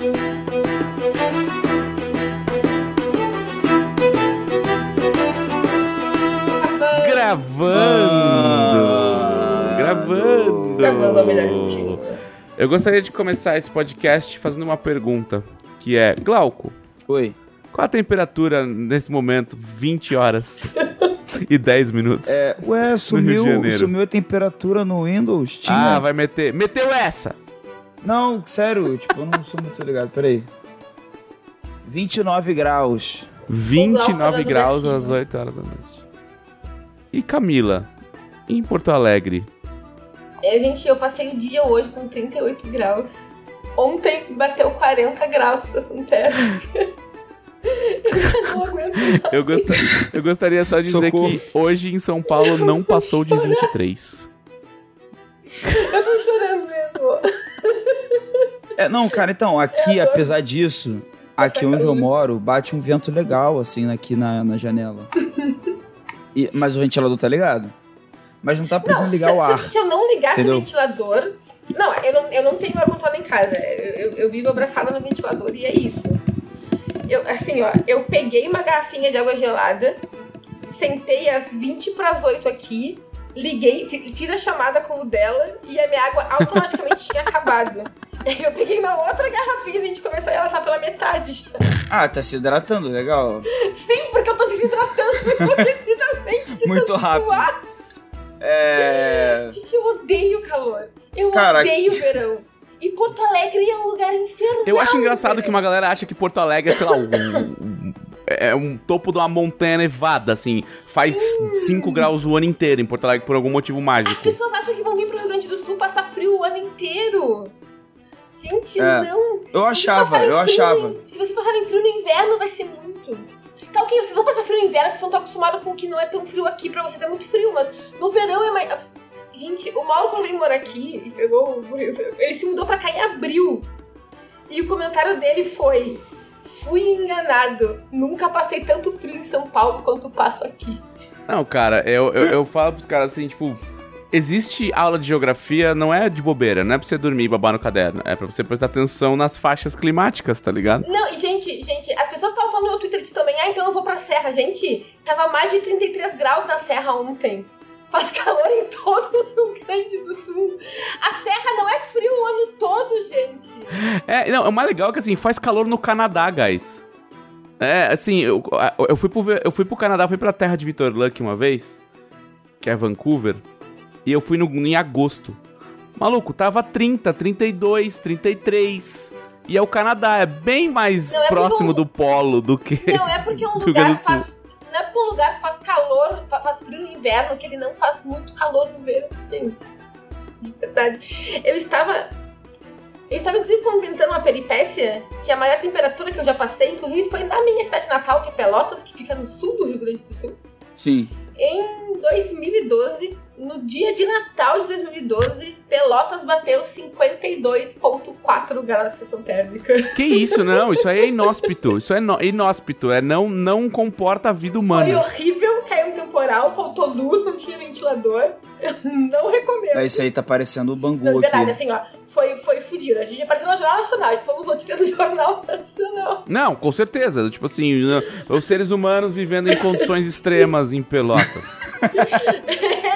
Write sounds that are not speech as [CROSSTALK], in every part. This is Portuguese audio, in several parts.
Gravando! Gravando! Gravando ao melhor estilo. Eu gostaria de começar esse podcast fazendo uma pergunta, que é, Glauco, Oi. qual a temperatura nesse momento, 20 horas [LAUGHS] e 10 minutos? É, ué, sumiu, sumiu a temperatura no Windows? Tinha? Ah, vai meter. Meteu essa! Não, sério, tipo, eu não sou muito ligado, peraí. 29 graus. 29 falando graus às 8 horas da noite. E Camila, em Porto Alegre, É, gente, eu passei o dia hoje com 38 graus. Ontem bateu 40 graus essa terra. [LAUGHS] eu não aguento. eu, gosta- eu gostaria só de dizer que hoje em São Paulo não passou de 23. Eu tô chorando mesmo. É, não, cara, então, aqui, apesar disso, aqui onde eu moro, bate um vento legal, assim, aqui na, na janela. [LAUGHS] E- mas o ventilador tá ligado? Mas não tá precisando ligar se, o ar. Se, eu não ligasse Entendeu? o ventilador. Não, eu não, eu não tenho ar-condicionado em casa. Eu, eu, eu vivo abraçada no ventilador e é isso. Eu, assim, ó, eu peguei uma garrafinha de água gelada, sentei às 20 para as 8 aqui, liguei, fi- fiz a chamada com o dela e a minha água automaticamente [LAUGHS] tinha acabado. Aí eu peguei uma outra garrafinha e a gente começou e ela tá pela metade. Ah, tá se hidratando, legal. Sim, porque eu tô desidratando [LAUGHS] infinitamente de Muito rápido. suar. É. Gente, eu odeio calor. Eu Cara, odeio verão. E Porto Alegre é um lugar infernal. Eu acho engraçado que uma galera acha que Porto Alegre é, sei lá, um, um- é um topo de uma montanha nevada, assim. Faz 5 graus o ano inteiro em Porto Alegre por algum motivo As mágico. pessoas acham que vão vir pro Rio Grande do Sul passar frio o ano inteiro. Gente, É, não. Eu achava, eu frio achava. Se vocês passarem frio no inverno, vai ser muito. Tá ok, vocês vão passar frio no inverno, que vocês não estão acostumados com que não é tão frio aqui, pra vocês é muito frio, mas no verão é mais. Gente, o Mauro, quando veio morar aqui, ele pegou. Ele se mudou pra cá em abril. E o comentário dele foi: Fui enganado. Nunca passei tanto frio em São Paulo quanto passo aqui. Não, cara, eu, eu, eu falo pros caras assim, tipo. Existe aula de geografia, não é de bobeira, não é pra você dormir e babar no caderno. É pra você prestar atenção nas faixas climáticas, tá ligado? Não, e gente, gente, as pessoas estavam falando no meu Twitter disso também. Ah, então eu vou pra serra. Gente, tava mais de 33 graus na serra ontem. Faz calor em todo o Rio Grande do Sul. A serra não é frio o ano todo, gente. É, não, o mais legal é que assim, faz calor no Canadá, guys. É, assim, eu, eu, fui pro, eu fui pro Canadá, fui pra terra de Victor Luck uma vez, que é Vancouver, e eu fui no, em agosto. Maluco, tava 30, 32, 33. E é o Canadá, é bem mais Não, é próximo o- do polo do que. Não, é porque é [LAUGHS] um lugar que faz. Não é porque um lugar que faz calor, fa- faz frio no inverno, que ele não faz muito calor no verão. Gente, de verdade. Eu estava. Eu estava, inclusive, comentando uma peripécia que a maior temperatura que eu já passei, inclusive, foi na minha cidade natal, que é Pelotas, que fica no sul do Rio Grande do Sul. Sim. Em 2012, no dia de Natal de 2012, Pelotas bateu 52,4 graus de sensação térmica. Que isso, não, isso aí é inóspito. Isso é inóspito, é não, não comporta a vida Foi humana. horrível, caiu um temporal, faltou luz, não tinha ventilador. Eu não recomendo. É, Isso aí tá parecendo o Não, Bangu de verdade, aqui. assim, ó, foi, foi fudido. A gente apareceu no Jornal Nacional, fomos notícias do Jornal Nacional. Não, com certeza. Tipo assim, os seres humanos vivendo em condições extremas em Pelotas. [LAUGHS]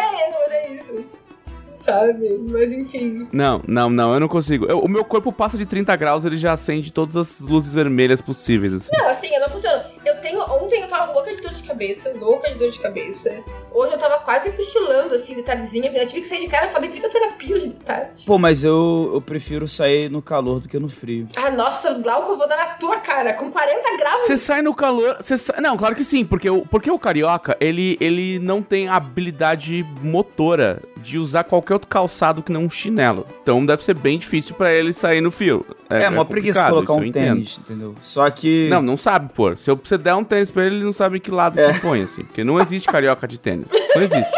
Sabe? Mas enfim. Não, não, não, eu não consigo. Eu- o meu corpo passa de 30 graus, ele já acende todas as luzes vermelhas possíveis, assim. Não, assim, eu não funciona. Eu tenho. Ontem eu tava louca de de cabeça, louca de dor de cabeça. Hoje eu tava quase cochilando, assim, de tardezinha. Eu tive que sair de casa fazer fitoterapia hoje de tarde. Pô, mas eu, eu prefiro sair no calor do que no frio. Ah, nossa, Glauco, eu vou dar na tua cara. Com 40 graus. Você sai no calor, você sai... Não, claro que sim, porque o, porque o carioca, ele, ele não tem a habilidade motora de usar qualquer outro calçado que não um chinelo. Então deve ser bem difícil pra ele sair no fio. É, mó preguiça complicado, colocar isso um tênis, entendeu? Só que. Não, não sabe pôr. Se eu- você der um tênis pra ele, ele não sabe que lado É. que põe, assim. Porque não existe carioca de tênis. Não existe.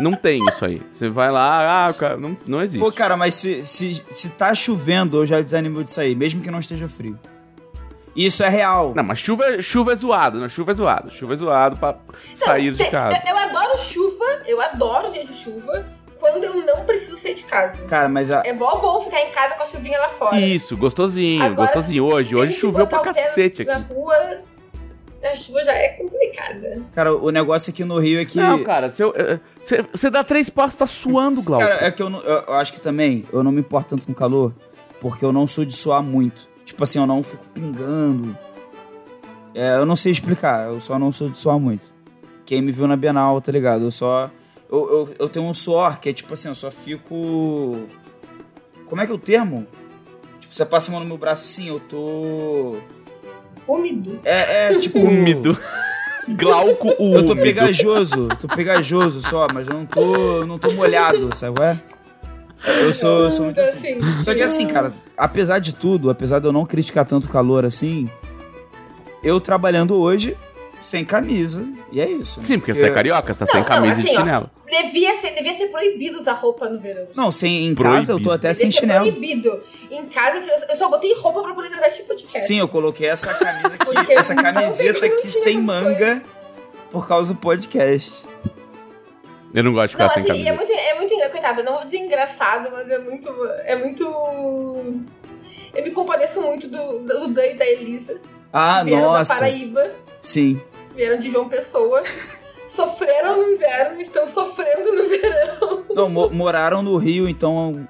Não tem isso aí. Você vai lá, ah, cara, não, não existe. Pô, cara, mas se, se, se tá chovendo, eu já desanimo de sair, mesmo que não esteja frio. Isso é real. Não, mas chuva, é- chuva é zoado, né? Chuva é zoado. Chuva é zoado pra Não, sair de casa. Eu, eu adoro chuva, eu adoro dia de chuva. quando eu não preciso sair de casa. Cara, mas a. É bom bom ficar em casa com a chuvinha lá fora. Isso, gostosinho, Agora, gostosinho. Hoje, hoje choveu pra cacete Na aqui. rua, a chuva já é complicada. Cara, o negócio aqui no Rio é que. Não, cara, se eu, eh, você, você dá três passos, tá suando, Glauco. Cara, é que eu, não- eu- eu acho que também eu não me importo tanto com calor, porque eu não sou de suar muito. Tipo assim, eu não fico pingando. É, eu não sei explicar, eu só não sou de suar muito. Quem me viu na Bienal, tá ligado? Eu só. Eu, eu, eu tenho um suor que é tipo assim, eu só fico. Como é que é o termo? Tipo, você passa a mão no meu braço assim, eu tô. Úmido. É, é tipo. Úmido. [LAUGHS] Glauco úmido. Eu tô pegajoso, tô pegajoso só, mas eu não tô, não tô molhado, sabe? qual é? Eu sou, eu sou muito assim. Só que assim, cara, apesar de tudo, apesar de eu não criticar tanto o calor assim, eu trabalhando hoje sem camisa, e é isso. né? Sim, porque você é carioca, você tá Não, sem não, camisa e de assim, ó. chinelo. Devia ser, devia ser proibido usar roupa no verão. Não, sem, em casa eu tô Proibido. até Devia sem ser chinelo. proibido. Em casa eu- só botei roupa pra poder gravar esse podcast. Sim, eu coloquei essa camisa aqui, essa não camiseta aqui sem manga por causa do podcast. Eu não gosto de Não, ficar sem assim, é camisa. muito, é muito coitado, não vou dizer engraçado, mas é muito. É muito. Eu me compadeço muito do, do Dan e da Elisa. Ah, vieram da nossa. Paraíba, Sim. Vieram de João Pessoa. sofreram no inverno, estão sofrendo no verão. Não, mo- moraram no Rio, então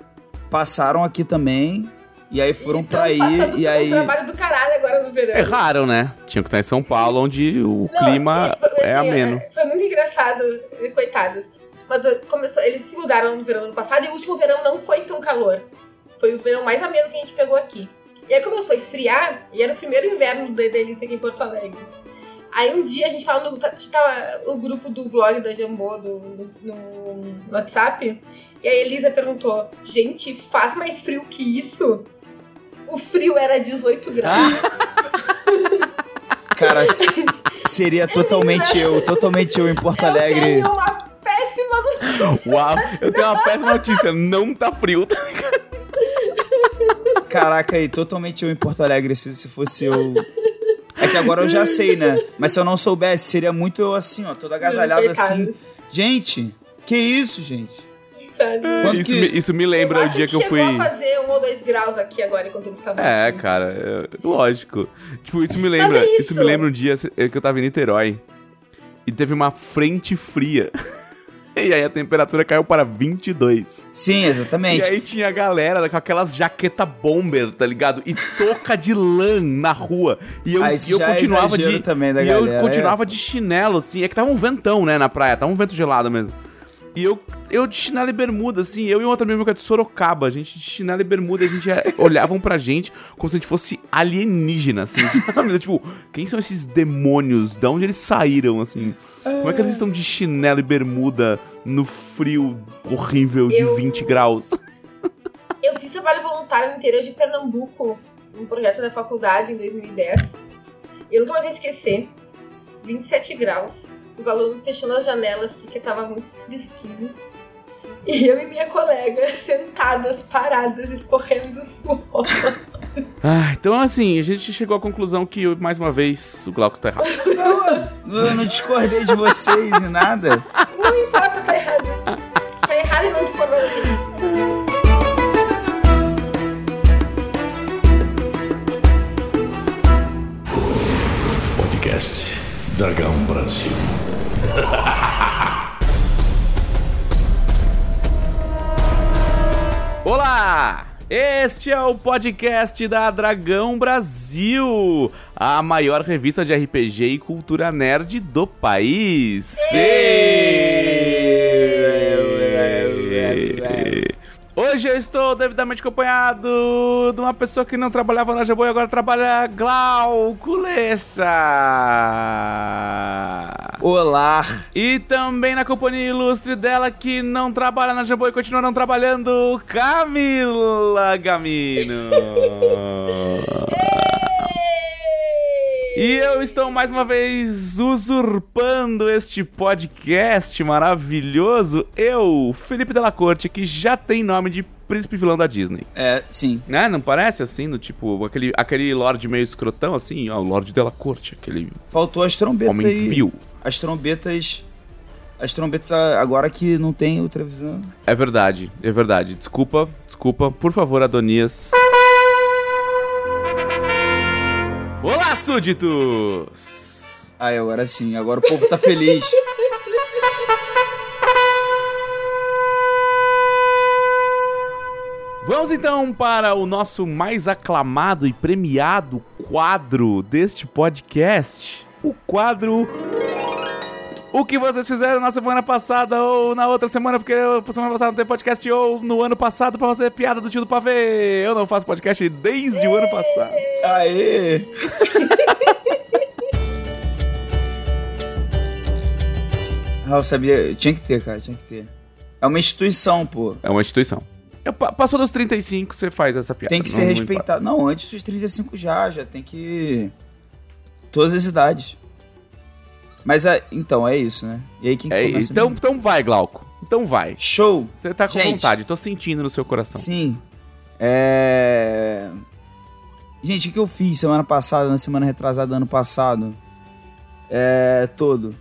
passaram aqui também. E aí foram Estão pra aí, passando e aí. um trabalho do caralho agora no verão. Erraram, né? Tinha que estar em São Paulo, onde o Não, clima e, é assim, ameno. Foi muito engraçado, coitados. Mas uh, começou, eles se mudaram no verão ano passado e o último verão não foi tão calor. Foi o verão mais ameno que a gente pegou aqui. E aí começou a esfriar, e era o primeiro inverno Delícia aqui em Porto Alegre. Aí um dia a gente tava no tava o grupo do blog da Jambô do, no, no- no WhatsApp, e a Elisa perguntou: Gente, faz mais frio que isso? O frio era 18 graus. [LAUGHS] Cara, seria totalmente eu, totalmente eu em Porto Eu Alegre. tenho uma péssima notícia. Uau, eu tenho uma péssima notícia. Não tá frio. tá ligado? Caraca, aí, totalmente eu em Porto Alegre, se, se fosse eu. Que agora eu já sei, né? Mas se eu não soubesse, seria muito eu assim, ó, toda agasalhada assim. Gente, que isso, gente? Quanto Isso, que- me, isso me lembra eu o dia que eu chegou fui. a fazer um ou dois graus aqui agora enquanto eles estavam É, aqui. cara, é, lógico. Tipo, isso me lembra. é isso. isso. me lembra um dia que eu tava em Niterói. E teve uma frente fria. [LAUGHS] [LAUGHS] e aí a temperatura caiu para 22. Sim, E exatamente. aí tinha a galera com aquelas jaqueta bomber, tá ligado? E touca de lã na rua. E eu, Ah, e eu é continuava exagero de. também da e galera, eu é. continuava de chinelo, assim. É que tava um ventão, né, na praia. Tava um vento gelado mesmo. E eu, eu de chinelo e bermuda, assim, eu e outro amigo que é de Sorocaba, a gente de chinelo e bermuda, a gente é- [LAUGHS] olhavam pra gente como se a gente fosse alienígena, assim, sabe? Tipo, quem são esses demônios? De onde eles saíram, assim? Como é que eles estão de chinelo e bermuda no frio horrível de Eu- 20 graus? [LAUGHS] Eu fiz trabalho voluntário no interior de Pernambuco, num projeto da faculdade em 2010. Eu nunca mais vou esquecer. 27 graus. Os alunos fechando as janelas porque tava muito fresquinho. E eu e minha colega [LAUGHS] sentadas, paradas, escorrendo suor. Ah, então assim, a gente chegou à conclusão que, mais uma vez, o Glaucus tá errado. [LAUGHS] Não, eu não discordei de vocês e nada. Não importa, tá errado. Tá errado e não discordou da gente. Podcast Dragão Brasil. [LAUGHS] Olá! Este é o podcast da Dragão Brasil, a maior revista de RPG e cultura nerd do país. Hoje eu estou devidamente acompanhado de uma pessoa que não trabalhava na Jaboia e agora trabalha Glauco Lessa. Olá. E também na companhia ilustre dela que não trabalha na Jambô e continua não trabalhando, Camila Gamino. E eu estou mais uma vez usurpando este podcast maravilhoso. Eu, Felipe Della Corte, que já tem nome de príncipe vilão da Disney. É, sim. Né? Não parece assim, no tipo, aquele, aquele Lorde meio escrotão, assim, ó, o Lorde Della Corte, aquele Faltou as trombetas homem aí. vil. As trombetas. as trombetas agora que não tem o televisão. É verdade, é verdade. Desculpa, desculpa. Por favor, Adonias. Súditos! Aí, agora sim, agora o povo tá feliz. Vamos então para o nosso mais aclamado e premiado quadro deste podcast. O quadro. O que vocês fizeram na semana passada ou na outra semana, porque semana passada não tem podcast, ou no ano passado pra fazer piada do tio do pavê. Eu não faço podcast desde o ano passado. Aê! [LAUGHS] Ah, eu sabia, tinha que ter, cara, tinha que ter. É uma instituição, pô. É uma instituição. Eu, pa- passou dos 35, você faz essa piada. Tem que Não- ser não respeitado. Não, antes dos 35 já, já tem que. Todas as idades. Mas é, então, é isso, né? E aí quem. É, começa então, mesmo? então vai, Glauco. Então vai. Show! Você tá com Gente. vontade, tô sentindo no seu coração. Sim. É. Gente, o que eu fiz semana passada, na semana retrasada, ano passado? É. Todo.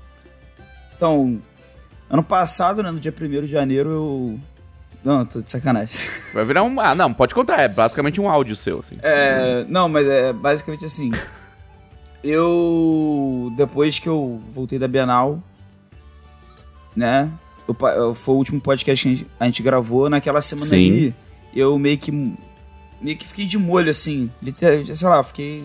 Então, ano passado, né, no dia 1 de janeiro, eu. Não, tô de sacanagem. Vai virar um. Ah, não, pode contar. É basicamente um áudio seu, assim. É, não, mas é basicamente assim. Eu. Depois que eu voltei da Bienal, né? eu foi o último podcast que a gente, a gente gravou. Naquela semana Sim. ali, eu meio que. Meio que fiquei de molho, assim. Liter, sei lá, fiquei.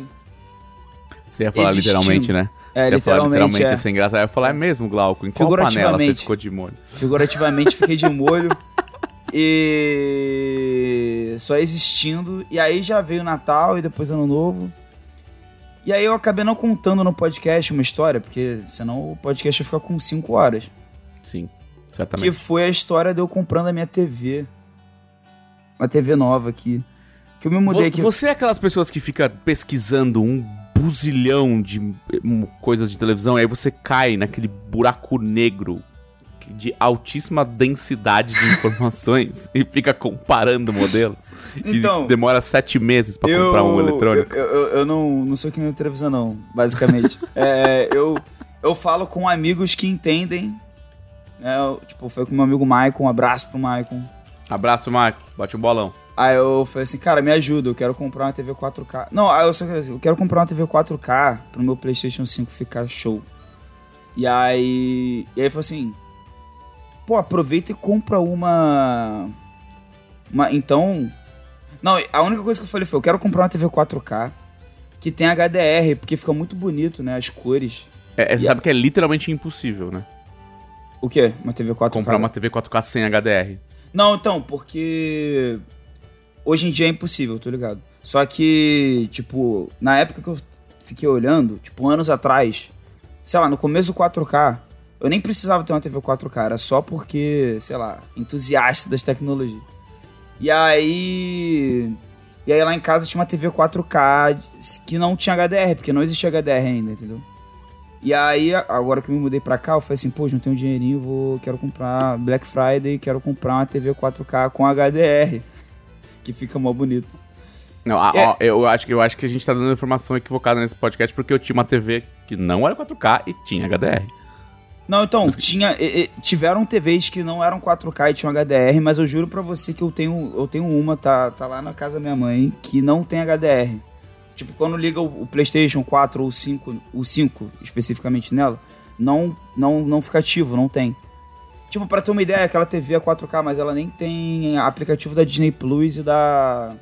Você ia falar Existindo. literalmente, né? É, Você ia falar literalmente. literalmente é. sem graça. Aí eu falar, é mesmo, Glauco? Em qual panela você Figurativamente. ficou de molho? Figurativamente fiquei de [LAUGHS] molho. E só existindo. E aí já veio o Natal e depois Ano Novo. E aí eu acabei não contando no podcast uma história, porque senão o podcast ia ficar com 5 horas. Sim, Que certamente. foi a história de eu comprando a minha TV. Uma TV nova aqui. Que eu me mudei Vo- aqui. Você é aquelas pessoas que fica pesquisando um buzilhão de hum, coisas de televisão e aí você cai naquele buraco negro que- de altíssima densidade de informações [LAUGHS] e fica comparando modelos. Então, e demora sete meses pra comprar um eletrônico. Eu, eu, eu não, não sou que nem televisão, não, basicamente. [LAUGHS] É, eu, eu falo com amigos que entendem. Né, eu, tipo, foi com meu amigo Maicon, um abraço pro Maicon. Abraço, Marco. Bate um bolão. Aí eu falei assim, cara, me ajuda, eu quero comprar uma TV 4K. Não, aí eu só quero assim, eu quero comprar uma TV 4K pro meu PlayStation 5 ficar show. E aí. E aí foi assim. Pô, aproveita e compra uma. Uma. Então. Não, a única coisa que eu falei foi: eu quero comprar uma TV 4K que tem HDR, porque fica muito bonito, né? As cores. É, é, sabe que é literalmente impossível, né? O quê? Uma TV 4K? Comprar uma TV 4K sem HDR. Não, então, porque hoje em dia é impossível, tô ligado. Só que, tipo, na época que eu fiquei olhando, tipo, anos atrás, sei lá, no começo do 4K, eu nem precisava ter uma TV 4K, era só porque, sei lá, entusiasta das tecnologias. E aí. E aí lá em casa tinha uma TV 4K que não tinha HDR, porque não existia HDR ainda, entendeu? E aí, agora que eu me mudei pra cá, eu falei assim, pô, juntei um dinheirinho, vou, quero comprar Black Friday, quero comprar uma TV 4K com HDR, [LAUGHS] que fica mó bonito. Não, a- É. ó, eu, acho, que- eu acho que a gente tá dando informação equivocada nesse podcast porque eu tinha uma TV que não era 4K e tinha HDR. Não, então, tinha, tiveram TVs que não eram 4K e tinham HDR, mas eu juro pra você que eu tenho, eu tenho uma, tá, tá lá na casa da minha mãe, que não tem HDR. Tipo, quando liga o, o PlayStation 4 ou o 5, o 5 especificamente nela, não, não, não fica ativo, não tem. Tipo, pra ter uma ideia, aquela TV é 4K, mas ela nem tem aplicativo da Disney Plus e da.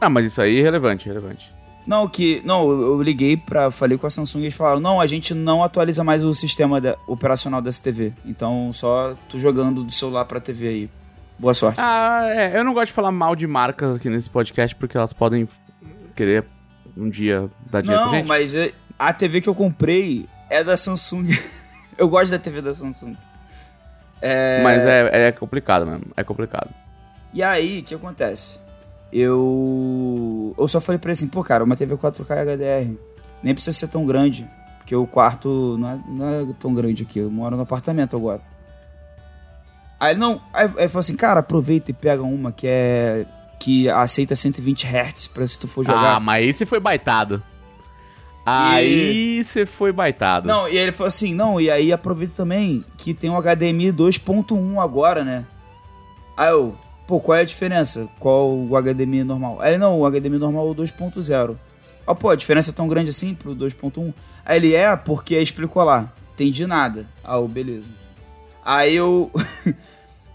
Ah, mas isso aí é relevante, relevante. Não, que. Não, eu liguei pra. Falei com a Samsung e eles falaram: não, a gente não atualiza mais o sistema da- operacional dessa TV. Então só tô jogando do celular pra TV aí. Boa sorte. Ah, é, eu não gosto de falar mal de marcas aqui nesse podcast porque elas podem querer um dia dar dinheiro pra não, gente. mas é- a TV que eu comprei é da Samsung. [LAUGHS] eu gosto da TV da Samsung. É... Mas é, é complicado mesmo, é complicado. E aí, o que acontece? Eu. Eu só falei pra ele assim, pô, cara, uma TV 4K HDR. Nem precisa ser tão grande. Porque o quarto não é, não é tão grande aqui. Eu moro no apartamento agora. Aí não. Aí, aí ele falou assim, cara, aproveita e pega uma que é. que aceita 120 Hz pra se tu for jogar. Ah, mas esse foi baitado. Aí você foi baitado. Não, e ele falou assim, não, e aí aproveita também que tem um HDMI 2.1 agora, né? Aí eu, pô, qual é a diferença? Qual o HDMI normal? Aí ele, não, o HDMI normal é o 2.0. Ó, pô, a diferença é tão grande assim pro 2.1? Aí ele, é, porque explicou lá, entendi nada. Ah, beleza. Aí eu... [LAUGHS]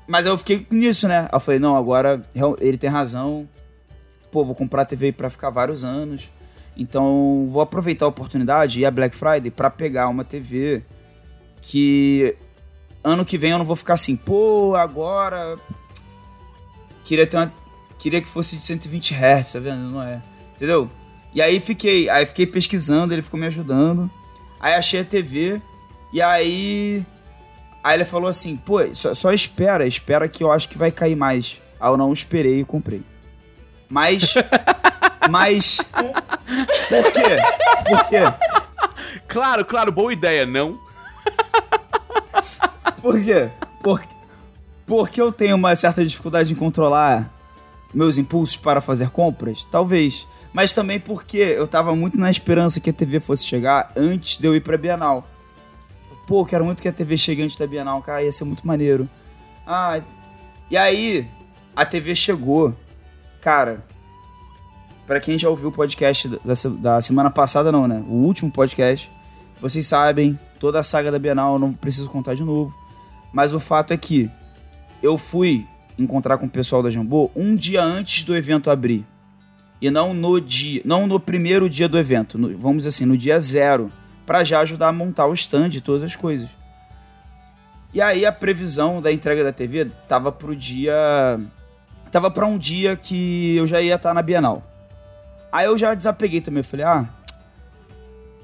Mas eu fiquei nisso, né? Eu falei, não, agora ele tem razão. Pô, vou comprar a TV pra ficar vários anos. Então vou aproveitar a oportunidade e a Black Friday para pegar uma TV que ano que vem eu não vou ficar assim, pô, agora queria ter uma queria que fosse de 120 Hz, tá vendo? Não é. Entendeu? E aí fiquei, aí fiquei pesquisando, ele ficou me ajudando. Aí achei a TV e aí aí ele falou assim, pô, só, só espera, espera que eu acho que vai cair mais. Aí eu não esperei e comprei. Mas [LAUGHS] Mas. Por quê? Por quê? Claro, claro, boa ideia, não? Por quê? Por... Porque eu tenho uma certa dificuldade em controlar meus impulsos para fazer compras? Talvez. Mas também porque eu tava muito na esperança que a TV fosse chegar antes de eu ir pra Bienal. Pô, quero muito que a TV chegue antes da Bienal, cara, ia ser muito maneiro. Ah, e aí, a TV chegou. Cara, para quem já ouviu o podcast da, da semana passada, não, né? O último podcast, vocês sabem, toda a saga da Bienal, não preciso contar de novo. Mas o fato é que eu fui encontrar com o pessoal da Jambô um dia antes do evento abrir. E não no dia, não no primeiro dia do evento, no, vamos assim, no dia zero, para já ajudar a montar o stand e todas as coisas. E aí a previsão da entrega da TV tava pro dia tava para um dia que eu já ia estar na Bienal. Aí eu já desapeguei também. Eu falei, ah,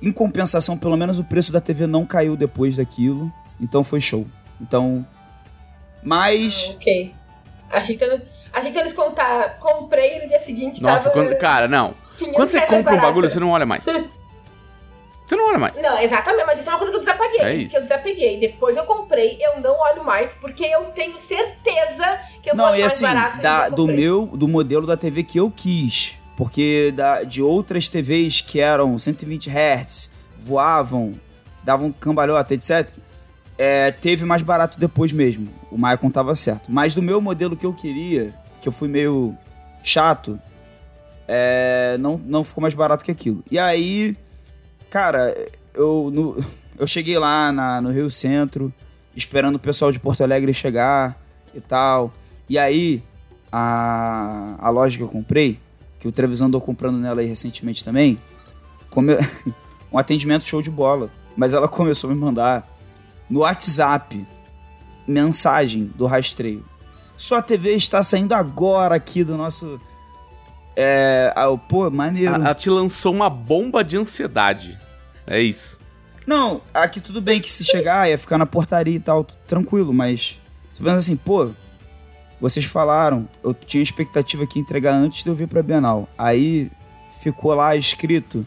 em compensação, pelo menos o preço da TV não caiu depois daquilo. Então foi show. Então. Mas. Ah, ok. Achei que, eu, achei que eles contar. Comprei no dia seguinte. Nossa, tava... quando, cara, não. Quando você compra um bagulho, você não olha mais. [LAUGHS] Você não olha mais. Não, exatamente, mas isso é uma coisa que eu desapeguei. É isso. Que eu desapeguei. Depois eu comprei, eu não olho mais, porque eu tenho certeza que eu não, vou achar e assim, mais barato. Da, do meu, do modelo da TV que eu quis porque da, de outras TVs que eram 120 Hz, voavam, davam cambalhota, etc., é, teve mais barato depois mesmo. O Maicon tava certo. Mas do meu modelo que eu queria, que eu fui meio chato, é, não, não ficou mais barato que aquilo. E aí, cara, eu, no, [LAUGHS] eu cheguei lá na, no Rio Centro, esperando o pessoal de Porto Alegre chegar e tal. E aí, a, a loja que eu comprei, que o Trevisan andou comprando nela aí recentemente também, come... [LAUGHS] um atendimento show de bola. Mas ela [LAUGHS] começou a me mandar no WhatsApp mensagem do rastreio. Sua TV está saindo agora aqui do nosso. É. Ah, pô, maneiro. Ela te lançou uma bomba de ansiedade. É isso. Não, aqui tudo bem que se chegar ia ficar na portaria e tal, tranquilo, mas. Tô vendo assim, pô, vocês falaram, eu tinha expectativa que entregar antes de eu vir pra Bienal. Aí ficou lá escrito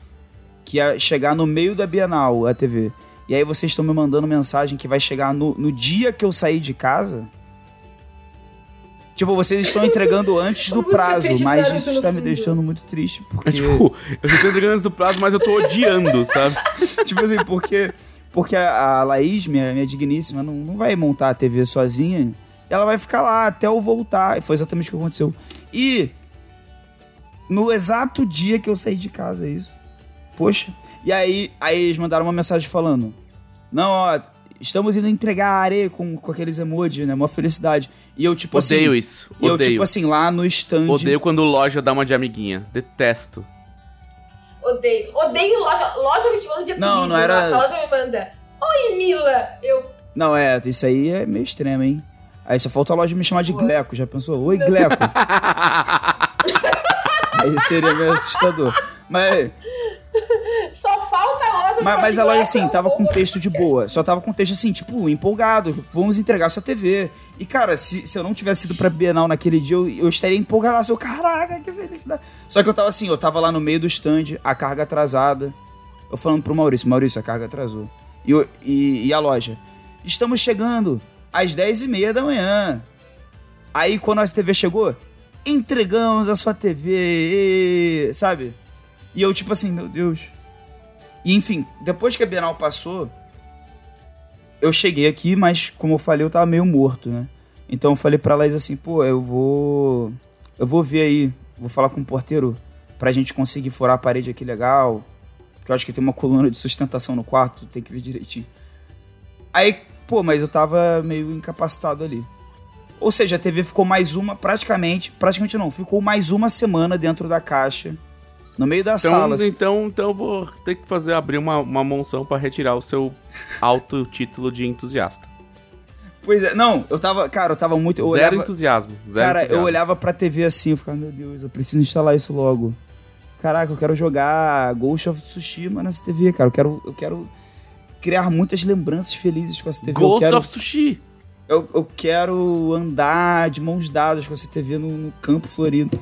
que ia chegar no meio da Bienal a TV. E aí vocês estão me mandando mensagem que vai chegar no, no dia que eu sair de casa. Tipo, vocês estão entregando [LAUGHS] antes do prazo, mas isso está me deixando muito triste. Porque... Tipo, eu estou entregando antes do prazo, mas eu tô odiando, sabe? [LAUGHS] tipo assim, porque, porque a, a Laís, minha, minha digníssima, não, não vai montar a TV sozinha ela vai ficar lá até eu voltar. E foi exatamente o que aconteceu. E no exato dia que eu saí de casa, é isso. Poxa. E aí, aí eles mandaram uma mensagem falando: Não, ó, estamos indo entregar a areia com, com aqueles emojis, né? Uma felicidade. E eu, tipo Odeio assim. isso. E eu, Odeio. tipo assim, lá no stand. Odeio quando loja dá uma de amiguinha. Detesto. Odeio. Odeio loja. Loja me chamando de Não, não era- Nossa, loja me manda. Oi, Mila. Eu. Não, é, isso aí é meio extremo, hein? Aí só falta a loja me chamar de Gleco. Já pensou? Oi, Gleco. [LAUGHS] aí seria meio assustador. Mas, [LAUGHS] Só falta a loja mas, mas a loja, "É, assim, tava com você." texto de boa. Só tava com texto, assim, tipo, empolgado. Vamos entregar sua TV. E, cara, se, se eu não tivesse ido pra Bienal naquele dia, eu, eu estaria empolgado. Eu, caraca, que felicidade. Só que eu tava assim, eu tava lá no meio do stand, a carga atrasada. Eu falando pro Maurício, Maurício, a carga atrasou. E, eu- e, e a loja, estamos chegando às 10h30 da manhã. Aí, quando a TV chegou, entregamos a sua TV, sabe? E eu, tipo assim, meu Deus. E enfim, depois que a Bienal passou, eu cheguei aqui, mas como eu falei, eu tava meio morto, né? Então eu falei pra Laís assim, pô, eu vou. Eu vou ver aí, vou falar com o porteiro pra gente conseguir furar a parede aqui legal. Que eu acho que tem uma coluna de sustentação no quarto, tem que ver direitinho. Aí, pô, mas eu tava meio incapacitado ali. Ou seja, a TV ficou mais uma, praticamente, praticamente não, ficou mais uma semana dentro da caixa, no meio da Então, sala. assim. então, então eu vou ter que fazer abrir uma, uma monção pra retirar o seu alto título de entusiasta. Pois é, não, eu tava, cara, eu tava muito. Eu zero olhava, entusiasmo. Zero cara, entusiasmo. eu olhava pra TV assim, eu ficava, meu Deus, eu preciso instalar isso logo. Caraca, eu quero jogar Ghost of Tsushima nessa TV, cara. Eu quero, eu quero criar muitas lembranças felizes com essa TV. Ghost quero, of Sushi. eu, eu quero andar de mãos dadas com essa TV no, no campo florido.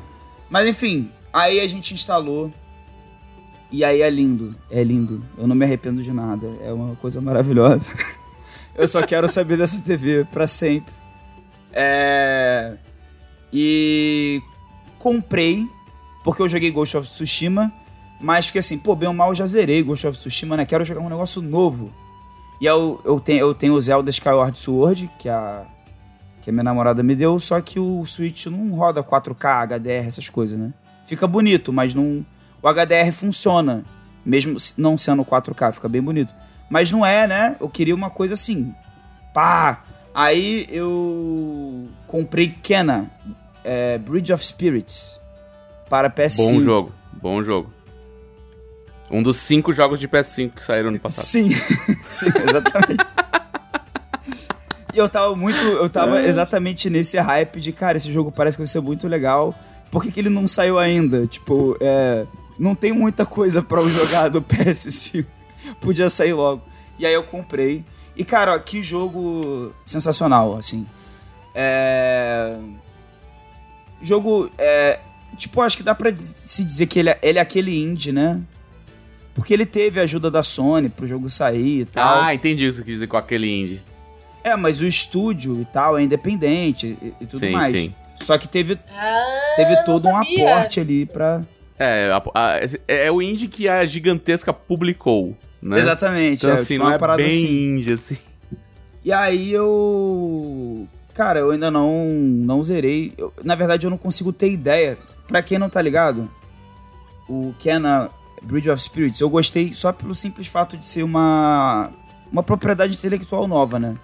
Mas enfim, aí a gente instalou. E aí é lindo, é lindo. Eu não me arrependo de nada. É uma coisa maravilhosa. [LAUGHS] Eu só quero saber dessa TV pra sempre. É... E comprei, porque eu joguei Ghost of Tsushima, mas fiquei assim, pô, bem ou mal já zerei Ghost of Tsushima, né? Quero jogar um negócio novo. E eu, eu, tenho, eu tenho o Zelda Skyward Sword, que a, que a minha namorada me deu, só que o Switch não roda 4K, HDR, essas coisas, né? Fica bonito, mas não. O HDR funciona, mesmo não sendo 4K, fica bem bonito. Mas não é, né? Eu queria uma coisa assim. Pá! Aí eu comprei Kena, é, Bridge of Spirits, para PS5. Bom jogo, bom jogo. Um dos cinco jogos de PS5 que saíram no passado. Sim, [LAUGHS] sim, exatamente. e eu tava muito. Eu tava É. exatamente nesse hype de, cara, esse jogo parece que vai ser muito legal. Por que, que ele não saiu ainda? Tipo, é. Não tem muita coisa pra eu jogar do [LAUGHS] PS5. Podia sair logo. E aí eu comprei. E, cara, ó, que jogo sensacional, assim. É. Jogo. É... Tipo, acho que dá pra se dizer que ele é, ele é aquele indie, né? Porque ele teve a ajuda da Sony pro jogo sair e tal. Ah, entendi o que quis dizer com aquele indie. É, mas o estúdio e tal é independente e, e tudo Sim, mais. sim. Só que teve, Ah, teve todo um aporte ali pra. É, a- a- é o indie que a gigantesca publicou, né? Exatamente. Então, é, assim, não uma é parada bem assim. indie, assim. E aí eu. Cara, eu ainda não, não zerei. Eu- na verdade, eu não consigo ter ideia. Pra quem não tá ligado, o Kena Bridge of Spirits, eu gostei só pelo simples fato de ser uma. Uma propriedade intelectual nova, né?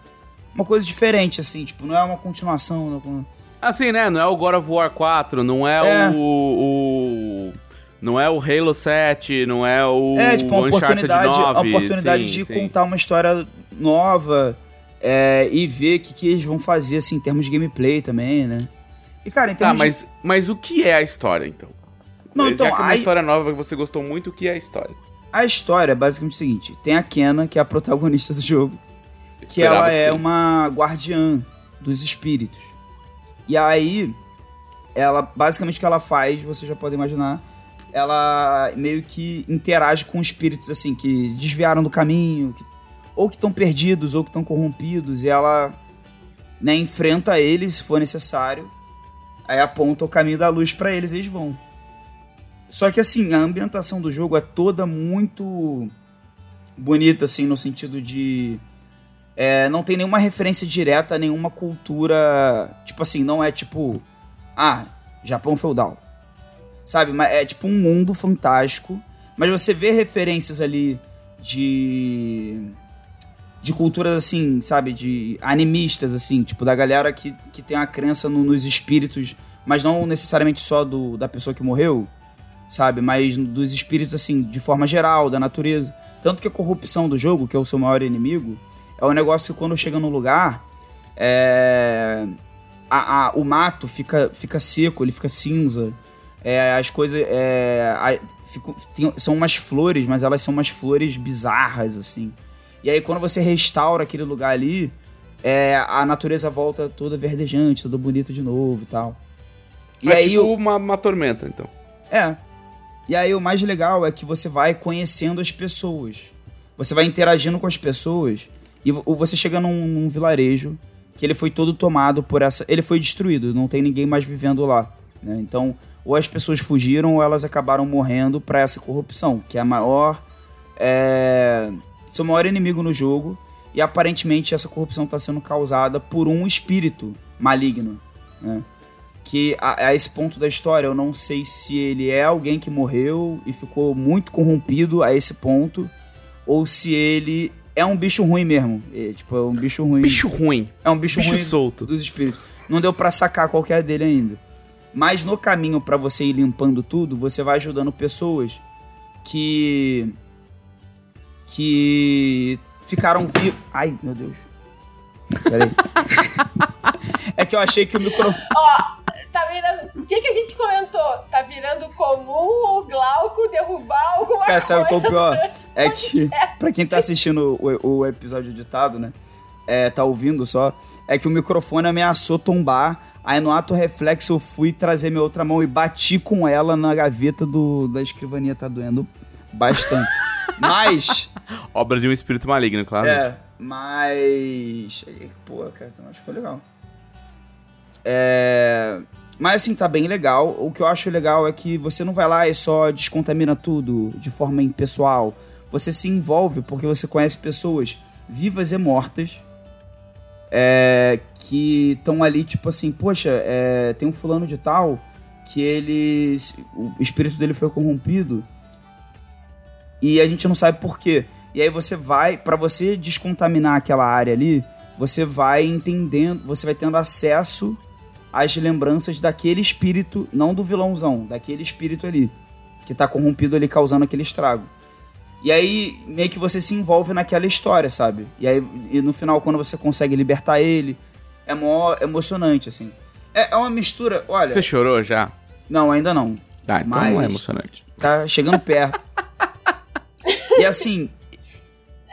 Uma coisa diferente, assim, tipo, não é uma continuação. Não, Assim, né? Não é o God of War 4, não é, É. O, o- Não é o Halo 7, não é o. É, tipo, uma Uncharted oportunidade, 9, uma oportunidade sim, de sim. contar uma história nova é, e ver o que, que eles vão fazer, assim, em termos de gameplay também, né? E, cara, em Tá, termos de... mas, mas o que é a história, então? Não, Já então, que é uma a, história nova que você gostou muito, o que é a história? a história é basicamente o seguinte. Tem a Kena, que é a protagonista do jogo, que ela é sim. uma guardiã dos espíritos. E aí, ela, basicamente o que ela faz, você já pode imaginar, ela meio que interage com espíritos, assim, que desviaram do caminho, que- ou que estão perdidos, ou que estão corrompidos, e ela, né, enfrenta eles, se for necessário, aí aponta o caminho da luz pra eles e eles vão. Só que, assim, a ambientação do jogo é toda muito bonita, assim, no sentido de... é, não tem nenhuma referência direta a nenhuma cultura. Tipo assim, não é tipo. Ah, Japão feudal. Sabe? Mas é tipo um mundo fantástico. Mas você vê referências ali de. De culturas assim, sabe? De animistas, assim. Tipo, da galera que, que tem a crença no- nos espíritos. Mas não necessariamente só do, da pessoa que morreu. Sabe? Mas dos espíritos, assim, de forma geral, da natureza. Tanto que a corrupção do jogo, que é o seu maior inimigo, é um negócio que quando chega no lugar, é, a- a- o mato fica, fica seco, ele fica cinza. É, as coisas. é, a- ficam- tem- são umas flores, mas elas são umas flores bizarras, assim. E aí quando você restaura aquele lugar ali, é, a natureza volta toda verdejante, toda bonita de novo e tal. E é aí tipo o- uma, uma tormenta, então. é. E aí o mais legal é que você vai conhecendo as pessoas. Você vai interagindo com as pessoas e vo- você chega num, num vilarejo que ele foi todo tomado por essa. Ele foi destruído, não tem ninguém mais vivendo lá. né? Então, ou as pessoas fugiram ou elas acabaram morrendo para essa corrupção, que é a maior é seu maior inimigo no jogo e aparentemente essa corrupção está sendo causada por um espírito maligno, né? Que a, a, esse ponto da história eu não sei se ele é alguém que morreu e ficou muito corrompido a esse ponto ou se ele é um bicho ruim mesmo. É, tipo, é um bicho ruim. Bicho ruim. É um bicho, bicho ruim solto. dos espíritos. Não deu para sacar qualquer dele ainda. Mas no caminho para você ir limpando tudo, você vai ajudando pessoas que que ficaram vivos. Ai, meu Deus. Peraí. [LAUGHS] é que eu achei que o microfone. Tá virando. O que, que a gente comentou? Tá virando comum o Glauco derrubar alguma Cara, coisa. sabe qual é o pior? É que, pra quem tá assistindo o, o episódio editado, né? É, tá ouvindo só. É que o microfone ameaçou tombar. Aí no ato reflexo eu fui trazer minha outra mão e bati com ela na gaveta do, da escrivania. Tá doendo bastante. [LAUGHS] Mas. Obra de um espírito maligno, claro. É, mas. Pô, cara, então acho que foi legal. É. Mas assim, tá bem legal. O que eu acho legal é que você não vai lá e só descontamina tudo de forma impessoal. Você se envolve porque você conhece pessoas vivas e mortas é, que estão ali, tipo assim, poxa, é, tem um fulano de tal que ele. O espírito dele foi corrompido e a gente não sabe por quê. E aí você vai, para você descontaminar aquela área ali, você vai entendendo, você vai tendo acesso às lembranças daquele espírito, não do vilãozão, daquele espírito ali, que tá corrompido ali causando aquele estrago. E aí meio que você se envolve naquela história, sabe? E aí e no final quando você consegue libertar ele, é mó emocionante assim. É, é uma mistura, olha. Você chorou já? Não, ainda não. Ah, então Mas não é emocionante. Tá chegando perto. [LAUGHS] e assim,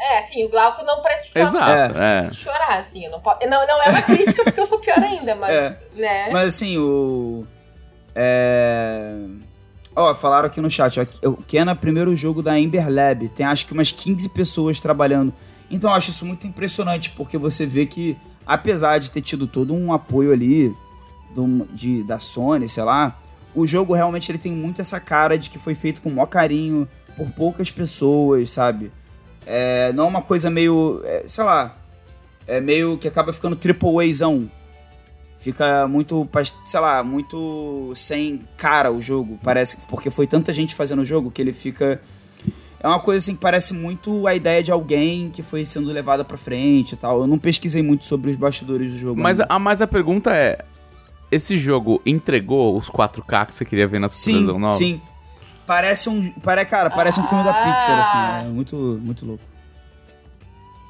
É, assim, o Glauco não precisa Exato, é. chorar, assim. Não, po- não, não é uma crítica porque eu sou pior ainda, mas. É. Né? Mas assim, o. É. Ó, falaram aqui no chat, ó, o Ken é o primeiro jogo da Ember Lab. Tem acho que umas 15 pessoas trabalhando. Então eu acho isso muito impressionante, porque você vê que, apesar de ter tido todo um apoio ali do, de, da Sony, sei lá, o jogo realmente ele tem muito essa cara de que foi feito com o maior carinho, por poucas pessoas, sabe? É, não é uma coisa meio. é, sei lá. É meio que acaba ficando triple Azão. Fica muito, sei lá, muito sem cara o jogo. Parece porque foi tanta gente fazendo o jogo que ele fica. É uma coisa assim que parece muito a ideia de alguém que foi sendo levada pra frente e tal. Eu não pesquisei muito sobre os bastidores do jogo. Mas ainda. a, mas a pergunta é: esse jogo entregou os 4K que você queria ver na sim, televisão nova? sim. Parece um, pare, cara, parece um filme da Ah. Pixar assim, é muito muito louco.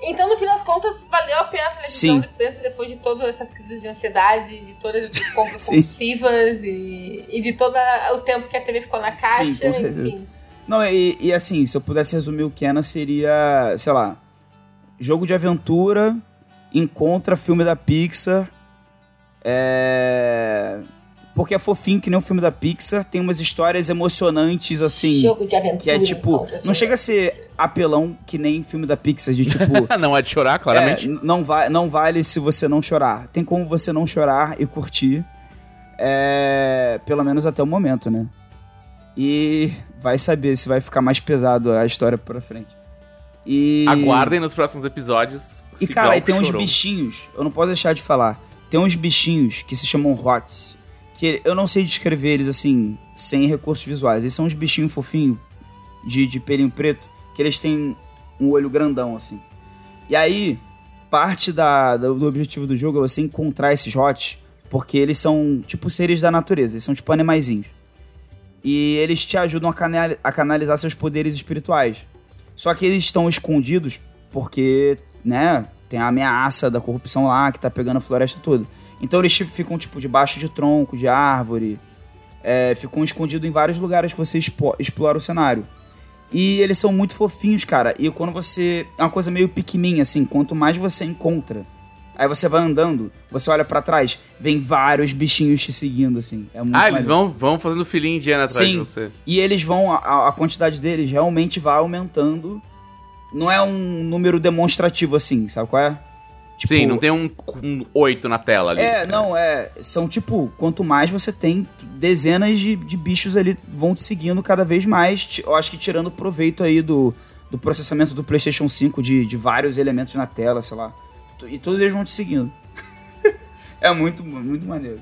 Então, no fim das contas, valeu a pena a televisão Sim. depois, depois de todas essas crises de ansiedade, de todas as [LAUGHS] compras compulsivas e, e de todo o tempo que a TV ficou na caixa, Sim, com certeza. enfim. Não, e, e assim, se eu pudesse resumir o Kenan, seria, sei lá, jogo de aventura, encontra filme da Pixar, é... Porque é fofinho que nem um filme da Pixar, tem umas histórias emocionantes, assim, Jogo de aventura. que é tipo, contra não chega a ser apelão que nem filme da Pixar, de tipo... [LAUGHS] não é de chorar, claramente. É, não, va não vale se você não chorar. Tem como você não chorar e curtir. É, pelo menos até o momento, né? E vai saber se vai ficar mais pesado a história pra frente. E. Aguardem nos próximos episódios. E cara, Glauco tem uns chorou. bichinhos, eu não posso deixar de falar. Tem uns bichinhos que se chamam rots. Que eu não sei descrever eles assim, sem recursos visuais. Eles são uns bichinhos fofinhos, de, de pelinho preto, que eles têm um olho grandão, assim. E aí, parte da, do, objetivo do jogo é você encontrar esses rots, porque eles são tipo seres da natureza, eles são tipo animaizinhos. E eles te ajudam a canalizar seus poderes espirituais. Só que eles estão escondidos porque, né, tem a ameaça da corrupção lá que tá pegando a floresta toda. Então eles ficam, tipo, debaixo de tronco, de árvore. é, ficam escondidos em vários lugares que você explora o cenário. E eles são muito fofinhos, cara. E quando você. É uma coisa meio piquiminha, assim. Quanto mais você encontra, aí você vai andando, você olha pra trás, vem vários bichinhos te seguindo, assim. É muito Ah, eles vão, vão fazendo filhinha indiana atrás Sim. de você. E eles vão, a, a quantidade deles realmente vai aumentando. Não é um número demonstrativo assim, sabe qual é? Tipo, Sim, não tem um, um 8 na tela ali. É, não, é. São tipo, quanto mais você tem, dezenas de, de bichos ali vão te seguindo cada vez mais. Eu acho que tirando proveito aí do, do processamento do PlayStation 5, de, de vários elementos na tela, sei lá. E todos eles vão te seguindo. [LAUGHS] é muito, muito maneiro.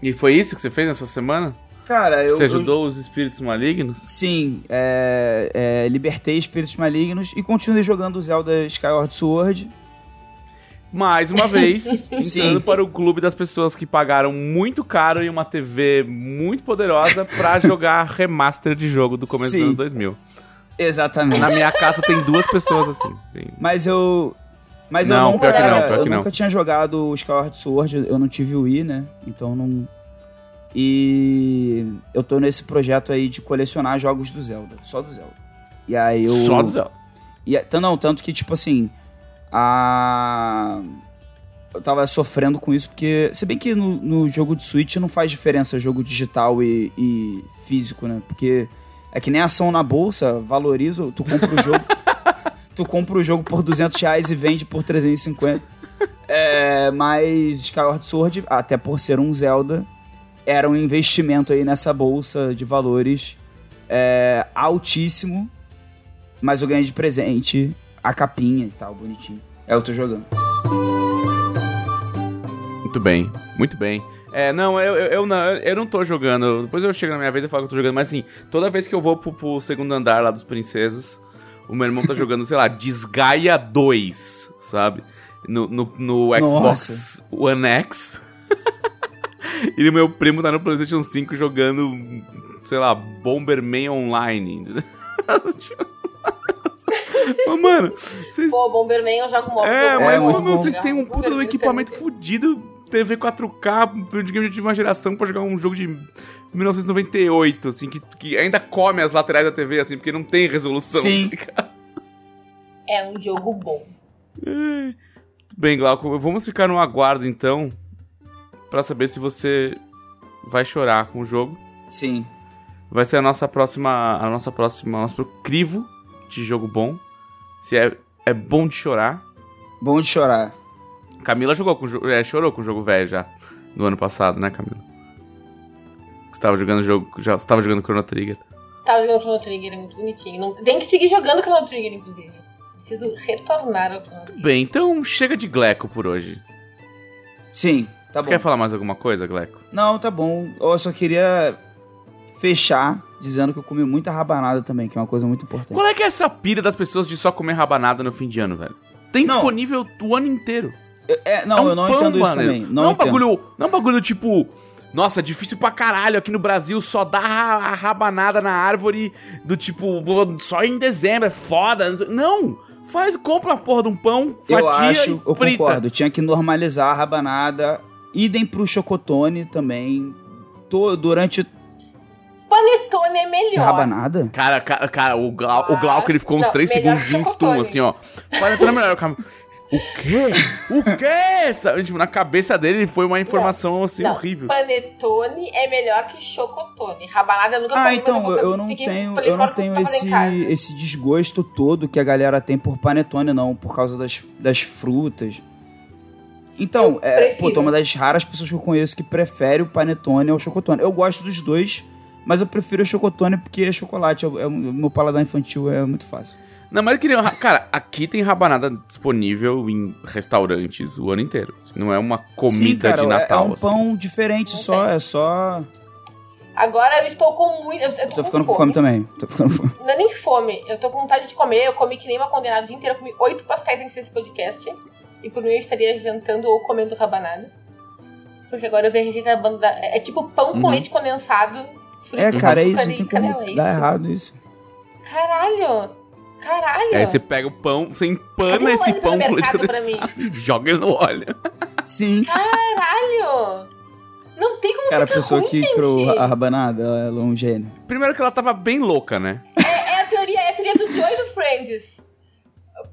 E foi isso que você fez na sua semana? Cara, eu. Você ajudou eu, os espíritos malignos? Sim, é, é, libertei espíritos malignos e continuei jogando Zelda Skyward Sword. Mais uma vez, [LAUGHS] entrando para o clube das pessoas que pagaram muito caro em uma TV muito poderosa para [LAUGHS] jogar remaster de jogo do começo Sim. dos anos 2000. Exatamente. Na minha casa tem duas pessoas assim. Tem... Mas eu. Mas não, eu nunca, pior que não, pior eu que nunca tinha jogado o Skyward Sword, eu não tive o Wii, né? Então não. E eu tô nesse projeto aí de colecionar jogos do Zelda, só do Zelda. E aí eu. Só do Zelda. E, então, não, tanto que, tipo assim, a. Eu tava sofrendo com isso, porque. Se bem que no, no jogo de Switch não faz diferença jogo digital e, e físico, né? Porque é que nem ação na bolsa, valoriza, tu compra o jogo. [LAUGHS] tu compra o jogo por 200 reais e vende por 350. É, mas Skyward Sword, até por ser um Zelda, era um investimento aí nessa bolsa de valores é, altíssimo. Mas eu ganhei de presente a capinha e tal, bonitinho. É, eu tô jogando. Muito bem, muito bem. É, não, eu, eu, eu, não, eu não tô jogando. Depois eu chego na minha vez e falo que eu tô jogando, mas assim, toda vez que eu vou pro, pro segundo andar lá dos princesos, o meu irmão tá jogando, sei lá, [LAUGHS] Desgaia 2, sabe? No, no, no Xbox One X. [LAUGHS] [LAUGHS] e o meu primo tá no PlayStation 5 jogando, sei lá, Bomberman Online. [LAUGHS] Mas, mano, vocês... Pô, Bomberman eu jogo muito. É, mas, é, mano, vocês têm um puta do equipamento fudido, TV 4K, videogame de uma geração pra jogar um jogo de 1998, assim, que, que ainda come as laterais da TV, assim, porque não tem resolução. Sim. Tá é um jogo bom. É. Bem, Glauco, vamos ficar no aguardo, então, para saber se você vai chorar com o jogo. Sim. Vai ser a nossa próxima, a nossa próxima, nosso crivo de jogo bom. Se é, é bom de chorar. Bom de chorar. Camila jogou com é, chorou com o jogo velho já no ano passado, né, Camila? Você tava jogando jogo, já estava jogando Chrono Trigger. Tava jogando Chrono Trigger, é muito bonitinho. Não, tem que seguir jogando Chrono Trigger, inclusive. Preciso retornar ao Chrono Trigger. Bem, então chega de Gleco por hoje. Sim, tá Você bom. quer falar mais alguma coisa, Gleco? Não, tá bom. Eu só queria fechar dizendo que eu comi muita rabanada também, que é uma coisa muito importante. Qual é que é essa pira das pessoas de só comer rabanada no fim de ano, velho? Tem não. disponível o ano inteiro. É, não, é um eu não pão, entendo isso também. Não, não, é um bagulho, não é um bagulho tipo. Nossa, difícil pra caralho. Aqui no Brasil só dá a rabanada na árvore do tipo, só em dezembro, é foda. Não! Faz, compra uma porra de um pão, fatia eu acho, eu frita. concordo. Tinha que normalizar a rabanada. Idem pro chocotone também. Tô, durante panetone é melhor. Rabanada? Cara, cara, cara o, Glau, ah, o Glauco ele ficou uns 3 segundos de stun, assim, ó. Panetone é melhor. O quê? O quê? Sabe, tipo, na cabeça dele foi uma informação não, assim não. horrível. Panetone é melhor que chocotone. Rabanada nunca Ah, então, eu, eu não tenho, eu não tenho esse, esse desgosto todo que a galera tem por panetone, não, por causa das, das frutas. Então, é, pô, tô uma das raras pessoas que eu conheço que prefere o panetone ao chocotone. Eu gosto dos dois, mas eu prefiro o chocotone porque é chocolate. É, é, o meu paladar infantil é muito fácil. Não, mas eu queria. Cara, aqui tem rabanada disponível em restaurantes o ano inteiro. Não é uma comida Sim, cara, de Natal. É, é um pão assim. diferente só, é só. Agora eu estou com muito. Eu, eu tô, tô ficando com fome. também. Tô ficando fome. Não é nem fome. Eu tô com vontade de comer. Eu comi que nem uma condenada o dia inteiro. Eu comi oito pastéis nesse podcast. E por mim eu estaria jantando ou comendo rabanada. Porque agora eu vi a receita da banda. É tipo pão com uhum. leite condensado é, cara, é isso. Não tem como é dar errado isso. Caralho! Caralho! Aí você pega o pão, você empana esse pão com leite condensado e [LAUGHS] joga ele no óleo. Sim. Caralho! Não tem como Cara, a pessoa ruim, que gente. criou a rabanada, ela é um gênio. Primeiro que ela tava bem louca, né? É, é a teoria, é a teoria do Joy do Friends.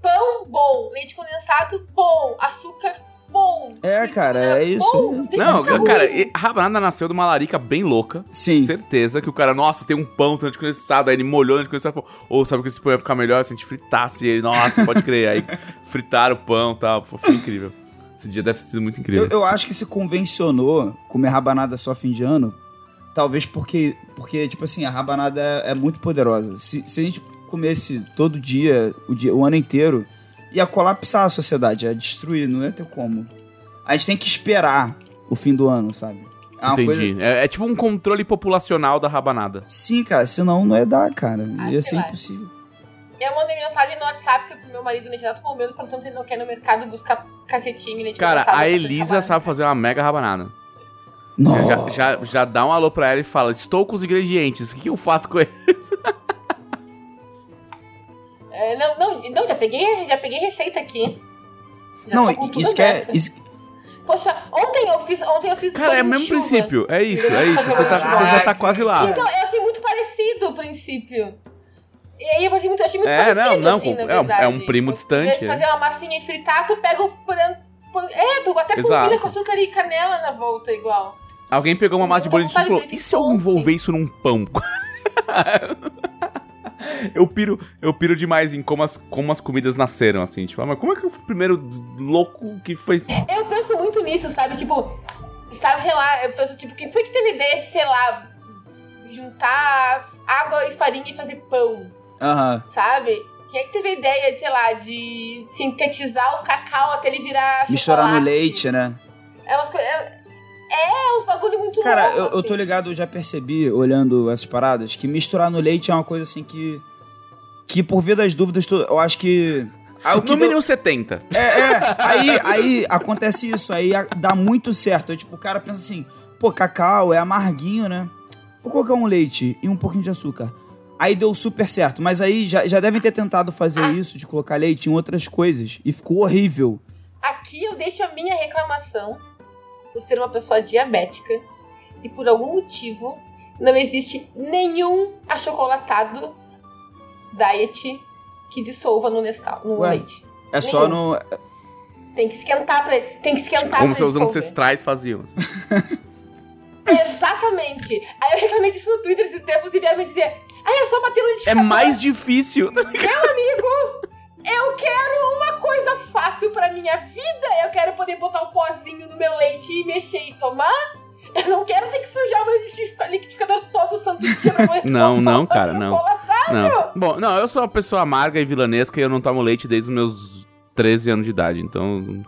Pão, bom. Leite condensado, bom. Açúcar, bom. É, cara, é isso. Bom, não, cara, a rabanada nasceu de uma larica bem louca. Sim. Certeza que o cara, nossa, tem um pão tanto condensado, aí ele molhou tanto condensado e falou, ou oh, sabe que esse pão ia ficar melhor se a gente fritasse ele. Nossa, pode crer. Aí [LAUGHS] fritaram o pão e tal. Foi incrível. Esse dia deve ter sido muito incrível. Eu, eu acho que se convencionou comer rabanada só fim de ano Talvez porque, porque tipo assim, a rabanada é, é muito poderosa. Se, se a gente comesse todo dia o, dia, o ano inteiro, ia colapsar a sociedade, ia destruir, não ia ter como. A gente tem que esperar o fim do ano, sabe? É uma Entendi. coisa- É, é tipo um controle populacional da rabanada. Sim, cara, senão não ia dar, cara. Ah, ia ser lá. impossível. Eu mandei mensagem no WhatsApp pro meu marido nesse exato momento, perguntando se ele não quer ir no mercado buscar cacetinho e Cara, a Elisa sabe fazer uma mega rabanada. Nossa. Já, já, já dá um alô pra ela e fala: Estou com os ingredientes, o que, que eu faço com eles? [LAUGHS] É, não, não, não, já peguei, já peguei receita aqui. Já Não, tudo isso que é. Isso, Poxa, ontem eu fiz, ontem eu fiz Cara, é o mesmo chuva. princípio. É isso, é isso. Você, tá- você já tá quase lá. Então, eu achei muito parecido o princípio. E aí eu achei muito, achei muito É, parecido, não, não, assim, na é um- é um primo distante, de é. fazer uma massinha e fritar, tu pega o... É, tu até polvilha com açúcar e canela na volta igual. Alguém pegou uma massa de bolinho e falou: E se eu ontem." envolver isso num pão? [LAUGHS] eu piro, eu piro demais em como as, como as comidas nasceram, assim. Tipo, ah, mas como é que o primeiro louco que foi. Eu penso muito nisso, sabe? Tipo, sabe, sei lá, eu penso, tipo, quem foi que teve ideia de, sei lá, juntar água e farinha e fazer pão, Aham. sabe? Quem é que teve a ideia, de, sei lá, de sintetizar o cacau até ele virar Misturar no leite, né? É umas coisas. É, é uns bagulho muito Cara, louco, eu, eu tô assim. ligado, eu já percebi, olhando essas paradas, que misturar no leite é uma coisa assim que. Que por via das dúvidas, tu- eu acho que. Ah, o que No deu- mínimo 70. É, é. Aí, aí acontece isso, aí dá muito certo. Aí, tipo, o cara pensa assim, pô, cacau é amarguinho, né? Vou colocar um leite e um pouquinho de açúcar. Aí deu super certo. Mas aí já, já devem ter tentado fazer isso, de colocar leite em outras coisas. E ficou horrível. Aqui eu deixo a minha reclamação por ser uma pessoa diabética e por algum motivo não existe nenhum achocolatado diet que dissolva no Nescau, no Ué. leite. É só no. Tem que esquentar pra tem que esquentar Como seus ancestrais faziam. [LAUGHS] Exatamente. Aí eu reclamei disso no Twitter esses tempos e vieram me dizer ah, é só bater no É liquidificador. mais difícil. [LAUGHS] Eu quero uma coisa fácil pra minha vida. Eu quero poder botar um pozinho no meu leite e mexer e tomar. Eu não quero ter que sujar o meu liquidifica- liquidificador todo santo dia pra [LAUGHS] Não, não, cara, não. Não. Bom, não, eu sou uma pessoa amarga e vilanesca e eu não tomo leite desde os meus 13 anos de idade. Então,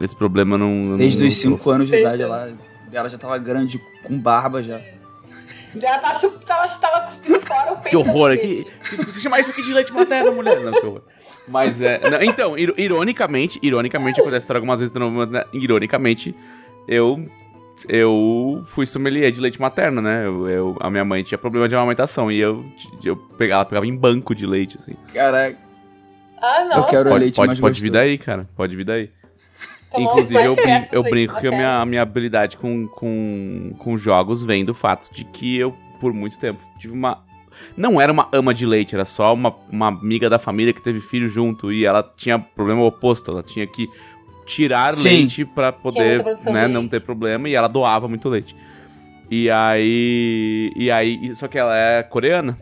esse problema não. Desde não os 5 sofro. anos de idade ela, ela já tava grande, com barba já. Ela tava, chup- tava, tava cuspindo fora o peito. Que horror dele. aqui. Você chamar isso aqui de leite materno, mulher? Não, que horror. Mas é. não, então, ir- ironicamente, ironicamente, acontece essa história algumas vezes, então, né, ironicamente, eu. Eu fui sommelier de leite materno, né? Eu, eu- a minha mãe tinha problema de amamentação e eu, eu pegava, pegava em banco de leite, assim. Caraca, Ah, não. eu quero Pode, leite pode, mais pode vir daí, cara. Pode vir daí. Tomou Inclusive, uns eu, [LAUGHS] brin- eu brinco que a minha, a minha habilidade com, com, com jogos vem do fato de que eu, por muito tempo, tive uma. Não era uma ama de leite, era só uma, uma amiga da família que teve filho junto e ela tinha problema oposto, ela tinha que tirar Sim. leite pra muita poder né, não leite. ter problema e ela doava muito leite. E aí. E aí. Só que ela é coreana.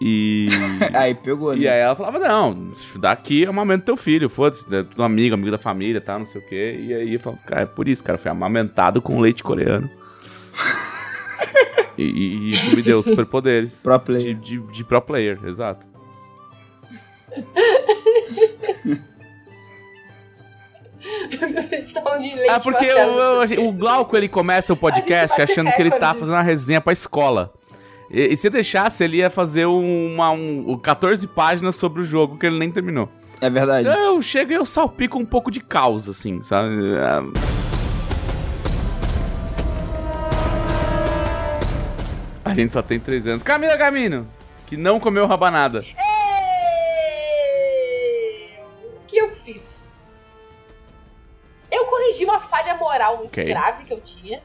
E. [LAUGHS] Aí pegou, né? E aí ela falava, não, daqui é amamento teu filho, foda-se, é tudo amigo, amigo da família, tá, não sei o quê. E aí eu falo, cara, é por isso, cara, foi amamentado com leite coreano. E, e isso me deu superpoderes. Pro De, player. de, de pro player, exato. [LAUGHS] Tá de Ah, porque o, o, o Glauco, ele começa o [LAUGHS] podcast achando que ele tá fazendo uma resenha pra escola. E, e se deixasse, ele ia fazer uma, um, 14 páginas sobre o jogo que ele nem terminou. É verdade. Eu chego e eu salpico um pouco de caos, assim, sabe? É. A gente só tem três anos. Camila Gamino, que não comeu rabanada. Eu- O que eu fiz? Eu corrigi uma falha moral muito Ok. grave que eu tinha.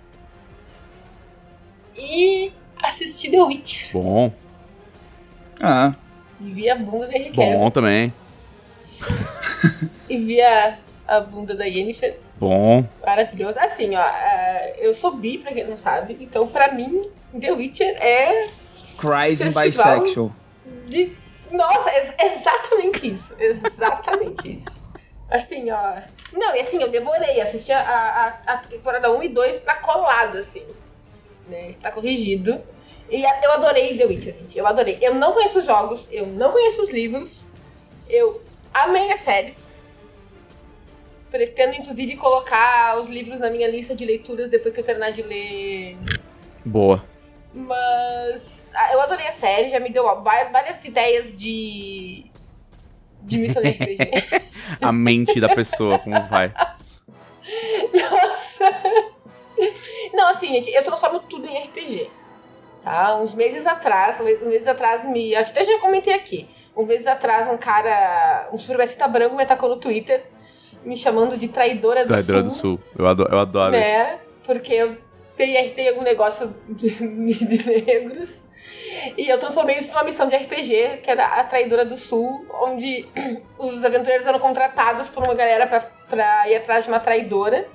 E assisti The Witcher. Bom, Ah, E vi a bunda da Henry bom também. E vi a, bunda da Yennefer. Bom. Maravilhoso. Assim, ó, é, eu sou bi, pra quem não sabe. Então, pra mim, The Witcher é Crazy Festival. Bisexual. de... Nossa, ex- exatamente isso. Exatamente isso. Assim, ó... Não, e assim, eu devorei. Assisti a, a, a temporada 1 e 2 na colada, assim. né? Está corrigido. E a- eu adorei The Witcher, gente. Eu adorei. Eu não conheço os jogos, eu não conheço os livros. Eu amei a série. Pretendo, inclusive, colocar os livros na minha lista de leituras depois que eu terminar de ler. Boa. Mas ah, eu adorei a série, já me deu várias ideias de. de missão de RPG. [LAUGHS] A mente da pessoa, como vai. [LAUGHS] Nossa! Não, assim, gente, eu transformo tudo em RPG. Tá? Uns meses atrás, uns meses atrás me. Acho que até já comentei aqui. Uns meses atrás, um cara, um supremacista branco me atacou no Twitter, me chamando de traidora do Traidora Sul. do Sul. Eu adoro, eu adoro isso. né? Porque eu tem algum negócio de, [LAUGHS] de negros. E eu transformei isso numa missão de RPG, que era a Traidora do Sul, onde [CLEARS THROAT] os aventureiros eram contratados por uma galera pra, pra ir atrás de uma traidora.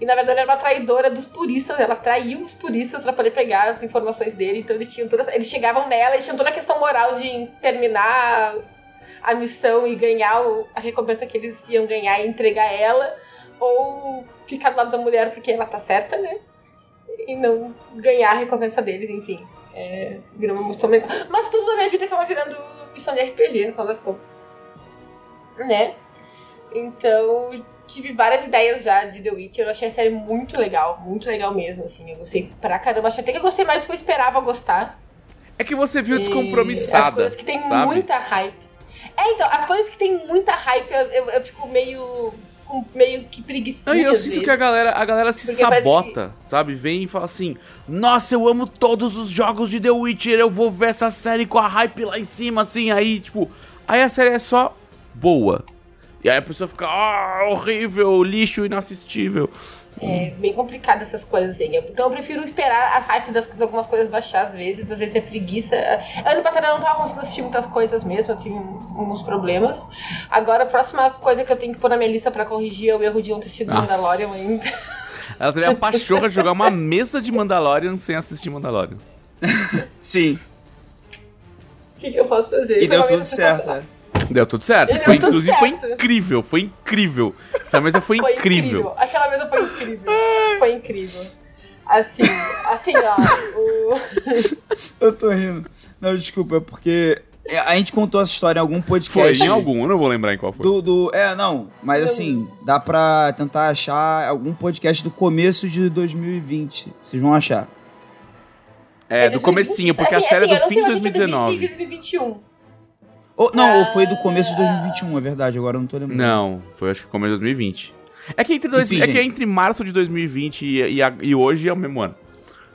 E na verdade era uma traidora dos puristas, ela traiu os puristas pra poder pegar as informações dele. Então eles tinham toda, eles chegavam nela e tinham toda a questão moral de terminar a missão e ganhar a recompensa que eles iam ganhar e entregar ela, ou ficar do lado da mulher porque ela tá certa, né? E não ganhar a recompensa deles, enfim. É, virou uma missão menor. Mas tudo na minha vida acaba virando missão de RPG, no final das contas. Né? Então, tive várias ideias já de The Witcher. Eu achei a série muito legal, muito legal mesmo, assim. Eu gostei pra caramba. Achei até que eu gostei mais do que eu esperava gostar. É que você viu E As descompromissada. coisas que tem sabe? muita hype. É, então, as coisas que tem muita hype, eu, eu, eu fico meio. meio que e eu sinto que a galera, a galera se Porque sabota, sabe? Vem e fala assim: Nossa, eu amo todos os jogos de The Witcher, eu vou ver essa série com a hype lá em cima, assim. Aí, tipo, aí a série é só boa. E aí a pessoa fica, ah, horrível, lixo inassistível. É bem complicado essas coisas, assim. Então eu prefiro esperar a hype das, de algumas coisas baixar às vezes, às vezes é preguiça. Ano passado eu não tava conseguindo assistir muitas coisas mesmo, eu tinha uns problemas. Agora a próxima coisa que eu tenho que pôr na minha lista pra corrigir é o erro de não ter assistido Nossa. Mandalorian ainda. [LAUGHS] Ela teve a pachorra de jogar uma mesa de Mandalorian sem assistir Mandalorian. Sim. [LAUGHS] O que, que eu posso fazer? E deu tudo certo. sensacional. É. Deu tudo certo. Deu Foi, tudo inclusive, foi certo. incrível, foi incrível. Essa mesa foi, Foi incrível. incrível. Aquela mesa foi incrível. Foi incrível. Assim, assim, ó. O... [LAUGHS] Eu tô rindo. Não, desculpa, é porque a gente contou essa história em algum Foi podcast. em algum, eu não vou lembrar em qual foi. Do, do, é, não, mas assim, dá pra tentar achar algum podcast do começo de 2020. Vocês vão achar. É, do comecinho, porque a Assim, série é assim, do eu fim de não sei se é 2019. 2021. Ou, não, Ah. ou foi do começo de 2021, é verdade, agora eu não tô lembrando. Não, foi acho que começo de 2020. É que entre, dois, Enfim, é que entre março de 2020 e, e, e hoje é o mesmo ano.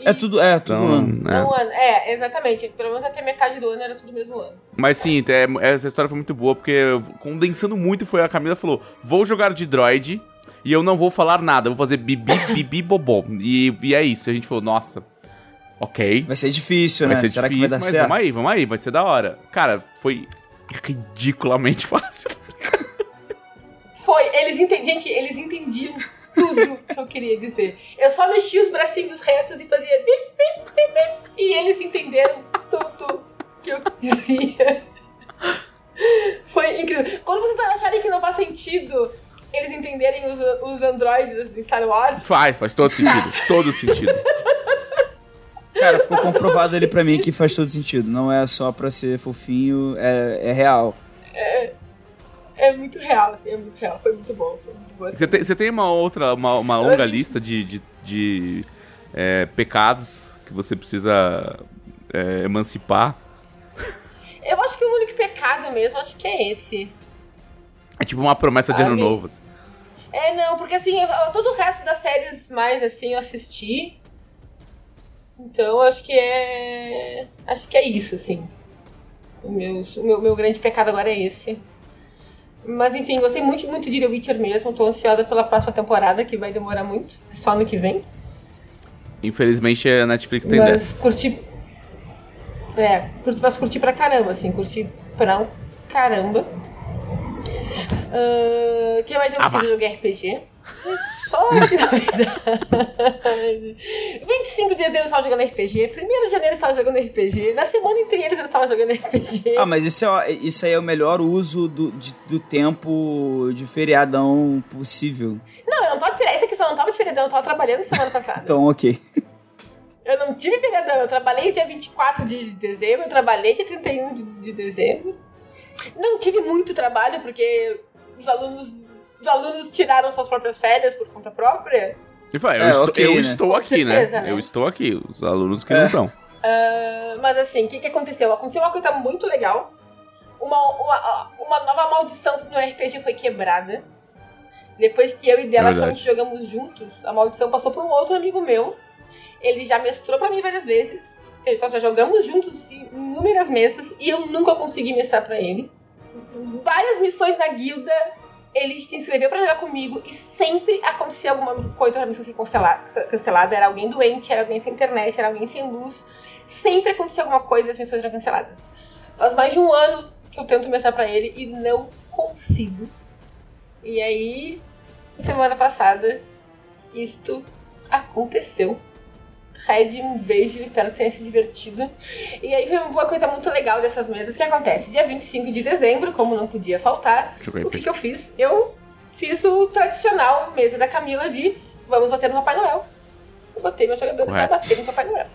É tudo, é, tudo Então, ano. é. Um ano. É, exatamente. Pelo menos até metade do ano era tudo mesmo ano. Mas sim, é- essa história foi muito boa, porque condensando muito, foi a Camila falou: vou jogar de droid e eu não vou falar nada, vou fazer bibi, [COUGHS] bibi, bobó. E, e é isso. A gente falou, nossa, ok. Vai ser difícil, Vai né? ser Será difícil, que vai dar mas certo? vamos aí, vamos aí, vai ser da hora. Cara, foi ridiculamente fácil. Foi, eles entendiam, gente, eles entendiam tudo que eu queria dizer. Eu só mexia os bracinhos retos e fazia bip, bip, bip, bip, e eles entenderam tudo que eu dizia. Foi incrível. Quando vocês acharem que não faz sentido eles entenderem os, os androides de Star Wars, Faz, faz todo sentido, todo sentido. Cara, ficou comprovado ali pra mim que faz todo sentido. Não é só pra ser fofinho, é, é real. é muito real, assim, é muito real. Foi muito bom. Foi muito bom assim. Você tem, você tem uma outra, uma, uma longa lista de, de, de, é, pecados que você precisa é, emancipar? Eu acho que o único pecado mesmo, acho que é esse. É tipo uma promessa de ano novo. assim. É, não, porque assim, eu- todo o resto das séries mais assim eu assisti. Então acho que é. Acho que é isso, assim. O meu, o meu, meu grande pecado agora é esse. Mas enfim, gostei muito, muito de The Witcher mesmo. Tô ansiosa pela próxima temporada, que vai demorar muito. É só ano que vem. Infelizmente a Netflix tem mas dessas. curti. É, curti, mas curti pra caramba, assim, curti pra um caramba. O que mais eu Ah, joguei RPG. [LAUGHS] Só que na verdade. 25 dias eu estava jogando RPG. 1 de janeiro eu estava jogando RPG. Na semana inteira eu estava jogando RPG. Ah, mas isso, é, isso aí é o melhor uso do, de- do tempo de feriadão possível. Não, eu não tava de feriado. Esse aqui só não tava de feriadão, eu tava trabalhando semana passada. Então, ok. Eu não tive feriadão. Eu trabalhei dia 24 de dezembro, eu trabalhei dia 31 de, de dezembro. Não tive muito trabalho, porque os alunos, os alunos tiraram suas próprias férias por conta própria. E vai, eu, É, estou, ok, eu né? estou aqui, né? certeza, né? Eu estou aqui, os alunos que É. não estão. Ah, mas assim, o que, que aconteceu? Aconteceu uma coisa muito legal. Uma, uma, uma nova maldição no RPG foi quebrada. Depois que eu e dela É fomos jogamos juntos, a maldição passou para um outro amigo meu. Ele já mestrou pra mim várias vezes. Então já jogamos juntos em inúmeras mesas e eu nunca consegui mestrar pra ele. Várias missões na guilda, ele se inscreveu pra jogar comigo e sempre acontecia alguma coisa pra missão ser cancela- cancelada. Era alguém doente, era alguém sem internet, era alguém sem luz. Sempre acontecia alguma coisa e as missões eram canceladas. Faz mais de um ano que eu tento mestrar pra ele e não consigo. E aí, semana passada, isto aconteceu. Red, um beijo, espero que tenha se divertido. E aí foi uma coisa muito legal dessas mesas. Que acontece? Dia 25 de dezembro, como não podia faltar, o que, que eu fiz? Eu fiz o tradicional mesa da Camila de vamos bater no Papai Noel. Eu botei meus jogadores pra bater no Papai Noel.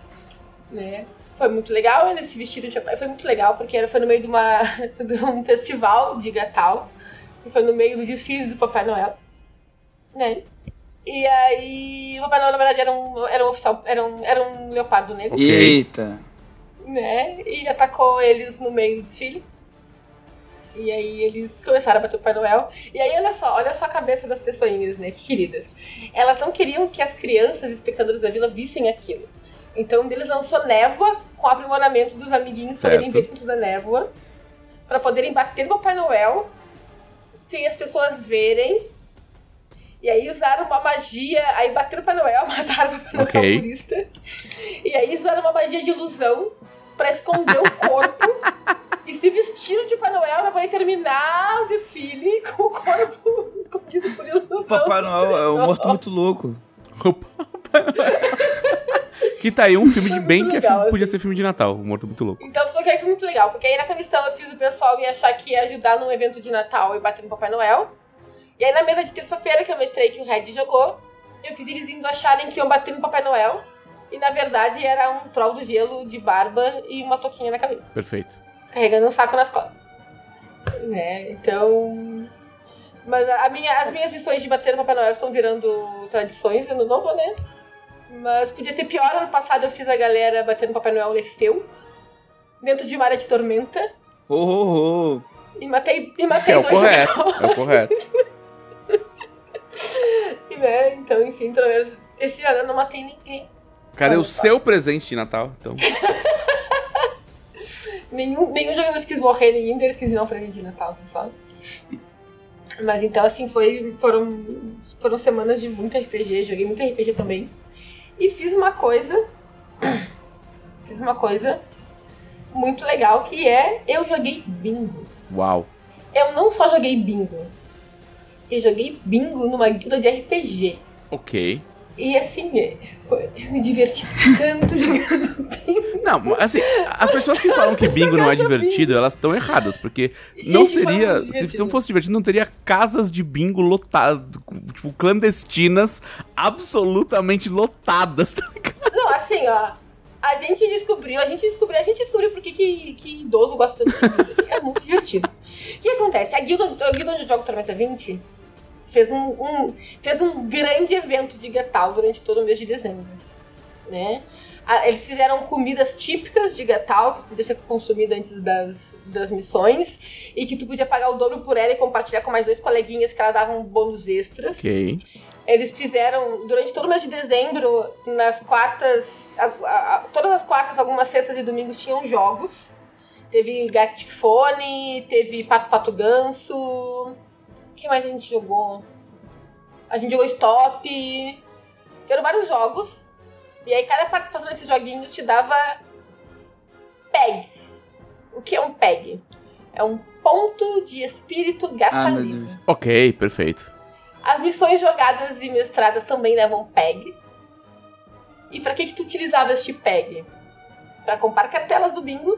Né? Foi muito legal, nesse vestido de papai foi muito legal, porque era, foi no meio de, uma, [LAUGHS] de um festival de Natal. E foi no meio do desfile do Papai Noel. Né? E aí, o Papai Noel, na verdade, era um, era um oficial, era um, era um leopardo negro Ok. Eita. né? E atacou eles no meio do desfile. E aí eles começaram a bater o Pai Noel. E aí, olha só, olha só a cabeça das pessoinhas, né? Que queridas. Elas não queriam que as crianças, espectadores da vila, vissem aquilo. Então eles lançou névoa com o aprimoramento dos amiguinhos Certo. poderem ver dentro da névoa. Pra poderem bater no Papai Noel sem as pessoas verem. E aí usaram uma magia, aí bateram o Papai Noel, [LAUGHS] mataram o Papai Noel Ok. purista. E aí usaram uma magia de ilusão pra esconder o corpo [LAUGHS] e se vestiram de Papai Noel pra poder terminar o desfile com o corpo [LAUGHS] escondido por ilusão. O Papai Noel é um morto muito louco. O Papai Noel. que tá aí um filme de Foi bem que é filme- podia assim. ser filme de Natal, o Morto Muito Louco. Então só que aí foi muito legal, porque aí nessa missão eu fiz o pessoal ia achar que ia ajudar num evento de Natal e bater no Papai Noel. E aí na mesa de terça-feira que eu mestrei que o Red jogou, eu fiz eles indo acharem que iam bater no Papai Noel. E na verdade era um troll do gelo de barba e uma toquinha na cabeça. Perfeito. carregando um saco nas costas. Né? Então. Mas a minha, as minhas missões de bater no Papai Noel estão virando tradições ano novo, né? Mas podia ser pior. Ano passado eu fiz a galera bater no Papai Noel Lefeu. Dentro de uma área de tormenta. Oh, oh, oh. E matei, e matei É o dois correto. jogadores, [LAUGHS] É o correto. [LAUGHS] né? Então, enfim, pelo menos esse ano eu não matei ninguém. Cadê Olha o só. seu presente de Natal? Então, [LAUGHS] Nenhum, nenhum jogador quis morrer, nenhum deles quis dar um presente de Natal, só. Mas então, assim, foi, foram, foram semanas de muito RPG, joguei muito RPG também. E fiz uma coisa. [COUGHS] Fiz uma coisa muito legal que é eu joguei bingo. uau. Eu não só joguei bingo, eu joguei bingo numa guilda de RPG. Ok. E assim, eu me diverti tanto [LAUGHS] jogando bingo. Não, assim, as pessoas que falam que [LAUGHS] bingo não é divertido, elas estão erradas, porque Gente, não seria. muito Se, não fosse divertido, não teria casas de bingo lotadas, tipo, clandestinas, absolutamente lotadas, tá ligado? Não, assim, ó. A gente descobriu, a gente descobriu, a gente descobriu por que, que, idoso gosta tanto de guilda. Assim, é muito divertido. O que acontece? A guilda, a guilda onde eu jogo Tormenta 20 fez um, um- fez um grande evento de Gatal durante todo o mês de dezembro. Né? Eles fizeram comidas típicas de Gatal, que podia ser consumida antes das, das missões, e que tu podia pagar o dobro por ela e compartilhar com mais dois coleguinhas que ela davam bônus extras. Ok. Eles fizeram, durante todo o mês de dezembro, nas quartas, a- a- a- todas as quartas, algumas sextas e domingos tinham jogos. Teve Gatifone, teve Pato Pato Ganso. O que mais a gente jogou? A gente jogou Stop. Tiveram vários jogos. E aí cada participação desses joguinhos te dava pegs. O que é um peg? É um ponto de espírito Ah, gatalino. Deus. Ok, perfeito. As missões jogadas e mestradas também levam PEG. E pra que que tu utilizava este PEG? Pra comprar cartelas do bingo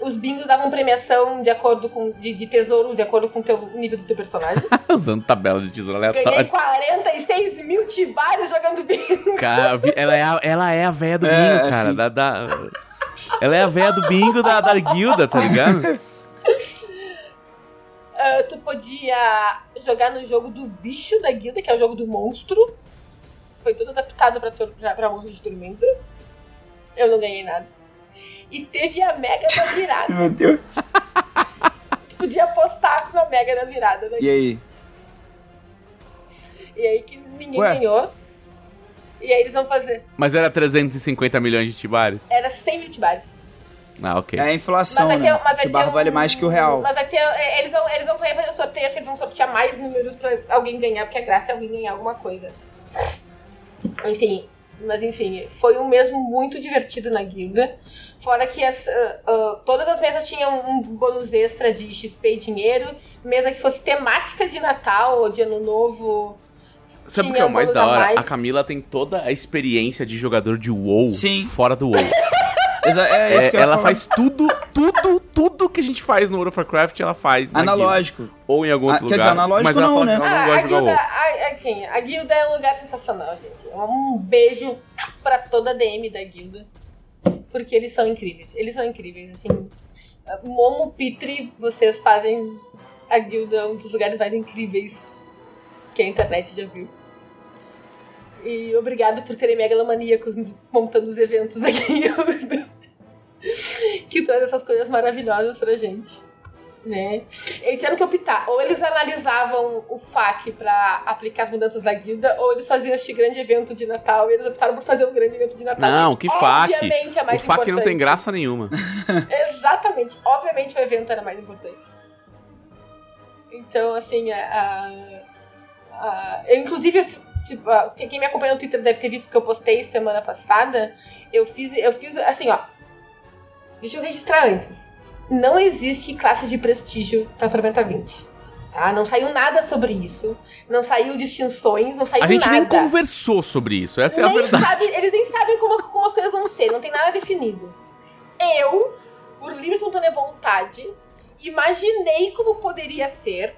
Os bingos davam premiação de acordo com. de, de tesouro, de acordo com o teu nível do teu personagem. [LAUGHS] Usando tabela de tesouro Ganhei aleatória. 46 mil tibários jogando bingo. Cara, ela é a, ela é a véia do É, bingo, cara. assim. Da, da- Ela é a véia do bingo da, da guilda, tá ligado? [LAUGHS] Ah, tu podia jogar no jogo do bicho da guilda, que é o jogo do monstro. Foi tudo adaptado pra, pra, pra monstro de tormenta. Eu não ganhei nada. E teve a mega da virada. [LAUGHS] Meu Deus. tu podia apostar com a mega da virada. Da E aí? E aí que ninguém Ué? ganhou. E aí eles vão fazer. Mas era 350 milhões de tibares? Era 100 mil tibares. Ah, ok. É a inflação, Mas ter, né? mas vai Tibar ter um- vale mais que o real. Mas vai ter. é, Eles vão, eles vão fazer sorteio, acho que eles vão sortear mais números pra alguém ganhar, porque a graça é alguém ganhar alguma coisa. Enfim, mas enfim, foi um mês muito divertido na guilda. Fora que as, ah, ah, todas as mesas tinham um bônus extra de XP e dinheiro. Mesa que fosse temática de Natal ou de Ano Novo. Sabe o que é o mais da hora? mais. A Camila tem toda a experiência de jogador de WoW Sim. fora do WoW. [LAUGHS] É, isso É, ela faz tudo, tudo, tudo que a gente faz no World of Warcraft, ela faz na guilda. Analógico. Ou em algum Ah, outro quer lugar. dizer, analógico mas ela não, fala né? ela não Ah, gosta a jogar guilda, a, assim, a guilda é um lugar sensacional, gente. Um beijo pra toda a DM da guilda. Porque eles são incríveis. Eles são incríveis, assim. Momo Pitri, vocês fazem a guilda um dos lugares mais incríveis que a internet já viu. E obrigado por terem megalomaníacos montando os eventos da guilda. [LAUGHS] que trazem essas coisas maravilhosas pra gente né? Eles tiveram que optar. Ou eles analisavam o FAQ pra aplicar as mudanças da guilda, ou eles faziam este grande evento de Natal e eles optaram por fazer um grande evento de Natal. Não, que FAQ? Obviamente é O mais FAQ não tem importante. graça nenhuma. [LAUGHS] Exatamente. Obviamente o evento era mais importante. Então, assim, a. a, a- eu, inclusive, tipo, quem me acompanha no Twitter deve ter visto que eu postei semana passada. Eu fiz, eu fiz assim, ó. Deixa eu registrar antes. Não existe classe de prestígio pra Tormenta 20. Tá? Não saiu nada sobre isso. Não saiu distinções, não saiu A gente nada. nem conversou sobre isso, essa é a Nem verdade. sabe- eles nem sabem como, como as coisas vão ser, não tem nada definido. Eu, por livre e espontânea vontade, imaginei como poderia ser.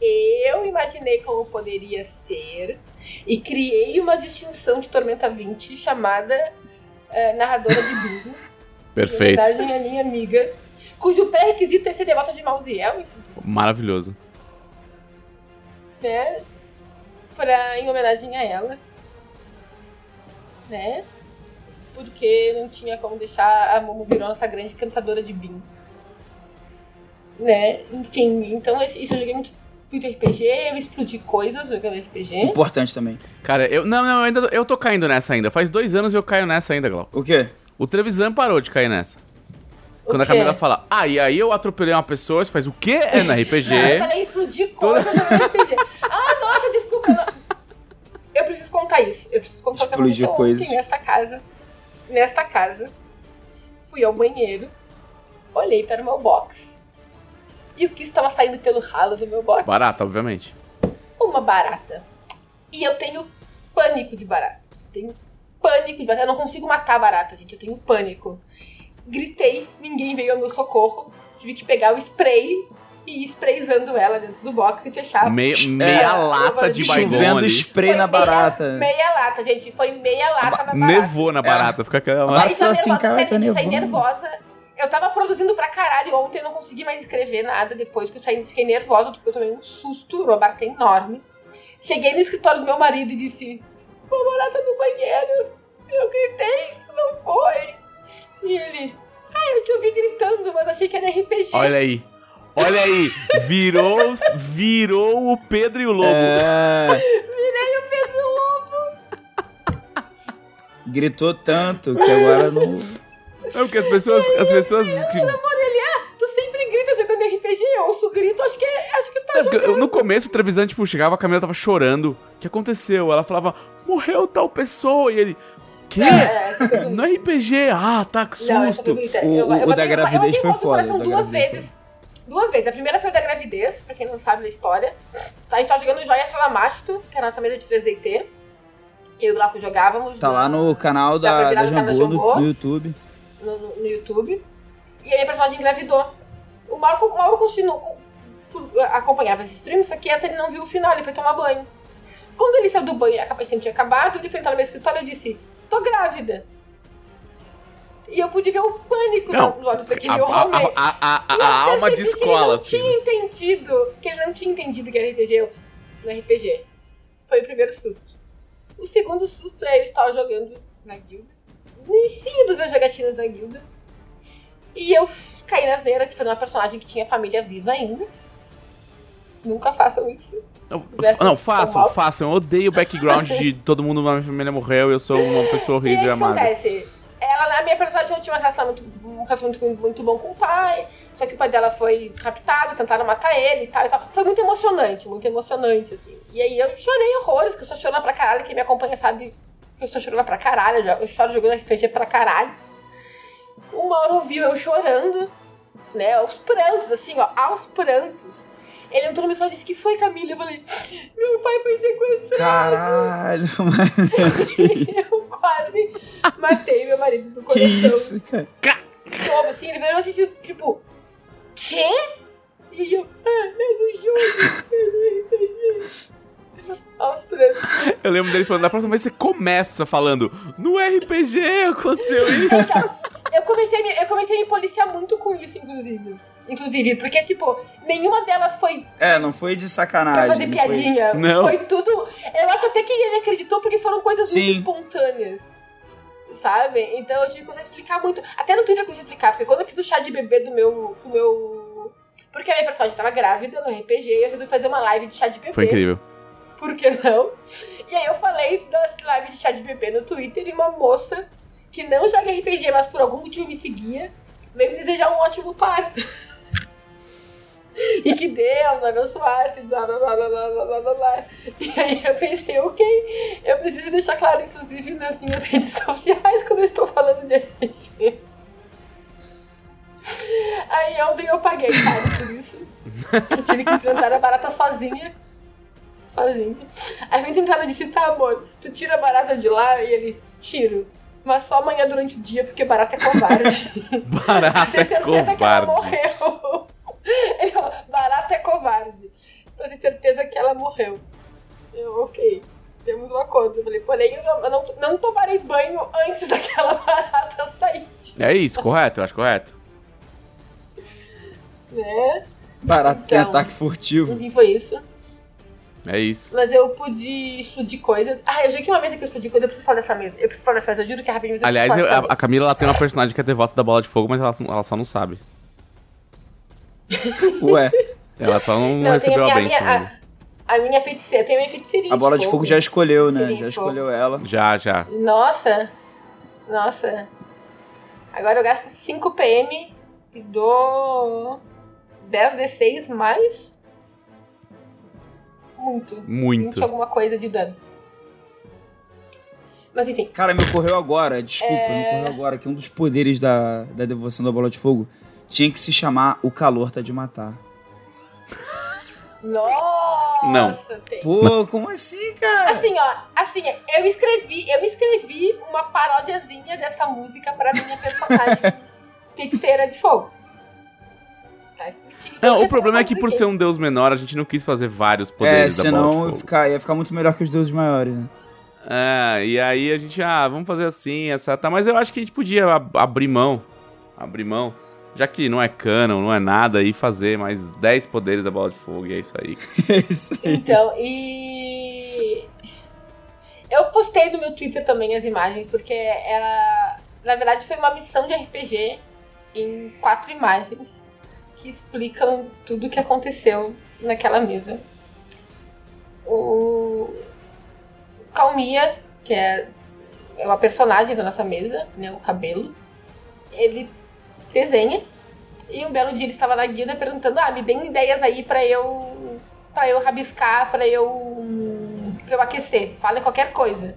Eu imaginei como poderia ser. E criei uma distinção de Tormenta 20 chamada eh, Narradora de Bingo. [LAUGHS] Perfeito. Homenagem à minha amiga, cujo pré-requisito é ser devota de Mausiel, Maravilhoso. né? Pra, em homenagem a ela. Né? Porque não tinha como deixar a Momo virou nossa grande cantadora de bingo. Né? Enfim, então isso eu joguei muito, muito RPG, eu explodi coisas jogando RPG. Importante também. Cara, eu. Não, não, eu ainda eu tô caindo nessa ainda. Faz dois anos eu caio nessa ainda, Glau. O quê? O Trevisan parou de cair nessa. Quando a? Camila fala, ah, e aí eu atropelei uma pessoa, você faz o quê? É na [LAUGHS] Eu RPG. falei explodir coisas jogando RPG. Ah, nossa, desculpa. eu Eu preciso contar isso. Eu preciso contar o que coisas. ontem nesta casa. Nesta casa. Fui ao banheiro. Olhei para o meu box. E o que estava saindo pelo ralo do meu box? Barata, obviamente. Uma barata. E eu tenho pânico de barata. Tenho pânico de barata. Eu não consigo matar barata, gente. Eu tenho pânico. Gritei, ninguém veio ao meu socorro. Tive que pegar o spray e ir sprayzando ela dentro do box e fechar. Meia, meia lata de Chovendo baigon Chovendo ali. spray Foi na meia- barata. Meia lata, gente. Foi meia lata na barata. Nevou na barata, fica aquela. Já Fala assim, nervosa, cara, tá gente, saí nervosa. Eu tava produzindo pra caralho ontem, eu não consegui mais escrever nada depois que eu saí, fiquei nervosa, porque eu tomei um susto, uma barata enorme. Cheguei no escritório do meu marido e disse: Uma barata no banheiro. Eu gritei, não foi. E ele: Ah, eu te ouvi gritando, mas achei que era RPG. Olha aí. Olha aí. Virou, virou o Pedro e o Lobo. É, Virei o Pedro Lobo. gritou tanto que agora não. É porque as pessoas. As pessoas. que- Tu sempre grita jogando RPG, eu ouço grito, acho que, acho que tá É, eu- no começo o Trevisan, tipo, chegava, a Camila tava chorando. O que aconteceu? Ela falava, morreu tal pessoa. E ele, quê? É, essa coisa No RPG? Ah, tá, que Não, essa susto. bonita. O- Eu- o- eu o da eu- gravidez eu foi foda, da duas vezes. Duas vezes. A primeira foi o da gravidez, pra quem não sabe da história. A gente tava jogando Joia Salamasto, que é a nossa mesa de 3DT. Que eu e o Glauco jogávamos. Tá lá no canal da, da da Jambô no, Jambô. no YouTube. no, no- no YouTube. E a minha personagem engravidou. O Mauro, o Mauro continuou, acompanhava esse stream, só que essa ele não viu o final, ele foi tomar banho. Quando ele saiu do banho a capacete tinha acabado, ele foi entrar no meu escritório e disse: Tô grávida. E eu pude ver o pânico Não, nos olhos daquele A, homem. a- a- a- eu a alma de percebi que escola, ele não assim. tinha entendido, que ele não tinha entendido que era RPG no RPG. Foi o primeiro susto. O segundo susto é ele estava jogando na guilda. No início dos meus jogatinas na guilda. E eu caí na asneira que foi uma personagem que tinha família viva ainda. Nunca façam isso. Não, não façam, façam. Eu odeio o background de todo mundo na minha família morreu eu sou uma pessoa E horrível o e que amada. acontece? Ela, a minha personagem não tinha um relacionamento, um relacionamento muito, muito bom com o pai, só que o pai dela foi raptado, tentaram matar ele e tal, e tal. Foi muito emocionante, muito emocionante, assim. E aí eu chorei horrores, que eu sou chorona pra caralho, quem me acompanha sabe que eu estou chorando pra caralho, eu já- eu choro jogando RPG pra caralho. Uma hora ouviu eu chorando, né, aos prantos, assim, ó, aos prantos. Ele entrou no meu e disse, que foi, Camila? Eu falei, meu pai foi sequestrado. Caralho, [LAUGHS] mano. eu quase matei meu marido do Que coração. isso, cara? Como assim? Ele virou assim, tipo, quê? E eu, ah, é no jogo, é. Aos. Eu lembro dele falando, da próxima vez você começa falando, no RPG aconteceu isso. [LAUGHS] Eu comecei, eu comecei a me policiar muito com isso, inclusive. Inclusive, porque, tipo, nenhuma delas foi É, não foi de pra sacanagem. fazer não foi- piadinha. Não. Foi tudo. Eu acho até que ele acreditou porque foram coisas Sim. muito espontâneas. Sabe? Então eu tive que começar a explicar muito. Até no Twitter eu consegui explicar, porque quando eu fiz o chá de bebê do meu. Do meu... Porque a minha personagem tava grávida no RPG e eu resolvi fazer uma live de chá de bebê. Foi incrível. Por que não? E aí eu falei das lives de chá de bebê no Twitter e uma moça que não joga RPG, mas por algum motivo me seguia, veio me desejar um ótimo parto e que Deus abençoasse, blá blá blá blá blá blá blá E aí eu pensei, ok, eu preciso deixar claro, inclusive, nas minhas [LAUGHS] redes sociais quando eu estou falando de RPG. Aí ontem eu paguei caro por isso. Eu tive que enfrentar a barata sozinha. Sozinha. Aí vem tentava disse, tá amor, tu tira a barata de lá e ele, tiro. Mas só amanhã durante o dia, porque barata é covarde. [LAUGHS] barata [LAUGHS] é covarde. Ela morreu. [LAUGHS] Ele falou, barata é covarde. Pra ter certeza que ela morreu. Eu, ok. Temos um acordo. Eu falei, porém, eu não, eu não, não tomarei banho antes [LAUGHS] daquela barata sair. É isso, correto, eu acho correto. [LAUGHS] Né? Barato tem Então. ataque furtivo. Enfim, foi isso. É isso. Mas eu pude explodir coisas. Ah, eu já que uma mesa que eu explodi coisas, eu preciso falar dessa mesa. Eu preciso falar dessa mesa, eu juro que é rapidinho. mas eu Aliás, eu- a, a Camila ela tem uma personagem que é devota da bola de fogo, mas ela, ela só não sabe. [LAUGHS] Ué, Ela só não, Não, recebeu a a minha- ainda. A minha feiticeira, tem a minha feiticeirinha. a bola de fogo já escolheu, né? Já fogo. escolheu ela. Já, já. Nossa! Nossa! Agora eu gasto 5 PM e dou 10d6 mais. Muito. 20 Muito. alguma coisa de dano. Mas enfim. Cara, me ocorreu agora, desculpa, É. me ocorreu agora que um dos poderes da, da devoção da bola de fogo tinha que se chamar O Calor Tá de Matar. Nossa! Não. Tem. Pô, como assim, cara? Assim, ó, assim, eu escrevi, eu escrevi uma paródiazinha dessa música pra minha personagem [LAUGHS] feiticeira de fogo. Tá. Não, o problema é que por ser um deus menor, a gente não quis fazer vários É, poderes da bola de senão ia fogo. ficar, ia ficar muito melhor que os deuses maiores, né? É, e aí a gente, ah, vamos fazer assim, essa, tá, mas eu acho que a gente podia ab- abrir mão, abrir mão, já que não é canon, não é nada, e fazer mais 10 poderes da bola de fogo, e é isso aí. [LAUGHS] É isso aí. Então, e. Eu postei no meu Twitter também as imagens, porque ela. Na verdade, foi uma missão de RPG em quatro imagens que explicam tudo o que aconteceu naquela mesa. O. Calmia, que é é uma personagem da nossa mesa, né? O cabelo. Ele desenha. E um belo dia ele estava na guilda perguntando: Ah, me deem ideias aí pra eu pra eu rabiscar, pra eu, pra eu aquecer. Fala qualquer coisa.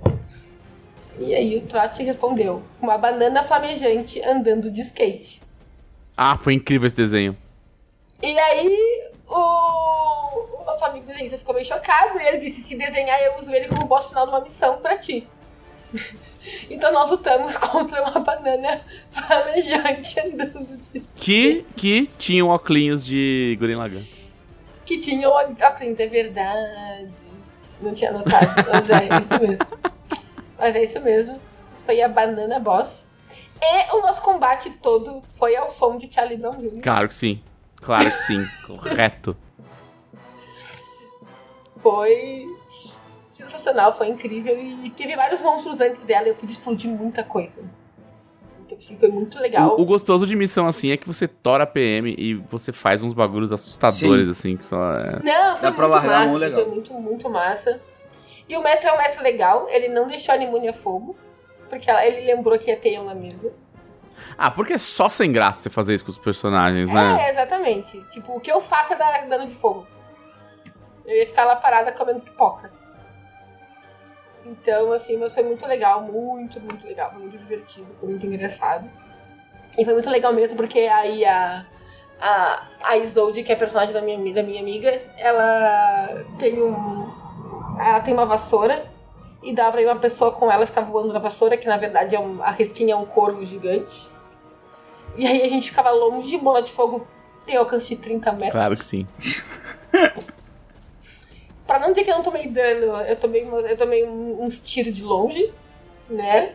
E aí o Trot respondeu: uma banana flamejante andando de skate. Ah, foi incrível esse desenho. E aí o, o nosso amigo desenhista ficou meio chocado e ele disse: se desenhar, eu uso ele como boss final de uma missão pra ti. [LAUGHS] Então nós lutamos [LAUGHS] contra uma banana flamejante andando. Que, que tinha um óculos de Gurren Lagann. Que tinha o óculos, é verdade. Não tinha notado, mas é isso mesmo. Mas é isso mesmo. Foi a banana boss. E o nosso combate todo foi ao som de Charlie Brown Jr. Claro que sim. Claro que sim. Correto. Foi sensacional, foi incrível. E teve vários monstros antes dela e eu pude explodir muita coisa. Então, assim, foi muito legal. O, o gostoso de missão assim é que você tora a PM e você faz uns bagulhos assustadores, Sim. assim, que você fala. é. Não, foi Dá pra muito largar massa, um legal. foi muito, muito massa. E o mestre é um mestre legal, ele não deixou a Nimune a fogo, porque ela- ele lembrou que ia ter eu na mesa. Ah, porque é só sem graça você fazer isso com os personagens, né? É, exatamente. Tipo, o que eu faço é dar dano de fogo. Eu ia ficar lá parada comendo pipoca. Então, assim, mas foi muito legal, muito, muito legal. Foi muito divertido, foi muito engraçado. E foi muito legal mesmo, porque aí a, a, a Isolde, que é a personagem da minha, da minha amiga, ela tem um. Ela tem uma vassoura. E dá pra ir uma pessoa com ela ficar voando na vassoura, que na verdade é um, a resquinha é um corvo gigante. E aí a gente ficava longe de bola de fogo, tem alcance de 30 metros. Claro que sim. [LAUGHS] Pra não dizer que eu não tomei dano, eu tomei, uma- eu tomei uns tiros de longe, né?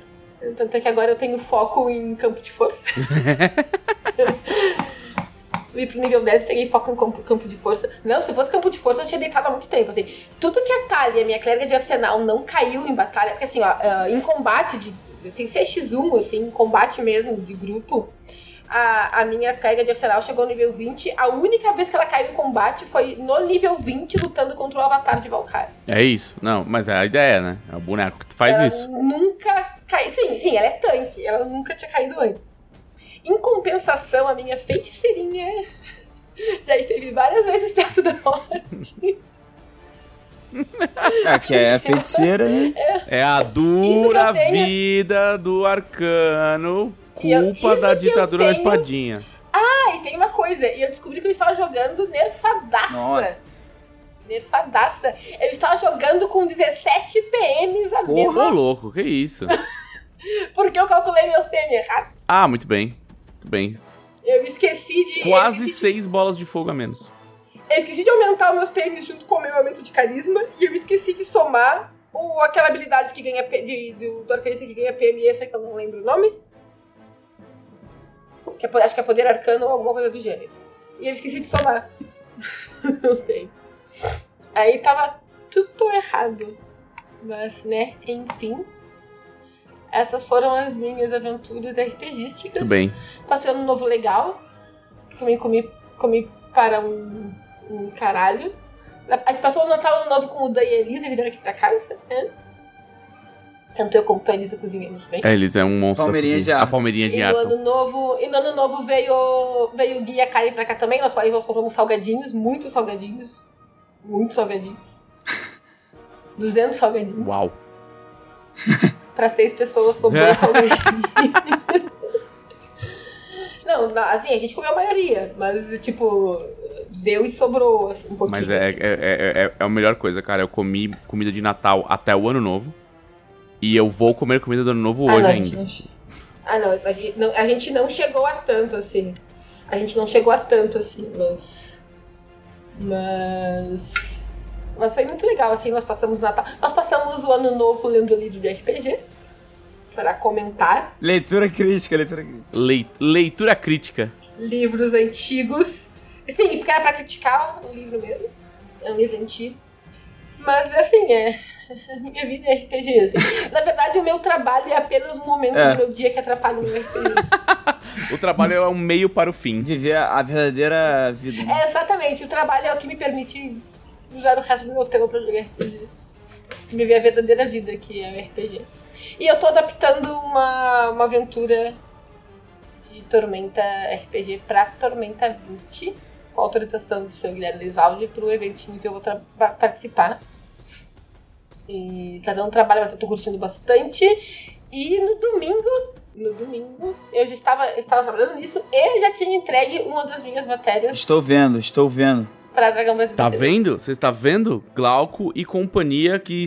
Tanto é que agora eu tenho foco em campo de força. [LAUGHS] Subi pro nível 10 peguei foco em campo, campo de força. Não, se fosse campo de força eu tinha deitado há muito tempo. Assim. Tudo que a Thalia, minha clériga de arsenal, não caiu em batalha, porque assim, ó, ah, em combate, de, sem ser X1, assim, em combate mesmo, de grupo, a, a minha clériga de arsenal chegou ao nível 20. A única vez que ela caiu em combate foi no nível 20, lutando contra o avatar de Valkyrie. É isso. Não, mas é a ideia, né? É o boneco que faz ela isso. Nunca caiu. Sim, sim, ela é tanque. Ela nunca tinha caído antes. Em compensação, a minha feiticeirinha [LAUGHS] já esteve várias vezes perto da morte. [LAUGHS] É, que é a feiticeira, né? É a Isso dura vida do arcano, culpa da ditadura da tenho. espadinha. Ah, e tem uma coisa. E eu descobri que eu estava jogando nerfadaça. Nossa. Nerfadaça. Eu estava jogando com 17 PMs a menos. Ô, louco, que isso? [LAUGHS] Porque eu calculei meus PM errado. Ah, muito bem. Muito bem. Eu esqueci de. Quase esqueci, seis bolas de fogo a menos. eu esqueci de aumentar os meus PMs junto com o meu aumento de carisma. E eu esqueci de somar o, aquela habilidade que ganha de, do, do arcanista que ganha PM extra, que eu não lembro o nome. Que é acho que é poder arcano ou alguma coisa do gênero. E eu esqueci de somar [LAUGHS] meus PM. Aí tava tudo errado. Mas, né, enfim. Essas foram as minhas aventuras RPGísticas. Muito bem. Passei ano novo legal. Comi, comi, comi para um, um caralho. A gente passou o Natal Ano Novo com o Dan e a Elisa, que vieram aqui pra casa, né? Tanto eu como a Elisa cozinhamos bem. É, eles é um monstro Palmeirinha de. A palmeirinha de E no Arthur. ano novo, e no ano novo veio, veio o Gui e a Karen pra cá também. Nós, nós compramos salgadinhos, muitos salgadinhos. Muitos salgadinhos. [LAUGHS] 200 salgadinhos. Uau. [LAUGHS] Pra seis pessoas sobrou [LAUGHS] salgadinho. Não, assim, a gente comeu a maioria, mas tipo, deu e sobrou assim, um pouquinho. Mas é, é, é, é, é a melhor coisa, cara. Eu comi comida de Natal até o ano novo. E eu vou comer comida do ano novo Ah, hoje não, a ainda. gente não che- Ah, não a, gente não, a gente não chegou a tanto assim. A gente não chegou a tanto assim, mas. Mas. Mas foi muito legal, assim, nós passamos o Natal. Nós passamos o ano novo lendo livro de RPG. Para comentar Leitura crítica, leitura crítica. Lei- leitura crítica. livros antigos. Sim, porque era pra criticar o livro mesmo. É um livro antigo. Mas assim, é. [LAUGHS] Minha vida é RPG, assim. Na verdade, o meu trabalho é apenas um momento É. do meu dia que atrapalha o meu RPG. [LAUGHS] O trabalho é um meio para o fim. Viver a verdadeira vida. né? É, exatamente. O trabalho é o que me permite usar o resto do meu tempo pra jogar RPG. Viver a verdadeira vida, que é o RPG. E eu tô adaptando uma, uma aventura de Tormenta RPG pra Tormenta 20, com autorização do seu Guilherme Lisvaldi, pro eventinho que eu vou participar. E tá dando trabalho, mas eu tô curtindo bastante. E no domingo, no domingo, eu já estava, eu estava trabalhando nisso e já tinha entregue uma das minhas matérias Estou vendo, estou vendo. pra Dragão Brasil. Tá vendo? Você tá vendo? Glauco e companhia que,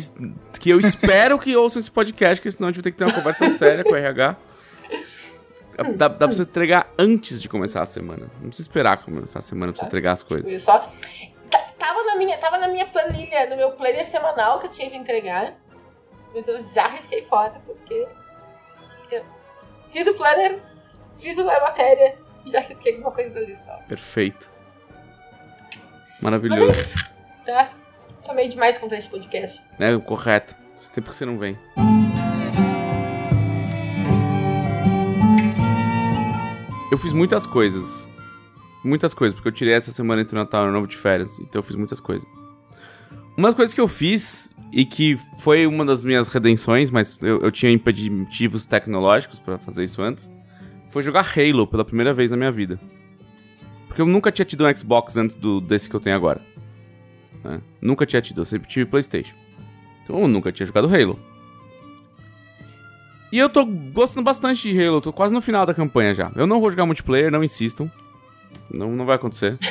que eu espero que ouçam esse podcast, porque senão a gente vai ter que ter uma conversa [LAUGHS] séria com o RH. Dá, dá pra você entregar antes de começar a semana. Não precisa esperar começar a semana pra você entregar as coisas. Só? Tá- Tava na, minha, tava na minha planilha, no meu planner semanal que eu tinha que entregar. Mas eu já risquei fora, porque. eu fiz o planner, fiz a matéria, já risquei alguma coisa da lista. Perfeito. Mas é Maravilhoso. isso. Já tomei demais contra esse podcast. É correto. Faz tempo que você não vem. Eu fiz muitas coisas. Muitas coisas, porque eu tirei essa semana entre o Natal e o Novo de férias. Então eu fiz muitas coisas. Uma das coisas que eu fiz, e que foi uma das minhas redenções, mas eu, eu tinha impeditivos tecnológicos pra fazer isso antes, foi jogar Halo pela primeira vez na minha vida. Porque eu nunca tinha tido um Xbox antes do, desse que eu tenho agora. né? Nunca tinha tido, eu sempre tive PlayStation. Então eu nunca tinha jogado Halo. E eu tô gostando bastante de Halo, tô quase no final da campanha já. Eu não vou jogar multiplayer, não insistam. Não, não vai acontecer. [LAUGHS]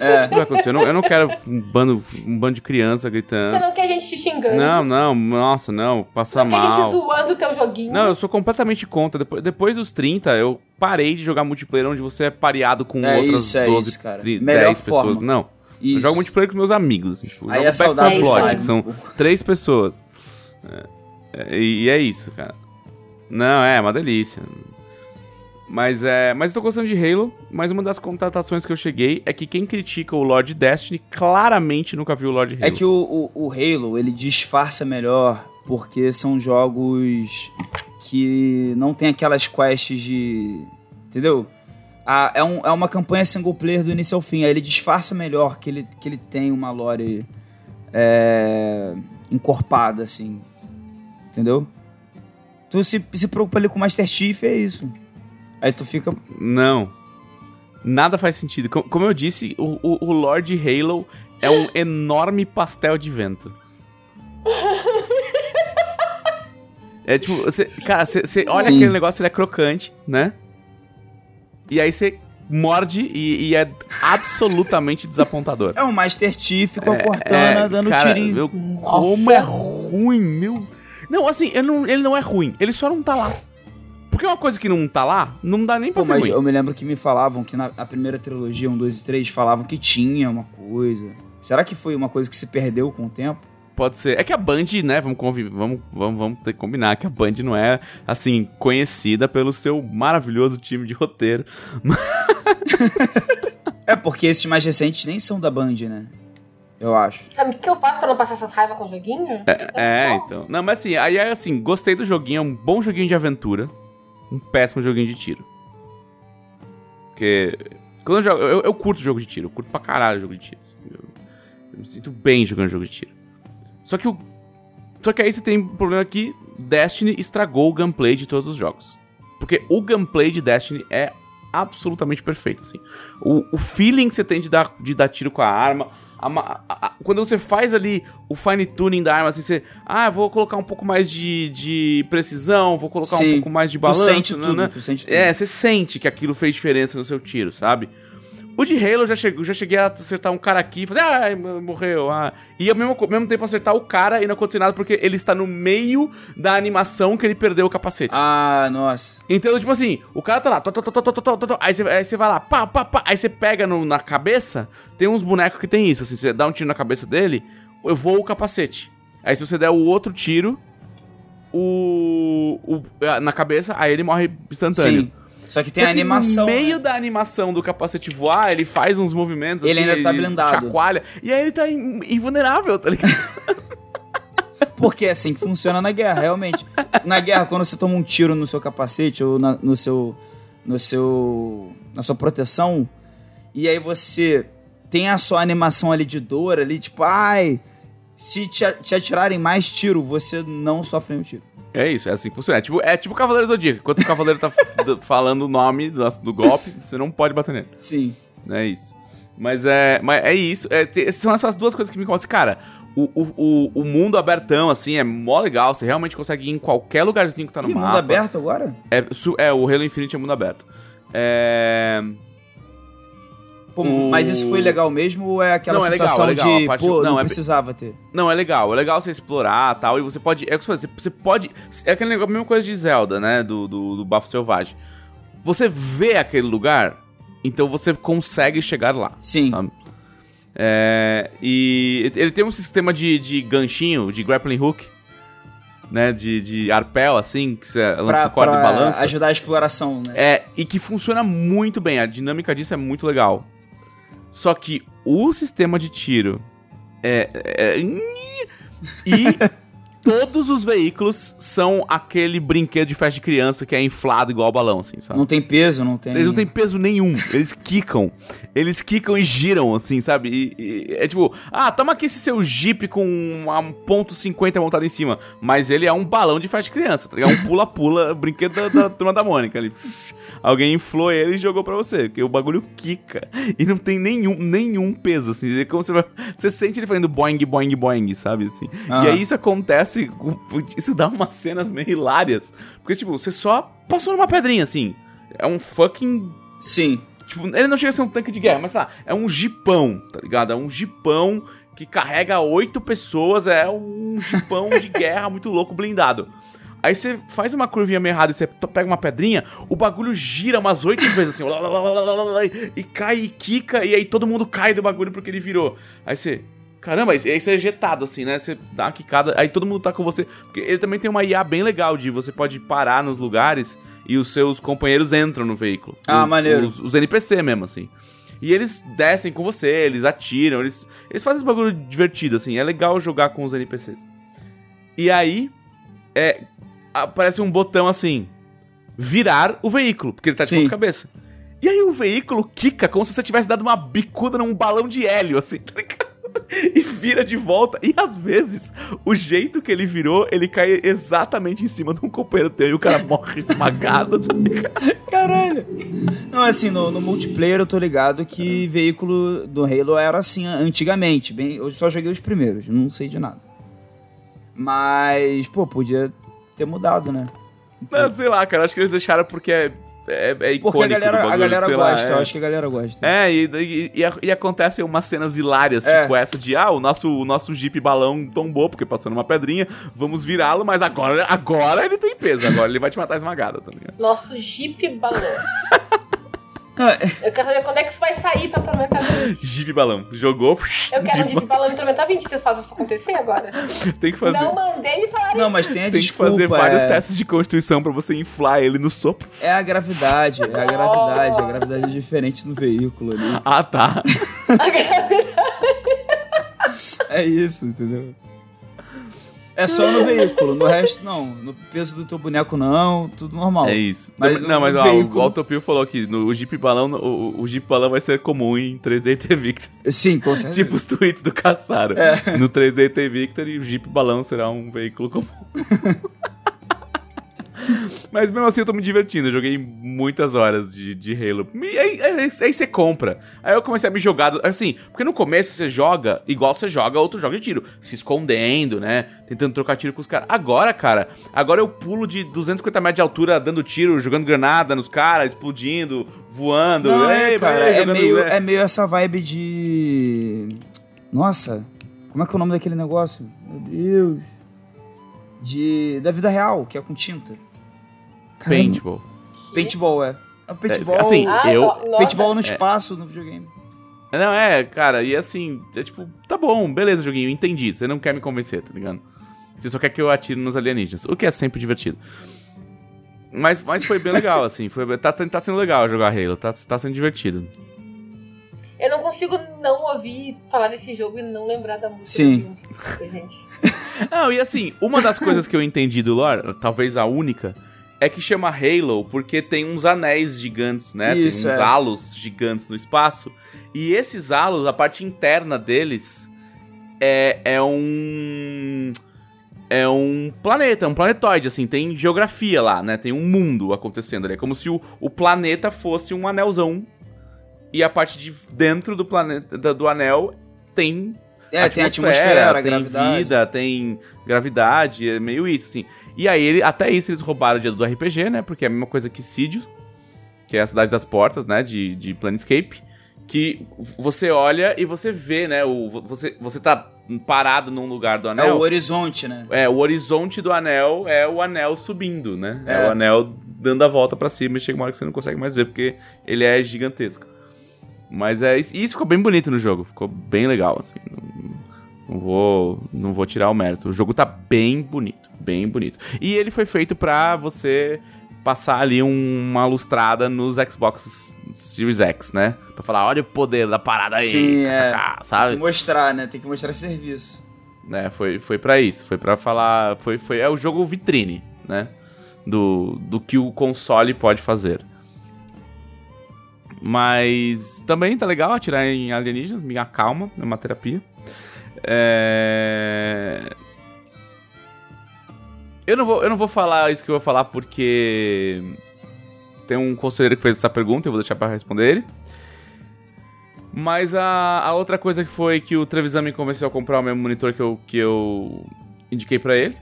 É. Não vai acontecer. Eu não, eu não quero um bando, um bando de criança Você gritando. não quer gente te xingando. Não, não, nossa, não, passa não quer gente mal. zoando o teu joguinho. Não, eu sou completamente contra. Depois, depois dos 30, eu parei de jogar multiplayer onde você é pareado com É outras isso, é 12, isso, cara. 10 Melhor pessoas. forma. Não. Eu Isso. jogo multiplayer com meus amigos. Assim, tipo, Aí é Back 4 saudável Blood, que são três pessoas. É, é, e é isso, cara. Não, é uma delícia. Mas é, mas eu tô gostando de Halo, mas uma das contratações que eu cheguei é que quem critica o Lord Destiny claramente nunca viu o Lord Halo. É que o, o, o Halo, ele disfarça melhor porque são jogos que não tem aquelas quests de... Entendeu? Ah, é, um, é uma campanha single player do início ao fim. Aí ele disfarça melhor que ele, que ele tem uma lore é, encorpada, assim. Entendeu? Tu se, se preocupa ali com o Master Chief, é isso. Aí tu fica... Não. Nada faz sentido. Co- Como eu disse, o, o, o Lord Halo é um [LAUGHS] enorme pastel de vento. É tipo, você, cara, você, você olha Sim. aquele negócio, ele é crocante, né? E aí você morde e, e é absolutamente desapontador. É um Master Chief com a É, Cortana é, dando cara, tirinho. meu, como é ruim, meu. Não, assim, ele não, ele não é ruim, ele só não tá lá. Porque uma coisa que não tá lá, não dá nem pra Pô, ser mas ruim. eu me lembro que me falavam que na, na primeira trilogia, 1, 2 e 3, falavam que tinha uma coisa. Será que foi uma coisa que se perdeu com o tempo? Pode ser. É que a Band, né, vamos conviver, vamos, vamos, vamos ter que combinar que a Band não é, assim, conhecida pelo seu maravilhoso time de roteiro. [LAUGHS] É, porque esses mais recentes nem são da Band, né? Eu acho. Sabe o que eu faço pra não passar essas raivas com o joguinho? É, então. Não, mas assim, aí é assim, gostei do joguinho, é um bom joguinho de aventura, um péssimo joguinho de tiro. Porque quando eu jogo, eu, eu curto jogo de tiro, eu curto pra caralho jogo de tiro. assim, eu, eu me sinto bem jogando jogo de tiro. Só que o só que aí você tem um problema que Destiny estragou o gameplay de todos os jogos. Porque o gameplay de Destiny é absolutamente perfeito, assim. O, o feeling que você tem de dar, de dar tiro com a arma, a a- a- quando você faz ali o fine tuning da arma, assim, você, ah, vou colocar um pouco mais de, de precisão, vou colocar um Sim. pouco mais de Tu balanço, sente né, tudo, né? tu sente tudo. É, você sente que aquilo fez diferença no seu tiro, sabe? O de Halo eu já, cheguei, já cheguei a acertar um cara aqui e fazer, ah, morreu, ah. E ao mesmo, mesmo tempo acertar o cara e não aconteceu nada porque ele está no meio da animação que ele perdeu o capacete. Ah, nossa. Então, tipo assim, o cara tá lá, tó, tó, tó, tó, tó, tó, tó, aí você vai lá, pá, pá, pá, aí você pega no, na cabeça, tem uns bonecos que tem isso, assim, você dá um tiro na cabeça dele, eu vou o capacete. Aí se você der o outro tiro, o, o na cabeça, aí ele morre instantâneo. Sim. Só que tem Só a animação. No meio né? da animação do capacete voar, ele faz uns movimentos Ele assim, ainda tá blindado. chacoalha, e aí ele tá in- invulnerável, tá ligado? [LAUGHS] Porque é assim que funciona na guerra, realmente. Na guerra, quando você toma um tiro no seu capacete ou na- no seu. no seu. na sua proteção, e aí você tem a sua animação ali de dor ali, tipo, ai. Se te, te atirarem mais tiro, você não sofre nenhum tiro. É isso, é assim que funciona. É tipo, é tipo Cavaleiro Zodíaco. Enquanto o Cavaleiro tá [LAUGHS] falando o nome do, do golpe, você não pode bater nele. Sim. É isso. Mas é, mas é isso. É, te- são essas duas coisas que me incomodam. Cara, o, o, o, mundo abertão, assim, é mó legal. Você realmente consegue ir em qualquer lugarzinho que tá no E mapa. mundo aberto agora? É, é, o Halo Infinite é mundo aberto. É... Pô, O- Mas isso foi legal mesmo ou é aquela Não, é legal, sensação é legal, de, parte- pô, não, não, é- precisava ter? Não, é legal. É legal você explorar tal. E você pode. É o que você você, pode. É aquele negócio, a mesma coisa de Zelda, né? Do, do, do Bafo Selvagem. Você vê aquele lugar, então você consegue chegar lá. Sim. sabe? É, e ele tem um sistema de, de ganchinho, de grappling hook, né? De, de arpel, assim, que você lança Pra, corda e pra balança. ajudar a exploração, né? É, e que funciona muito bem. A dinâmica disso é muito legal. Só que o sistema de tiro é. é- e [LAUGHS] todos os veículos são aquele brinquedo de festa de criança que é inflado igual balão, assim, sabe? Não tem peso, não tem... Eles não têm peso nenhum. Eles quicam. Eles quicam e giram, assim, sabe? E, e- é tipo, ah, toma aqui esse seu Jeep com um ponto .50 montado em cima. Mas ele é um balão de festa de criança, tá ligado? Um pula-pula, brinquedo da, da turma da Mônica ali. Alguém inflou ele e jogou pra você, porque o bagulho quica. E não tem nenhum, nenhum peso, assim. É como você, vai- você sente ele fazendo boing, boing, boing, sabe? Assim. E aí isso acontece, isso dá umas cenas meio hilárias. Porque, tipo, você só passou numa pedrinha, assim. É um fucking Sim. Tipo, ele não chega a ser um tanque de guerra, mas sei lá, é um jipão, tá ligado? É um jipão que carrega oito pessoas, é um jipão de [LAUGHS] guerra muito louco, blindado. Aí você faz uma curvinha meio errada e você pega uma pedrinha, o bagulho gira umas oito vezes assim, lá, lá, lá, e cai e quica, e aí todo mundo cai do bagulho porque ele virou. Aí você. Caramba, aí você é ejetado assim, né? Você dá uma quicada, aí todo mundo tá com você. Porque ele também tem uma IA bem legal de você pode parar nos lugares e os seus companheiros entram no veículo. Ah, Os- maneiro. Os, os NPC mesmo, assim. E eles descem com você, eles atiram, eles, eles fazem esse bagulho divertido, assim. É legal jogar com os NPCs. E aí, é, aparece um botão assim: virar o veículo, porque ele tá de ponta cabeça. E aí o veículo quica como se você tivesse dado uma bicuda num balão de hélio, assim, [LAUGHS] tá ligado? [LAUGHS] E vira de volta. E às vezes, o jeito que ele virou, ele cai exatamente em cima de um companheiro teu e o cara morre esmagado. [LAUGHS] Caralho. Não, assim, no, no multiplayer eu tô ligado que veículo do Halo era assim antigamente. Bem, eu só joguei os primeiros, não sei de nada. Mas, pô, podia ter mudado, né? Não, sei lá, cara. Acho que eles deixaram porque é, é, é icônico. Porque a galera, a bagulho, galera sei lá, gosta, é. eu acho que a galera gosta. É, e, e, e, e acontecem umas cenas hilárias, É. tipo essa de, ah, o nosso, o nosso Jeep balão tombou porque passou numa pedrinha, vamos virá-lo, mas agora, agora ele tem peso, agora ele vai te matar esmagado, tá ligado? Nosso Jeep balão. [LAUGHS] É- Eu quero saber quando é que isso vai sair pra atormentar 20. Jeep balão, jogou, Eu quero um Jeep balão em tormentar 20. Vocês fazem isso acontecer agora? [LAUGHS] tem que fazer... Não mandei me falar não, mas tem a Tem que desculpa. fazer vários é, testes de constituição pra você inflar ele no sopro. é a gravidade, é a gravidade. A gravidade é diferente do veículo ali. Ah, tá. [LAUGHS] É isso, entendeu? É só no veículo, no resto não. No peso do teu boneco não, tudo normal. É isso. Mas não, mas ó, veículo- o Autopio falou que no, o Jeep balão, o, o Jeep balão vai ser comum em 3D T Victor. Sim, com [LAUGHS] certeza. Tipo os tweets do Caçaro. É. No 3D T Victor e o Jeep balão será um veículo comum. [LAUGHS] [LAUGHS] Mas mesmo assim eu tô me divertindo, eu joguei muitas horas de, de Halo. E aí, aí, aí você compra. Aí eu comecei a me jogar. Assim, porque no começo você joga igual você joga outro jogo de tiro. Se escondendo, né? Tentando trocar tiro com os caras. Agora, cara, agora eu pulo de 250 metros de altura dando tiro, jogando granada nos caras, explodindo, voando. Não, é, cara, é jogando- meio, é. é meio essa vibe de. Nossa, como é que é o nome daquele negócio? Meu Deus. De. Da vida real, que é com tinta. Caramba. Paintball. Paintball, é. É o paintball. É, assim, Ah, eu- no- paintball no espaço no videogame. Não, é, cara, e assim, é tipo, tá bom, beleza, joguinho, entendi. Você não quer me convencer, tá ligado? Você só quer que eu atire nos alienígenas, o que é sempre divertido. Mas, mas foi bem legal, [LAUGHS] assim, foi, tá, tá sendo legal jogar Halo, tá, tá sendo divertido. Eu não consigo não ouvir falar desse jogo e não lembrar da música. Sim. Desculpa, gente. [LAUGHS] Não, e assim, uma das coisas que eu entendi do lore, talvez a única, é que chama Halo porque tem uns anéis gigantes, né? Isso, tem uns é. halos gigantes no espaço. E esses halos, a parte interna deles, é, é um. É um planeta, um planetoide, assim, tem geografia lá, né? Tem um mundo acontecendo ali. É como se o, o planeta fosse um anelzão. E a parte de dentro do planeta do anel tem É, tem atmosfera, tem gravidade. vida, tem gravidade, é meio isso, assim. E aí, ele, até isso eles roubaram de- do RPG, né? Porque é a mesma coisa que Sidio, que é a Cidade das Portas, né? De, de Planescape. que você olha e você vê, né? O, você, você tá parado num lugar do É anel. o horizonte, né? É, o horizonte do anel é o anel subindo, né? É, É. o anel dando a volta pra cima e chega uma hora que você não consegue mais ver, porque ele é gigantesco. Mas é isso, e isso ficou bem bonito no jogo, ficou bem legal, assim. Não, vou, não vou tirar o mérito. O jogo tá bem bonito, bem bonito. E ele foi feito pra você passar ali um- uma lustrada nos Xbox Series X, né? Pra falar, olha o poder da parada aí, Sim, é. kkk, Tem sabe? que mostrar, né? Tem que mostrar serviço. né? Foi, foi para isso, foi pra falar, foi, foi é o jogo vitrine, né? Do, do que o console pode fazer. Mas também tá legal atirar em alienígenas, me acalma, é uma terapia. É... Eu não, vou, eu não vou falar isso que eu vou falar porque tem um conselheiro que fez essa pergunta, eu vou deixar pra responder ele. Mas a, a outra coisa que foi que o Trevisan me convenceu a comprar o mesmo monitor que eu, que eu indiquei pra ele.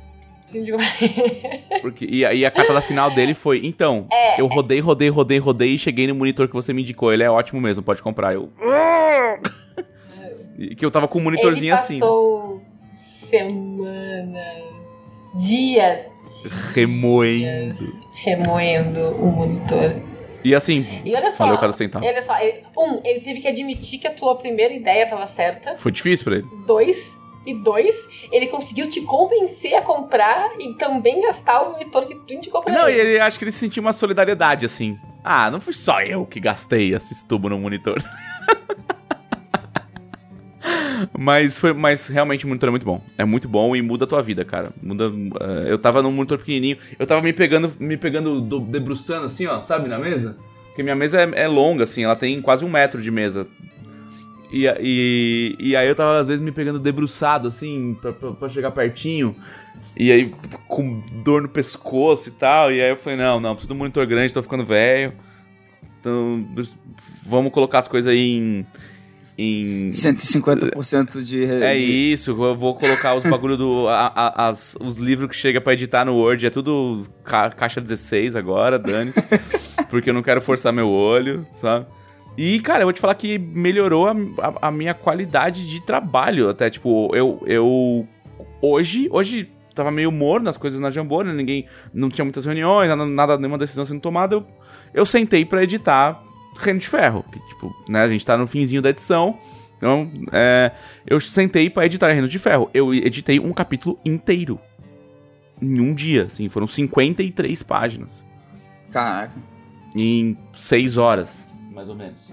Porque, e, a- e a cartada final dele foi: então, eu rodei, rodei, rodei, rodei e cheguei no monitor que você me indicou. Ele é ótimo mesmo, pode comprar. Eu. [LAUGHS] Que eu tava com um monitorzinho Ele assim. passou semanas, dias Remoendo. remoendo o monitor. E assim, E olha só, valeu cada centavo. olha só, ele- um, ele teve que admitir que a tua primeira ideia estava certa. Foi difícil pra ele. Dois, e dois, ele conseguiu te convencer a comprar e também gastar o monitor que tu indicou pra Não, e ele. ele acho que ele sentiu uma solidariedade assim. Ah, não fui só eu que gastei esse tubo no monitor. [LAUGHS] mas foi, mas realmente o monitor é muito bom. É muito bom e muda a tua vida, cara. Muda. eh, eu tava num monitor pequenininho, eu tava me pegando, me pegando do- debruçando assim, ó, sabe, na mesa. Porque minha mesa é, é longa, assim, ela tem quase um metro de mesa. E, e, e aí eu tava às vezes me pegando debruçado, assim, pra, pra chegar pertinho. E aí, com dor no pescoço e tal. E aí eu falei, não, não, preciso de um monitor grande, tô ficando velho. Então, vamos colocar as coisas aí em. Em 150% de... é isso, eu vou colocar os bagulho do. a- a- as, os livros que chega pra editar no Word, é tudo ca- caixa 16 agora, dane-se. [LAUGHS] porque eu não quero forçar meu olho, sabe? E, cara, eu vou te falar que melhorou a, a- a minha qualidade de trabalho. Até, tipo, eu. eu hoje, hoje tava meio morno nas coisas na Jambô, né? Ninguém. Não tinha muitas reuniões, nada, nada nenhuma decisão sendo tomada. Eu, eu sentei pra editar Reino de Ferro. Que, tipo, né? A gente tá no finzinho da edição. Então, é, eu sentei pra editar Reino de Ferro. Eu editei um capítulo inteiro. Em um dia, assim. Foram 53 páginas. Caraca. Em 6 horas, mais ou menos.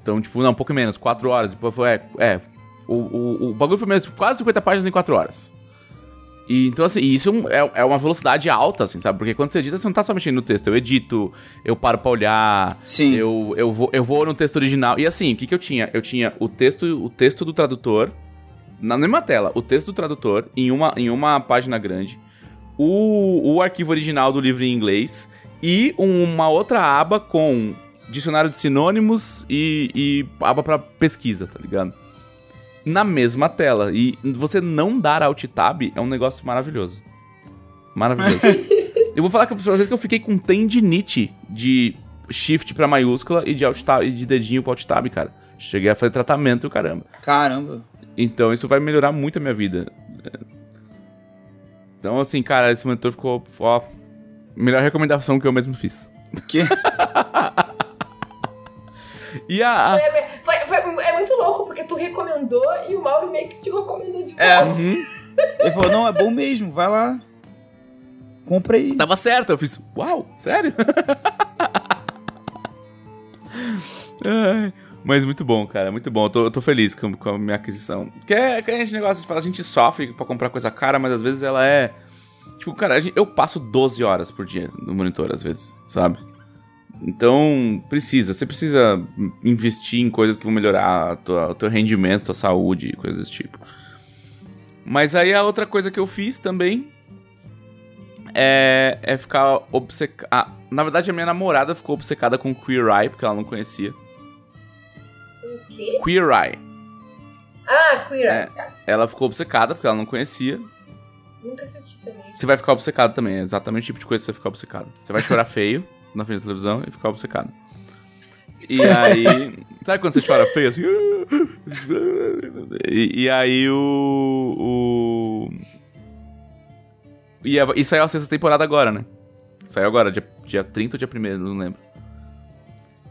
Então, tipo, não, um pouco menos, 4 horas. Foi, é, é. O, o, o bagulho foi mesmo quase 50 páginas em 4 horas. E, então, assim, isso é, é uma velocidade alta, assim, sabe? Porque quando você edita, você não tá só mexendo no texto. Eu edito, eu paro pra olhar, Sim. eu, eu, vou, eu vou no texto original. E assim, o que, que eu tinha? Eu tinha o texto, o texto do tradutor na mesma tela, o texto do tradutor em uma, em uma página grande, o, o arquivo original do livro em inglês e uma outra aba com dicionário de sinônimos e, e aba pra pesquisa, tá ligado? Na mesma tela. E você não dar alt tab é um negócio maravilhoso. Maravilhoso. [LAUGHS] eu vou falar que pra vocês que eu fiquei com tendinite de shift pra maiúscula e de alt tab, e de dedinho pro alt tab, cara. Cheguei a fazer tratamento e caramba. Caramba. Então isso vai melhorar muito a minha vida. Então, assim, cara, esse monitor ficou. Ó, melhor recomendação que eu mesmo fiz. Que? [LAUGHS] E a. a- muito louco, porque tu recomendou e o Mauro meio que te recomendou de É. volta. Uhum. Ele falou, não, é bom mesmo, vai lá. Compra aí. Tava certo, eu fiz. Uau, sério? [LAUGHS] Ai, Mas muito bom, cara, muito bom. Eu tô, eu tô feliz com, com a minha aquisição. Que é que a gente negócio de falar, a gente sofre pra comprar coisa cara, mas às vezes ela é. Tipo, cara, gente- eu passo 12 horas por dia no monitor, às vezes, sabe? Então, precisa. Você precisa investir em coisas que vão melhorar tua- o teu rendimento, tua saúde, coisas desse tipo. Mas aí a outra coisa que eu fiz também é, é ficar obcecado. na verdade, a minha namorada ficou obcecada com Queer Eye, porque ela não conhecia. O quê? Queer Eye. Ah, Queer É. Eye. Tá. Ela ficou obcecada porque ela não conhecia. Nunca assisti também. Você vai ficar obcecado também. É exatamente o tipo de coisa que você vai ficar obcecado. Você vai chorar [LAUGHS] feio na frente da televisão e ficar obcecado. E aí. [LAUGHS] Sabe quando você chora feio assim? E, e aí o. o... E, e saiu a sexta temporada agora, né? Saiu agora, dia, dia 30 ou dia 1 não lembro.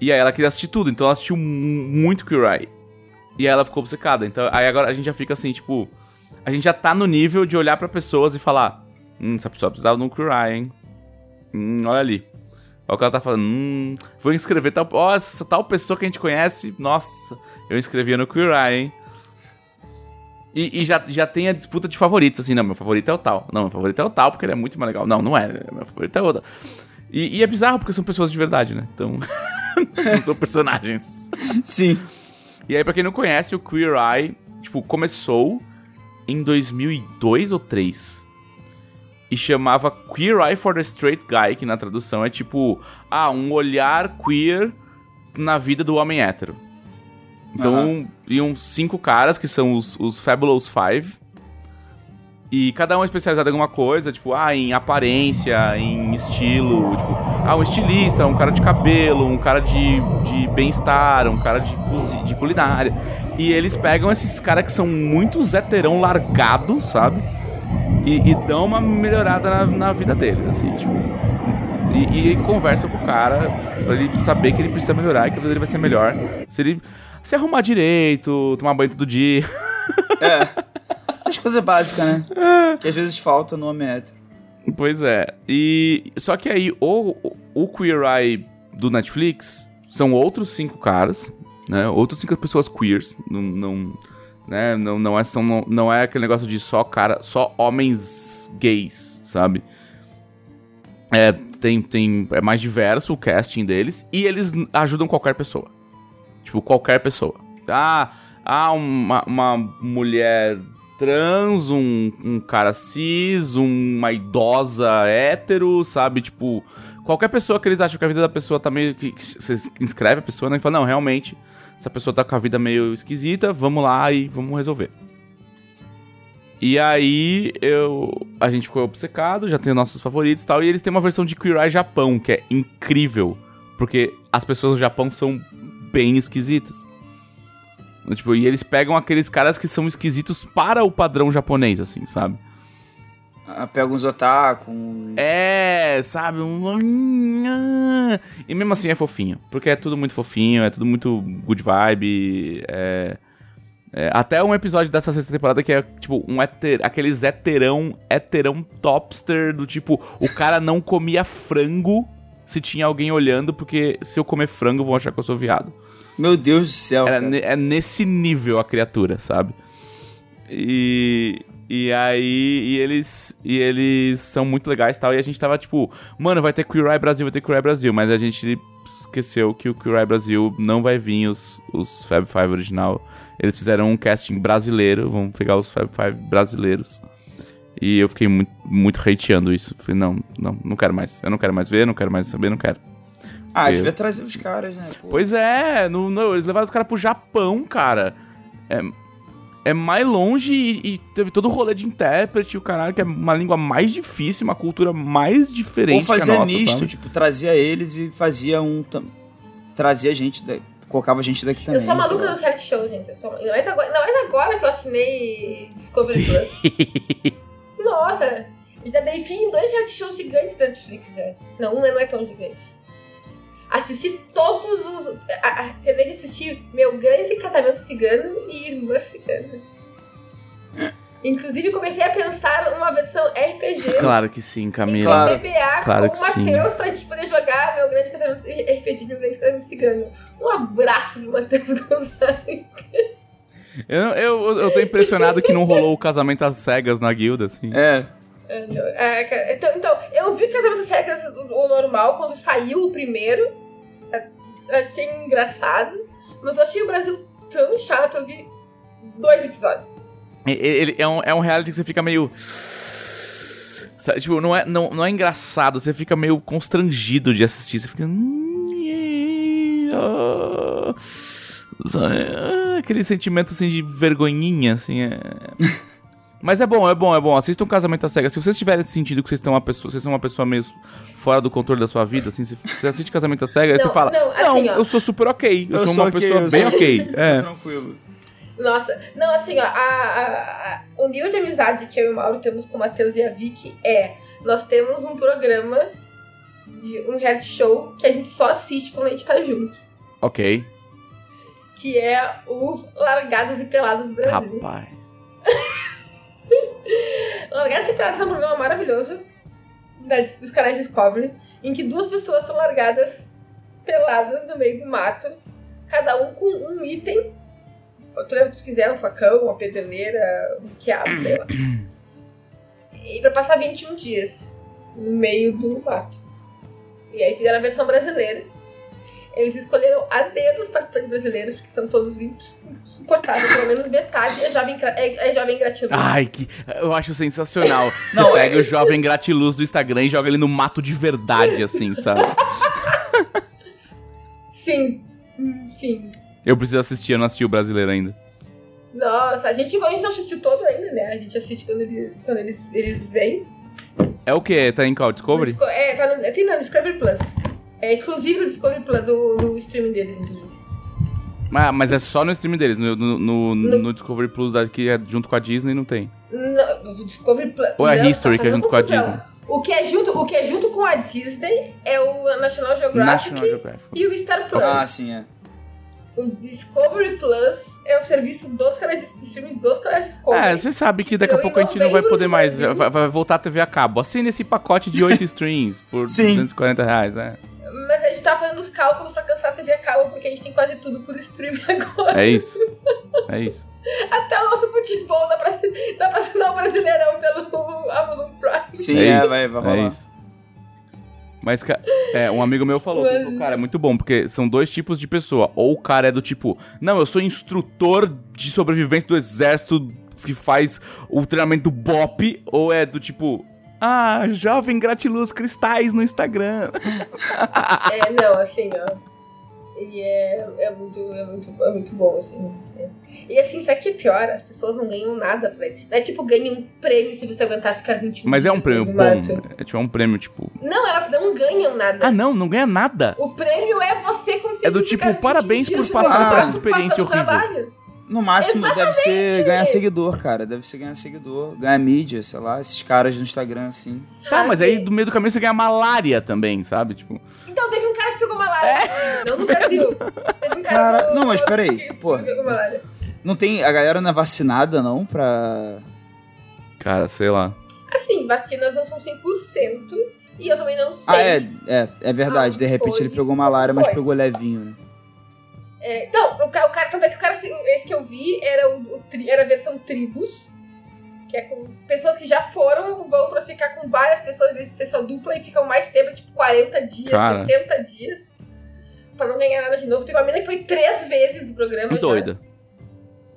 E aí ela queria assistir tudo, então ela assistiu mu- muito Queer Eye. E aí ela ficou obcecada. Então aí agora a gente já fica assim, tipo. A gente já tá no nível de olhar pra pessoas e falar: Hum, essa pessoa precisava de um Queer Eye, hein? Hum, olha ali. Olha o que ela tá falando. Hum, vou inscrever tal. Ó, essa tal pessoa que a gente conhece. Nossa, eu inscrevia no Queer Eye, hein? E, e já, já tem a disputa de favoritos, assim, não, meu favorito é o tal. Não, meu favorito é o tal, porque ele é muito mais legal. Não, não é, meu favorito é o outro. E, e é bizarro, porque são pessoas de verdade, né? Então, [LAUGHS] não são personagens. Sim. E aí, pra quem não conhece, o Queer Eye, tipo, começou em 2002 ou 3 e chamava Queer Eye for the Straight Guy, que na tradução é tipo, ah, um olhar queer na vida do homem hétero. Então, Aham. iam cinco caras, que são os, os Fabulous Five, e cada um é especializado em alguma coisa, tipo, ah, em aparência, em estilo, tipo, ah, um estilista, um cara de cabelo, um cara de, de bem-estar, um cara de, de culinária. E eles pegam esses caras que são muito zeterão largado, sabe? E, e dão uma melhorada na, na vida deles, assim, tipo. E, e conversam com o cara pra ele saber que ele precisa melhorar e que a vida dele vai ser melhor. Se ele se arrumar direito, tomar banho todo dia. [LAUGHS] É. As coisas básicas, né? Que às vezes falta no homem hétero. Pois é. E só que aí o, o Queer Eye do Netflix são outros cinco caras, né? Outros cinco pessoas queers, não, não né? Não, não é são, não, não é aquele negócio de só cara, só homens gays, sabe? É, tem, tem é mais diverso o casting deles e eles ajudam qualquer pessoa. Tipo, qualquer pessoa. Ah, ah uma, uma mulher trans, um, um cara cis, uma idosa hétero, sabe? Tipo, qualquer pessoa que eles acham que a vida da pessoa tá meio. que, você inscreve a pessoa, né? E fala, não, realmente, essa pessoa tá com a vida meio esquisita, vamos lá e vamos resolver. E aí eu a gente ficou obcecado, já tem os nossos favoritos e tal, e eles têm uma versão de Queer Eye Japão, que é incrível, porque as pessoas do Japão são bem esquisitas. Tipo, e eles pegam aqueles caras que são esquisitos para o padrão japonês, assim, sabe? Ah, Pega uns otaku. É, sabe? Um... E mesmo assim é fofinho. Porque é tudo muito fofinho, é tudo muito good vibe. É... é, até um episódio dessa sexta temporada que é tipo um heter... aqueles heterão, heterão topster do tipo, o cara não comia frango se tinha alguém olhando, porque se eu comer frango vão achar que eu sou viado. Meu Deus do céu, é nesse nível a criatura, sabe? E, e aí, e eles, e eles são muito legais e tal. E a gente tava tipo, mano, vai ter Queer Eye Brasil, vai ter Queer Eye Brasil. Mas a gente esqueceu que o Queer Eye Brasil não vai vir os, os Fab Five original. Eles fizeram um casting brasileiro, vão pegar os Fab Five brasileiros. E eu fiquei muito, muito hateando isso. Falei, não, não, não quero mais. Eu não quero mais ver, não quero mais saber, não quero. Ah, eu- devia trazer os caras, né? Pô. Pois é, no- eles levaram os caras pro Japão, cara. É, é mais longe e, e teve todo o rolê de intérprete, o caralho, que é uma língua mais difícil, uma cultura mais diferente Ou fazia nossa, misto, sabe? tipo, trazia eles e fazia um... Trazia gente, da... colocava gente daqui também. eu sou maluca dos reality shows, gente. Eu sou... Não, é agora, não é agora que eu assinei Discovery [LAUGHS] Plus. Nossa, eu já dei fim em dois reality shows gigantes da Netflix já. Não, um não é tão gigante. Assisti todos os. A, a, terminei de assistir Meu Grande Casamento Cigano e Irmã Cigana. Inclusive, comecei a pensar uma versão RPG Claro que sim, Camila. Claro. CBA Claro com que o. Matheus pra gente poder jogar Meu Grande Casamento RPG Meu Grande Casamento Cigano. Um abraço do Matheus Gonçalves. Eu, eu, eu tô impressionado que não rolou o casamento às cegas na guilda, assim. É, É, é, então, então, eu vi Casamento às Cegas o normal quando saiu o primeiro. É, Achei engraçado. Mas eu achei o Brasil tão chato. Eu vi dois episódios. E- Ele é um, é um reality que você fica meio. Sabe, tipo, não é, não, não é engraçado, você fica meio constrangido de assistir. Você fica. Ah, Aquele sentimento assim de vergonhinha, assim. É... [LAUGHS] Mas é bom, é bom, é bom. Assista um casamento às cegas. Se vocês tiverem sentido que vocês estão uma pessoa, vocês são uma pessoa meio fora do controle da sua vida, assim, se você assiste casamento às cegas, aí Não, você fala, não, não, assim, eu sou super ok. Eu, Eu sou sou uma ok, pessoa eu bem sou- ok. [LAUGHS] É. Tranquilo. Nossa, não, assim, ó, a, a- a- o nível de amizade que eu e o Mauro temos com o Matheus e a Vicky é: nós temos um programa, de um reality show que a gente só assiste quando a gente tá junto. Ok. Que é o Largados e Pelados Brasil. Rapaz. [LAUGHS] Largados e Pelados é um programa maravilhoso da- dos canais Discovery, em que duas pessoas são largadas peladas no meio do mato, cada um com um item. Tu lembra que tu quiser, um facão, uma pederneira, um quiabo, sei lá. [COUGHS] E pra passar 21 dias no meio do mato. E aí fizeram a versão brasileira. Eles escolheram a dedo os participantes brasileiros, porque são todos insuportáveis, pelo menos metade é jovem, é, é jovem gratiluz. Ai, que. Eu acho sensacional. [LAUGHS] Você Não, pega o jovem gratiluz do Instagram e joga ele no mato de verdade, assim, sabe? [LAUGHS] Sim, enfim. Eu preciso assistir, eu não assisti o brasileiro ainda. Nossa, a gente, a gente não assistiu todo ainda, né? A gente assiste quando, ele- quando eles, eles vêm. É o quê? Tá em qual? Discovery? Disco- é, tá no, tem no Discovery Plus. É exclusivo do Discovery Plus, do, do streaming deles, inclusive. Ah, mas é só no stream deles. No, no, no- No- no Discovery Plus daqui é junto com a Disney não tem. Não, o Discovery Plus. Ou é não, History que é junto com a. Disney? O que, é junto, o que é junto com a Disney é o National Geographic National Geographic. e o Star Plus. Ah, sim, é. O Discovery Plus é o serviço dos canais de streaming dos canais Discovery. É, você sabe que daqui a pouco a gente não vai poder mais. Vai, vai voltar a TV a cabo. Assine esse pacote de 8 [LAUGHS] streams por Sim. 240 reais, né? Cálculos pra cancelar a TV a cabo, porque a gente tem quase tudo por streaming [LAUGHS] agora. É isso. É isso. Até o nosso futebol dá pra, dá pra assinar o Brasileirão pelo Amazon Prime. Sim, é, é, isso. vai, vai. É isso. Mas, é, um amigo meu falou, que ele falou, cara, é muito bom, porque são dois tipos de pessoa. Ou o cara é do tipo, não, eu sou instrutor de sobrevivência do exército que faz o treinamento do BOP, ou é do tipo, ah, jovem gratiluz cristais no Instagram. [LAUGHS] É, não, assim, ó. E é, é, muito, é, muito, é muito bom, assim. é. E assim, sabe o que é pior? As pessoas não ganham nada pra isso. Não é tipo, ganha um prêmio se você aguentar ficar 21 Mas é um prêmio bom. É tipo é um prêmio, tipo. Não, elas não ganham nada. Ah, não, não ganha nada. O prêmio é você conseguir É do tipo, 21 parabéns por passar por essa experiência horrível. trabalho. No máximo deve ser Exatamente. ganhar seguidor, cara. Deve ser ganhar seguidor, ganhar mídia, sei lá, esses caras no Instagram, assim. Tá, mas aí do meio do caminho você ganha malária também, sabe? Tipo. Então teve um cara que pegou malária. não no Brasil. [LAUGHS] Teve um cara Cara, no- não, mas peraí, que pô. Não tem. A galera não é vacinada, não, pra. Cara, sei lá. Assim, vacinas não são 100%. E eu também não sei. Ah, é, é, é verdade. Ah, De repente foi. ele pegou malária, mas pegou levinho, né? É, não, o, o cara, tanto é que o cara, esse que eu vi era, o, o tri- era a versão tribos, que é com pessoas que já foram, vão pra ficar com várias pessoas, eles ser só dupla e ficam mais tempo, tipo 40 dias, Cara. 60 dias, pra não ganhar nada de novo. Tem uma menina que foi três vezes do programa já, doida.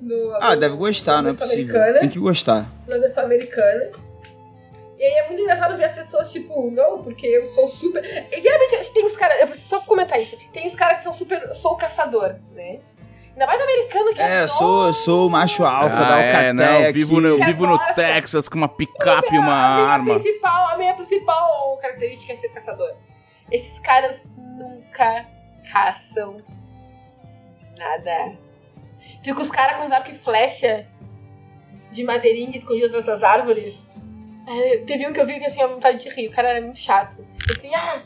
no- Ah, no- deve gostar, não é possível. Tem que gostar. na versão americana. E aí é muito engraçado ver as pessoas, tipo, não, porque eu sou super. E, geralmente tem os caras. Eu preciso só comentar isso. Tem os caras que são super. Eu sou o caçador, né? Ainda mais americano que É, é. eu sou, eu sou o macho alfa da Ah, é, não, Alcatel vivo no, Que vivo no. Texas com uma picape e uma a minha arma. Principal, a minha principal característica é ser caçador. Esses caras nunca caçam nada. Fica os caras com os arco e flecha de madeirinha escondidos atrás das árvores. É, teve um que eu vi que assim, a vontade de rir. O cara era muito chato. Assim, ah,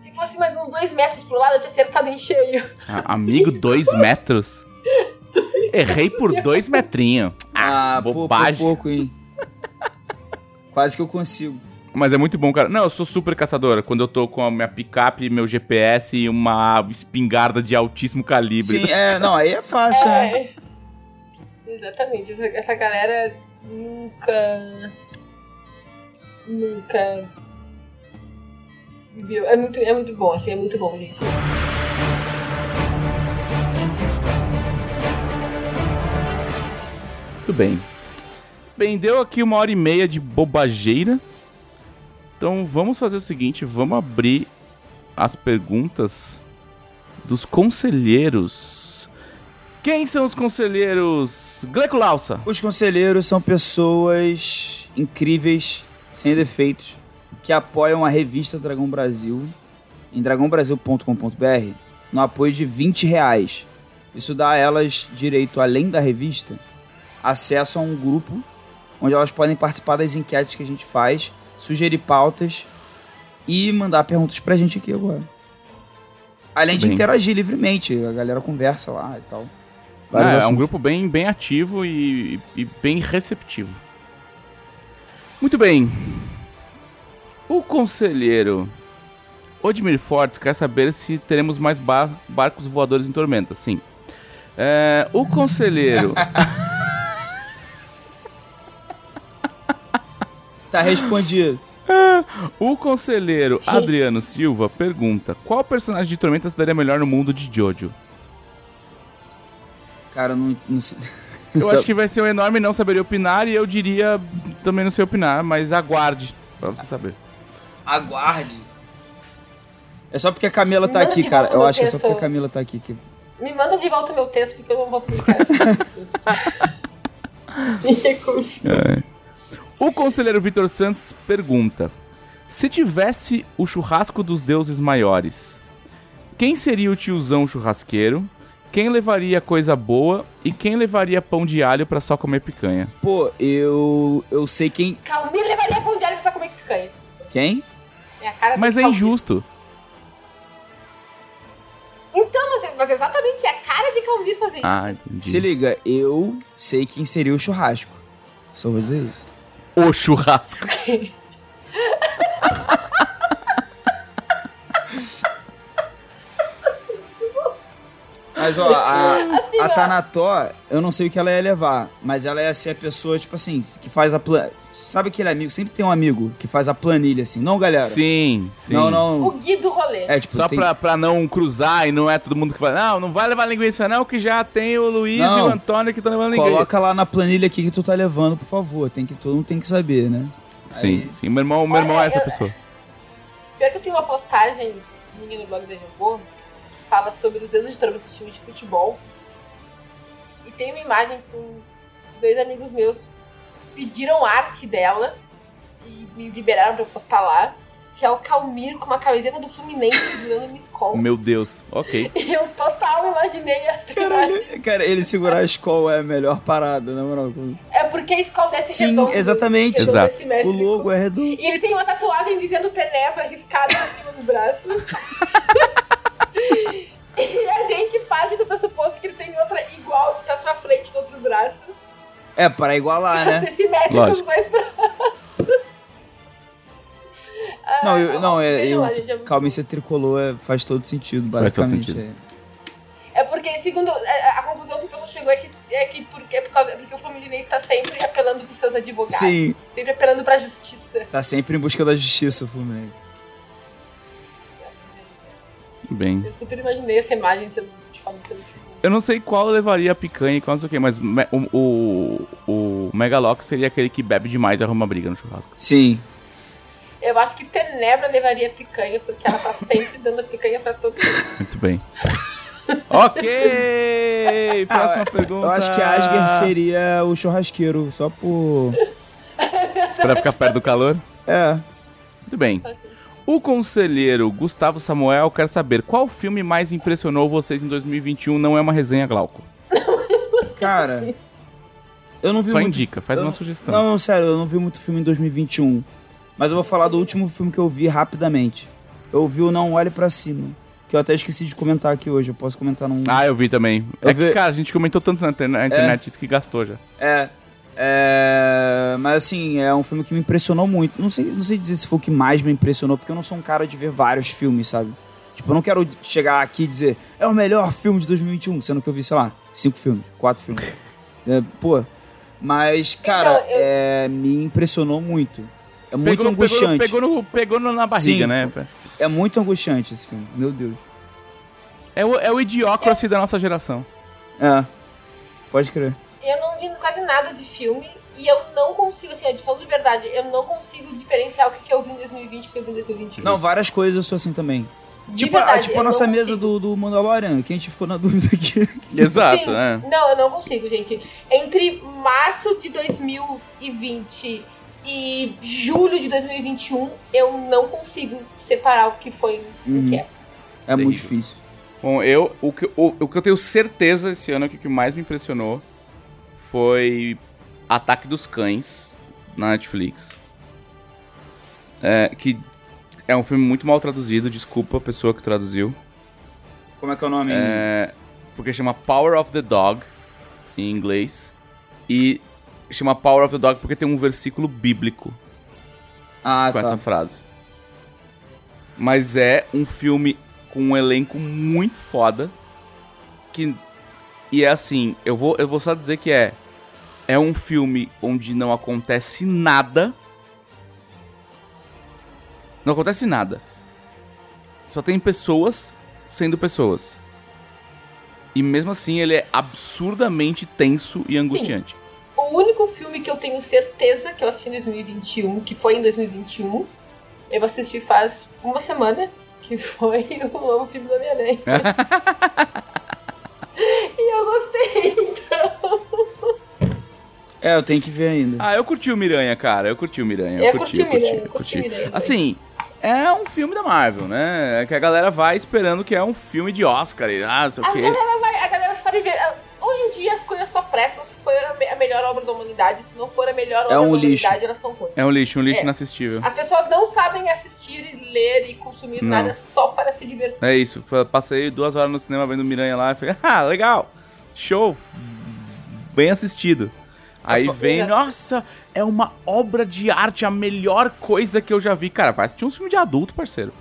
se fosse mais uns dois metros pro lado, eu tinha acertado em cheio. Ah, amigo, dois [LAUGHS] metros? Errei por dois metrinhos. Ah, por bobagem. pouco, hein? Quase que eu consigo. Mas é muito bom, cara. Não, eu sou super caçadora. Quando eu tô com a minha picape, meu GPS e uma espingarda de altíssimo calibre. Sim, é, não, aí é fácil, né? É. Exatamente. Essa, essa galera nunca. Nunca. Viu? É muito, é muito bom, assim, é muito bom, gente. Muito bem. Bem, deu aqui uma hora e meia de bobageira. Então vamos fazer o seguinte: vamos abrir as perguntas dos conselheiros. Quem são os conselheiros? conselheiros. Gleco Lausa. Os conselheiros são pessoas incríveis, sem defeitos, que apoiam a revista Dragão Brasil em dragãobrasil.com.br no apoio de 20 reais. Isso dá a elas direito, além da revista, acesso a um grupo onde elas podem participar das enquetes que a gente faz, sugerir pautas e mandar perguntas pra gente aqui agora. Além de Bem. interagir livremente, a galera conversa lá e tal. Vários é um grupo bem, bem ativo e, e bem receptivo. Muito bem. O conselheiro Odmir Fortes quer saber se teremos mais ba- barcos voadores em Tormenta. Sim. É, o conselheiro. [LAUGHS] Tá respondido. [LAUGHS] o conselheiro Adriano Silva pergunta: Qual personagem de Tormenta se daria melhor no mundo de Jojo? Cara, não, não sei. Eu [LAUGHS] acho que vai ser um enorme não saberia opinar e eu diria também não sei opinar, mas aguarde pra você saber. Aguarde. É só porque a Camila Me tá aqui, cara. Eu acho que é só texto. porque a Camila tá aqui. Que... Me manda de volta meu texto, porque eu não vou publicar. [LAUGHS] Me recuso. É. O conselheiro Vitor Santos pergunta: Se tivesse o churrasco dos deuses maiores, quem seria o tiozão churrasqueiro? Quem levaria coisa boa e quem levaria pão de alho pra só comer picanha? Pô, eu. Eu sei quem. Calmir levaria pão de alho pra só comer picanha. Quem? É a cara Mas é Calmir. injusto. Então, mas, mas exatamente é a cara de Calmir fazer isso. Ah, entendi. Se liga, eu sei quem seria o churrasco. Só vou dizer isso. O churrasco. [LAUGHS] Mas ó, a, Assim, a. Tanató, eu não sei o que ela ia levar. Mas ela ia ser a pessoa, tipo assim, que faz a plan... Sabe aquele amigo? Sempre tem um amigo que faz a planilha, assim. Não, galera? Sim, sim. Não, O não. Gui do rolê. É, tipo, Só tem... pra, pra não cruzar e não é todo mundo que fala, não, não vai levar linguiça não, que já tem o Luiz Não. e o Antônio que estão levando linguiça. Coloca lá na planilha aqui que tu tá levando, por favor. Tem que, todo mundo tem que saber, né? Sim, Aí- sim. Meu irmão, meu irmão é Olha, essa eu- pessoa. Pior que eu tenho uma postagem minha no blog da Jambô fala sobre os deuses de trama dos times de futebol. E tem uma imagem com dois amigos meus pediram arte dela e me liberaram pra eu postar lá. Que é o Calmir com uma camiseta do Fluminense segurando uma escola. Meu Deus, ok. [LAUGHS] E eu total imaginei essa imagem. Cara, ele segurar a escola é a melhor parada, na moral. É porque a escola desce Sim, redondo, exatamente. redondo Exato. O logo é redondo. E ele tem uma tatuagem dizendo Tenebra riscada em cima do braço. [LAUGHS] e a gente parte do pressuposto que ele tem outra igual, que tá pra frente do outro braço. É, para igualar, né? ser simétrico os Lógico. dois braços. Não, eu, não, é, Sei eu, lá, é muito calma, esse tricolor é- faz todo sentido, Faz todo basicamente. sentido. é. É porque, segundo é, a, a conclusão que o pessoal chegou é que, é que por, é por causa, porque o Fluminense tá sempre apelando pros seus advogados. Sim, Sempre apelando pra justiça. tá sempre em busca da justiça, o Fluminense. Bem. Eu super imaginei essa imagem sendo, de forma sendo tipo. Eu não sei qual levaria a picanha e qual não sei o que, mas o, o, o Megalox seria aquele que bebe demais e arruma briga no churrasco. Sim. Eu acho que Tenebra levaria picanha, porque ela tá sempre dando picanha pra todo mundo. Muito bem. ok! [LAUGHS] Próxima pergunta. Eu acho que Asger seria o churrasqueiro, só por. Pra ficar perto do calor. É. Muito bem. O conselheiro Gustavo Samuel quer saber qual filme mais impressionou vocês em 2021. Não é uma resenha, Glauco. [LAUGHS] Cara. Eu não vi Só muito. indica, faz eu uma sugestão. Não, sério, eu não vi muito filme em 2021. Mas eu vou falar do último filme que eu vi rapidamente. Eu vi o Não Olhe Pra Cima. Que eu até esqueci de comentar aqui hoje. Eu posso comentar num. Ah, eu vi também. Eu é vi- que, cara, a gente comentou tanto na internet, na internet isso que gastou já. É. É, mas assim, é um filme que me impressionou muito. Não sei, não sei dizer se foi o que mais me impressionou, porque eu não sou um cara de ver vários filmes, sabe? Tipo, eu não quero chegar aqui e dizer é o melhor filme de 2021, sendo que eu vi, sei lá, cinco filmes, quatro filmes. [LAUGHS] É, pô, mas, cara, Então, eu- é, me impressionou muito. É muito pegou, angustiante. Pegou, no, pegou, no- pegou na barriga, Sim. né? É muito angustiante esse filme, meu Deus. É o, é o idiocracy da nossa geração. É, pode crer. Eu não vi quase nada de filme e eu não consigo, assim, de falando de verdade, eu não consigo diferenciar o que, que eu vi em 2020 e o que eu vi em 2021. Não, várias coisas eu sou assim também. De Tipo, a, verdade, tipo a nossa mesa do, do Mandalorian, que a gente ficou na [LAUGHS] dúvida aqui. [LAUGHS] Exato, Sim. né? Não, eu não consigo, gente. Entre março de 2020 e julho de 2021, eu não consigo separar o que foi e o Uhum. que é. É muito difícil. Bom, eu, o, que, o, o que eu tenho certeza esse ano que o que mais me impressionou foi Ataque dos Cães na Netflix. É, que é um filme muito mal traduzido, desculpa a pessoa que traduziu. Como é que é o nome? É, porque chama Power of the Dog em inglês. E chama Power of the Dog porque tem um versículo bíblico ah, com tá. essa frase. Mas é um filme com um elenco muito foda. Que. E é assim, eu vou, eu vou só dizer que é. É um filme onde não acontece nada. Não acontece nada. Só tem pessoas sendo pessoas. E mesmo assim ele é absurdamente tenso e angustiante. O único filme que eu tenho certeza que eu assisti em 2021, que foi em 2021, eu assisti faz uma semana, que foi [LAUGHS] o novo filme do Homem-Aranha. [LAUGHS] e eu gostei, então. É, eu tenho que ver ainda. Ah, eu curti o Miranha, cara. Eu curti o Miranha. Eu curti o Miranha, eu curti o Miranha. Assim, é um filme da Marvel, né? É que a galera vai esperando que é um filme de Oscar e ah, não sei o A quê. galera, vai, a galera sabe ver. Hoje em dia as coisas só prestam se for a me- a melhor obra da humanidade. Se não for a melhor obra um da lixo. humanidade, elas são ruins. É um lixo, um lixo É. inassistível. As pessoas não sabem assistir, ler e consumir Não. nada só para se divertir. É isso. Passei duas horas no cinema vendo Miranha lá e falei, [LAUGHS] ah, legal. Show. Bem assistido. Aí vem, nossa, é uma obra de arte, a melhor coisa que eu já vi. Cara, vai assistir um filme de adulto, parceiro.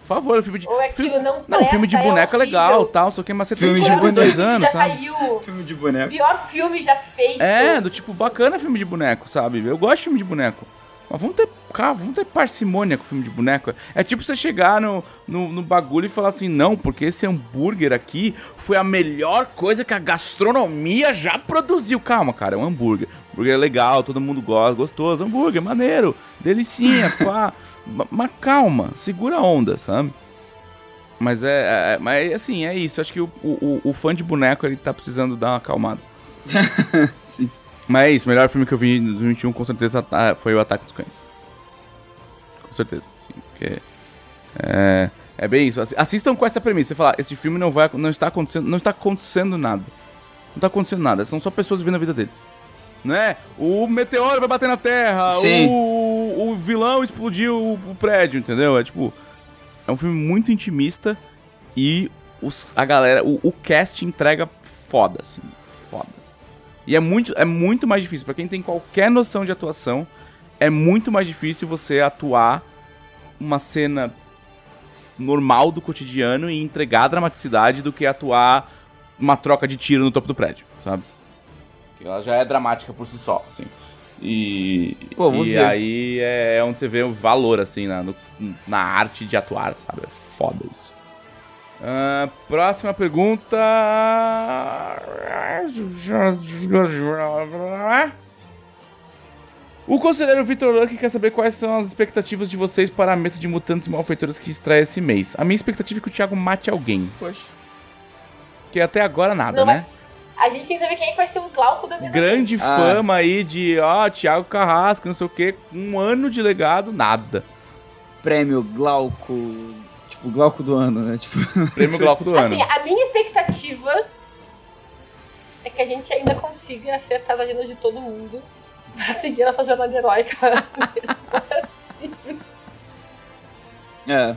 Por favor, um filme de. Ou aquilo filme- não Não, filme de presta, boneco é horrível. legal, tal, só que mas você Filme tem de 42 boneco. anos, já sabe? saiu. Filme de boneco. Pior filme já feito. É, do tipo, bacana filme de boneco, sabe? Eu gosto de filme de boneco. Mas vamos ter, cara, vamos ter parcimônia com filme de boneco. É tipo você chegar no, no, no bagulho e falar assim, não, porque esse hambúrguer aqui foi a melhor coisa que a gastronomia já produziu. Calma, cara, é um hambúrguer. Hambúrguer é legal, todo mundo gosta, gostoso, hambúrguer, maneiro, delicinha, [LAUGHS] pá. Ma- Mas calma, segura a onda, sabe? Mas é, é- mas assim, é isso. Acho que o, o, o fã de boneco ele tá precisando dar uma acalmada. [LAUGHS] Sim. Mas é isso, o melhor filme que eu vi em 2021 com certeza ah, foi o Ataque dos Cães. Com certeza, sim, porque é, é bem isso. Assi- Assistam com essa premissa, você falar, esse filme não vai não está acontecendo, não está acontecendo nada. Não está acontecendo nada, são só pessoas vivendo a vida deles. Não é? O meteoro vai bater na Terra, Sim. o, o vilão explodiu o, o prédio, entendeu? É tipo, é um filme muito intimista e os, a galera, o, o cast entrega foda, assim, foda. E é muito, é muito mais difícil. Pra quem tem qualquer noção de atuação, é muito mais difícil você atuar uma cena normal do cotidiano e entregar a dramaticidade do que atuar uma troca de tiro no topo do prédio, sabe? Ela já é dramática por si só, assim. E, Pô, e ver. aí é onde você vê o valor, assim, na, no- na arte de atuar, sabe? É foda isso. Ah, próxima pergunta. O conselheiro Vitor Luck quer saber quais são as expectativas de vocês para a mesa de mutantes e malfeitores que estreia esse mês. A minha expectativa é que o Thiago mate alguém. Poxa. Que até agora nada, Não, né? A gente tem que saber quem é que vai ser o Glauco da mesa. Grande Ah. fama aí de, ó, Thiago Carrasco, não sei o que. Um ano de legado, nada. Prêmio Glauco. Tipo, Glauco do ano, né? Tipo, [LAUGHS] Prêmio Glauco do ano. Assim, a minha expectativa é que a gente ainda consiga acertar as agendas de todo mundo pra seguir a jornada heróica. é.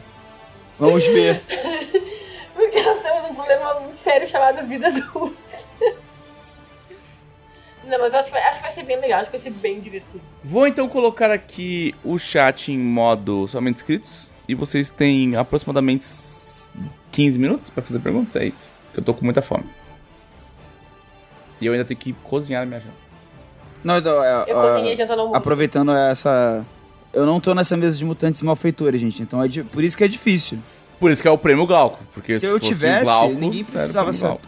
Vamos ver. [LAUGHS] Porque nós temos um problema muito sério chamado vida adulta. Não, mas eu acho que, vai, acho que vai ser bem legal, acho que vai ser bem divertido. Vou então colocar aqui o chat em modo somente inscritos. E vocês têm aproximadamente 15 minutos pra fazer perguntas? É isso. Eu tô com muita fome. E eu ainda tenho que cozinhar a minha janta. Não, não, é, Eu cozinhei janta no almoço. aproveitando essa. Eu não tô nessa mesa de mutantes malfeitores, gente. Então é di- por isso que é difícil. Por isso que é o prêmio Glauco. Porque se eu fosse o tivesse, Glauco, ninguém precisava prêmio ser.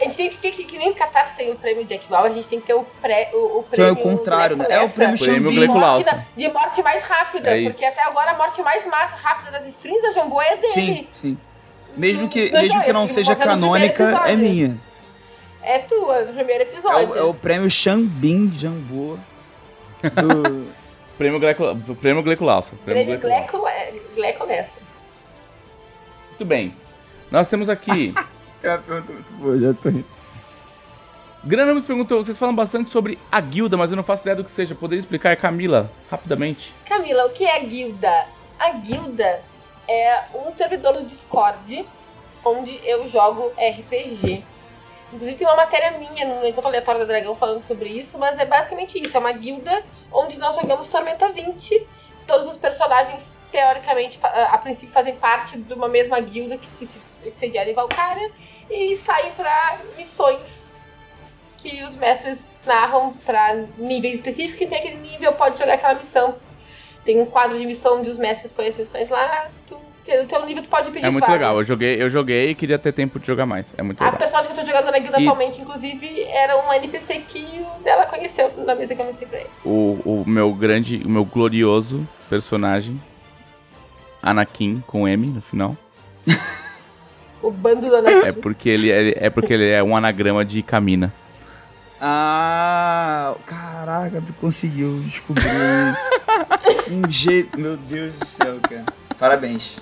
A gente tem que ter que, que nem o Catarse tem o prêmio Jack Bauer, a gente tem que ter o, pré, o, o Que é prêmio. o contrário, né? É o prêmio Prêmio Xambim. De morte, de morte mais rápida, É porque até agora a morte mais massa, rápida das strings da Jambô é dele. Sim, sim. Mesmo que, Não, mesmo que não seja canônica, é minha. É tua, no primeiro É episódio. o, é o prêmio Xambim Jambô [LAUGHS] do... Prêmio Gleico, do prêmio Gleico Lawson. prêmio Lawson. Gleco, é- Gleco Lessa. Muito bem. Nós temos aqui. [LAUGHS] É uma pergunta muito boa, já tô rindo. Grana nos perguntou: vocês falam bastante sobre a guilda, mas eu não faço ideia do que seja. Poderia explicar, Camila, rapidamente? Camila, o que é a guilda? A guilda é um servidor do Discord onde eu jogo RPG. Inclusive tem uma matéria minha no Encontro Aleatório da Dragão falando sobre isso, mas é basicamente isso. É uma guilda onde nós jogamos Tormenta 20. Todos os personagens, teoricamente, a princípio fazem parte de uma mesma guilda que se se sediaram em Valkyria e saem pra missões que os mestres narram pra níveis específicos. Quem tem aquele nível pode jogar aquela missão. Tem um quadro de missão onde os mestres põem as missões lá. Tu, o teu nível tu pode pedir É muito legal. Eu joguei, eu joguei e queria ter tempo de jogar mais. É muito A legal. personagem que eu tô jogando na guilda E- atualmente, inclusive, era um NPC que o dela conheceu na mesa que eu mostrei pra ele. O, o meu grande, o meu glorioso personagem, Anakin com M no final, [LAUGHS] O bando da Anakin. é porque ele é, é porque ele é um anagrama de Camina. Ah, caraca, tu conseguiu descobrir um jeito. Meu Deus do céu, cara. Parabéns.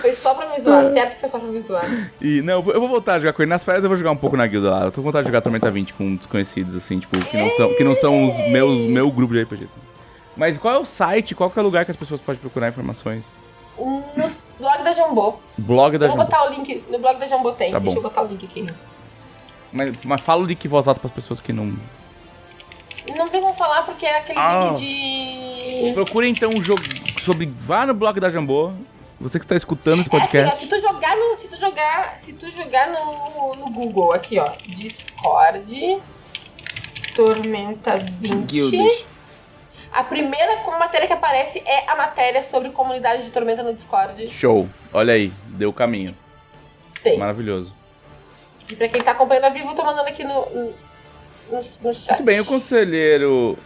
Foi só pra me zoar, certo foi só pra me zoar. E não, eu vou- voltar a jogar com ele nas férias, eu vou jogar um pouco na guilda lá. Eu tô com vontade de jogar Tormenta 20 com desconhecidos assim, tipo, que não são, que não são os meus meu grupo de RPG. Mas qual é o site, qual é o lugar que as pessoas podem procurar informações? No blog da Jambô. Blog da Eu vou Jambô. botar o link. No blog da Jambô tem. Tá Deixa bom. eu botar o link aqui. Mas, mas fala o link voz alta pras pessoas que não. Não tem como falar porque é aquele Ah. link de. Procure então um jogo sobre. Vá no blog da Jambô. Você que está escutando esse É assim, ó, podcast. se tu jogar no. Se tu jogar. Se tu jogar no, no Google aqui, ó. Discord. Tormenta 20. Guildas. A primeira matéria que aparece é a matéria sobre comunidade de Tormenta no Discord. Show. Olha aí, deu o caminho. Tem. Maravilhoso. E pra quem tá acompanhando a vivo, eu tô mandando aqui no, no, no, chat. Muito bem, o conselheiro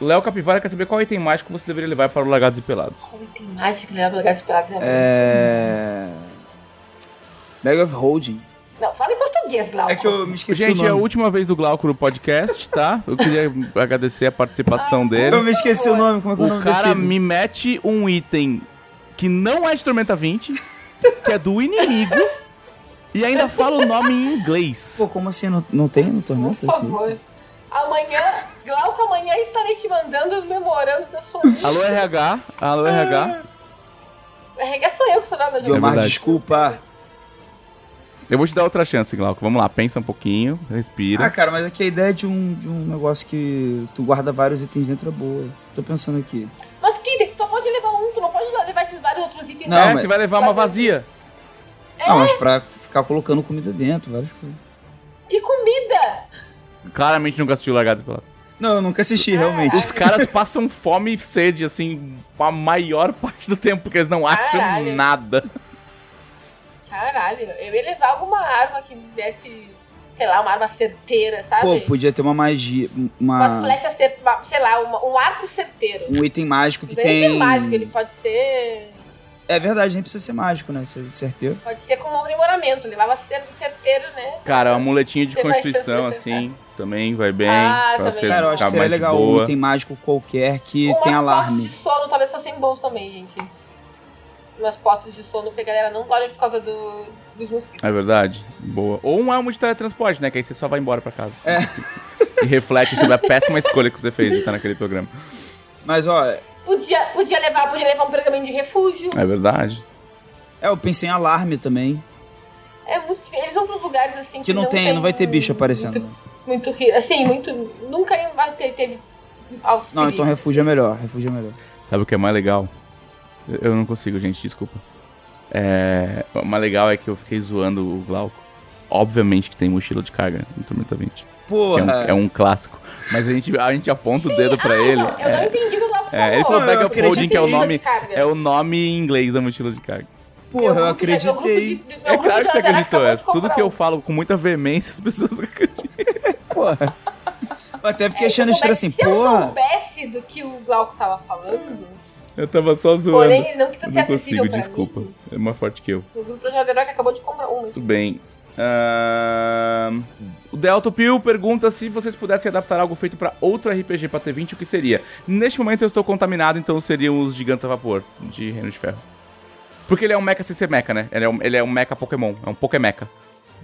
Léo Capivara quer saber qual item mágico você deveria levar para o Lagados e Pelados. Como tem mágica que leva lugar esperado. né? É. Bag of Holding. Não, fala em português, Glauco. É que eu me esqueci Gente, o é a última vez do Glauco no podcast, tá? Eu queria agradecer a participação Eu dele. me esqueci o nome, como é que é o O nome cara me mete um item que não é de Tormenta 20, que é do inimigo, e ainda fala o nome em inglês. Pô, como assim? Não, não tem no Por Tormenta? assim? favor. Amanhã, Glauco, amanhã estarei te mandando o memorando da sua Alô, RH? Alô, RH? RH sou eu que sou da Guilmar, verdade. desculpa. Eu vou te dar outra chance, Glauco. Vamos lá, pensa um pouquinho, Ah, respira. cara, mas aqui a ideia de um, de um negócio que tu guarda vários itens dentro é boa. Tô pensando aqui. Mas que tu só pode levar um, tu não pode levar esses vários outros itens. Não, é, mas- você vai levar uma vazia. Não, mas pra ficar colocando comida dentro, várias coisas. Que comida! Claramente nunca assistiu Largados Pelados. Não, eu nunca assisti, realmente. Os caras passam fome e sede, assim, a maior [LAUGHS] parte do tempo, porque eles não acham Caralho. nada. Caralho, eu ia levar alguma arma que me desse, sei lá, uma arma certeira, sabe? Pô, podia ter uma magia, Umas uma, flechas certeiras, sei lá, uma- um arco certeiro. um item mágico que precisa tem... ser mágico, ele pode ser. É verdade, nem precisa ser mágico, né? Ser certeiro. Pode ser como um aprimoramento. Levava cer- certeiro, né? Cara, uma muletinha de mais constituição, [LAUGHS] assim, também vai bem. Ah, pra também. você Cara, eu acho que seria legal boa. um item mágico qualquer que Umas tem potes alarme. de sono talvez fossem bons também, gente. Umas potes de sono, porque a galera não dorme por causa do, dos mosquitos. É verdade, boa. Ou um almo de teletransporte, né? Que aí você só vai embora pra casa. É. E reflete sobre a péssima escolha que você fez de estar naquele programa. Mas, ó, Podia, podia levar, podia levar um pergaminho de refúgio. É verdade. é, eu pensei em alarme também. É muito difícil. Eles vão pros lugares assim Que não tem, não vai ter bicho aparecendo. Muito, muito ri- assim, muito. Nunca vai ter, teve altos Não, então refúgio é melhor, refúgio é melhor. Sabe o que é mais legal? Eu- não consigo, gente, desculpa. É... O mais legal é que eu fiquei zoando o Glauco. Obviamente que tem mochila de carga no Tormenta 20. que Porra! É um, é um clássico. Mas a gente, a gente aponta o dedo pra Ah, ele. não, eu não é, entendi o Glauco é, ele falou Holding, que é o nome, de carga. é o nome em inglês da mochila de carga. Porra, eu acreditei. de- É claro que você acreditou. É, tudo que eu falo com muita veemência, as pessoas [LAUGHS] acreditam. Porra. Eu até fiquei É, achando estranho é assim, que Se eu porra. soubesse do que o Glauco tava falando, Eu tava só zoando. porém não que você não consigo, pra desculpa. mim. É mais forte que eu. O grupo Andarax acabou de comprar um. Tudo bem. Ahn, O Delto Pio pergunta se vocês pudessem adaptar algo feito pra outro RPG pra T20, o que seria? Neste momento eu estou contaminado, então seriam os gigantes a vapor de Reino de Ferro. Porque ele é um mecha sem ser mecha, né? Ele é um, ele é um mecha Pokémon, é um Pokémecha.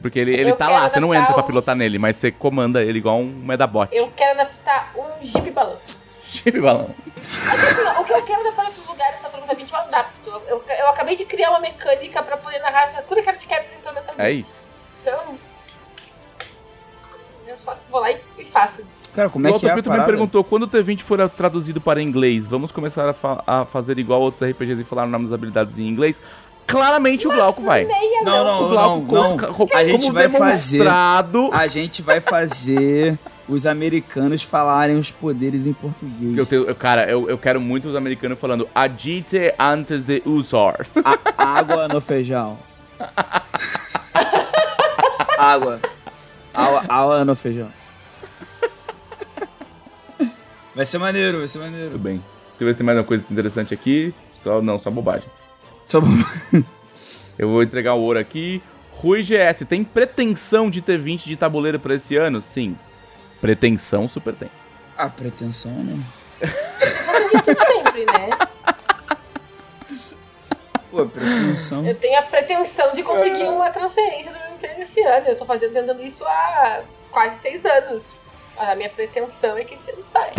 Porque ele, ele Eu tá lá, você não entra pra os- pilotar nele, mas você comanda ele igual um Medabot. Eu quero adaptar um Jeep Balão. Balão. Assim, o que eu quero adaptar em outros lugares pra Tormenta 20 eu adapto. Eu, eu, eu acabei de criar uma mecânica pra poder narrar Sakura Card Captors em Tormenta 20. É isso. Então. Eu só vou lá e, e faço. Cara, como o é que é a também perguntou, quando o T20 for traduzido para inglês, vamos começar a, fa- a fazer igual outros RPGs e falar o nome das habilidades em inglês? Claramente o Glauco vai. Não, não. não, O Glauco, não, não. A gente vai fazer. A gente vai fazer os americanos falarem os poderes em português. Eu tenho, cara, eu, eu quero muito os americanos falando Agite antes de usar. A- água no feijão. [LAUGHS] água. Água, água no feijão. Vai ser maneiro, vai ser maneiro. Tudo bem. Deixa eu ver se tem mais uma coisa interessante aqui. Só, não, só bobagem. Só- [LAUGHS] Eu vou entregar o ouro aqui. Rui GS, tem pretensão de ter 20 de tabuleiro pra esse ano? Sim. Pretensão super tem. A pretensão, né? sempre, né? Pô, pretensão. Eu tenho a pretensão de conseguir uma transferência do meu emprego esse ano. Eu tô fazendo, tentando isso há quase seis anos. A minha pretensão é que esse ano saia.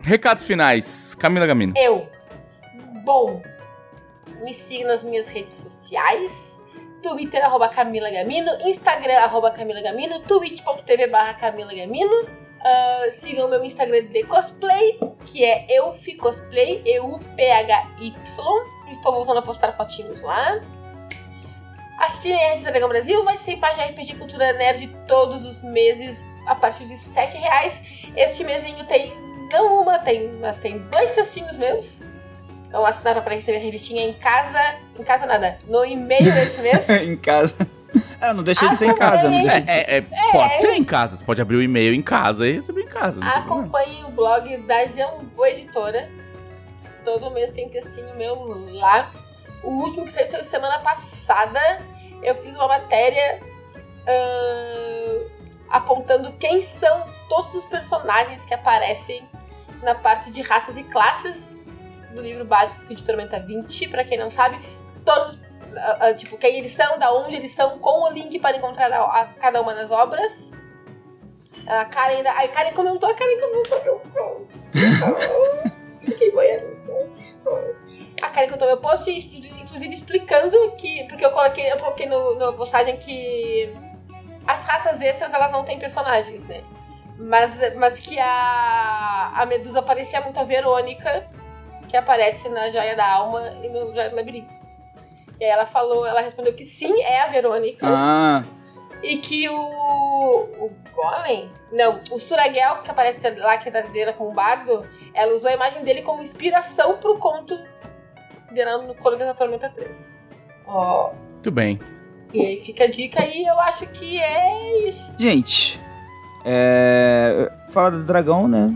Recados finais. Camila Gamino. Eu. Bom, me siga nas minhas redes sociais. Twitter, arroba Camila Gamino. Instagram, arroba Camila Gamino. Twitch.tv barra Camila Gamino. Ah, sigam meu Instagram de cosplay, que é Eufi Cosplay, E-U-P-H-Y. Estou voltando a postar fotinhos lá. Assinem a Rede Dragão Brasil, vai ser página RPG Cultura Nerd todos os meses a partir de 7 reais. Este mesinho tem não uma, tem, mas tem dois textinhos meus. Então assinaram para receber a revistinha em casa. Em casa nada. No e-mail desse mês. [LAUGHS] em casa. É, não deixei de ser em casa, não deixei de ser. É, é, é, pode ser em casa. Você pode abrir o e-mail em casa e receber em casa. Acompanhe o blog da Jambu Editora. Todo mês tem textinho meu lá. O último que saiu semana passada, eu fiz uma matéria ah, apontando quem são todos os personagens que aparecem na parte de raças e classes do livro básico de Tormenta 20. Pra quem não sabe, todos, ah, ah, tipo, quem eles são, da onde eles são, com o link para encontrar a, a cada uma das obras. A Karen, da- a Karen comentou, a Karen comentou. Fiquei boiando. A Karen comentou meu post, inclusive explicando que. Porque eu coloquei, eu coloquei no, na postagem que as raças extras elas não têm personagens, né? Mas, mas que a, a Medusa parecia muito a Verônica, que aparece na Joia da Alma e no Joia do Labirinto. E aí ela falou, ela respondeu que sim, é a Verônica. Ah, E que o. O Golem? Não, o Suragel, que aparece lá, que é da dela com o bardo, ela usou a imagem dele como inspiração pro conto dela no Crônicas da Tormenta 3. Ó. Muito bem. E aí fica a dica aí, eu acho que é isso. gente. É. Falar do dragão, né?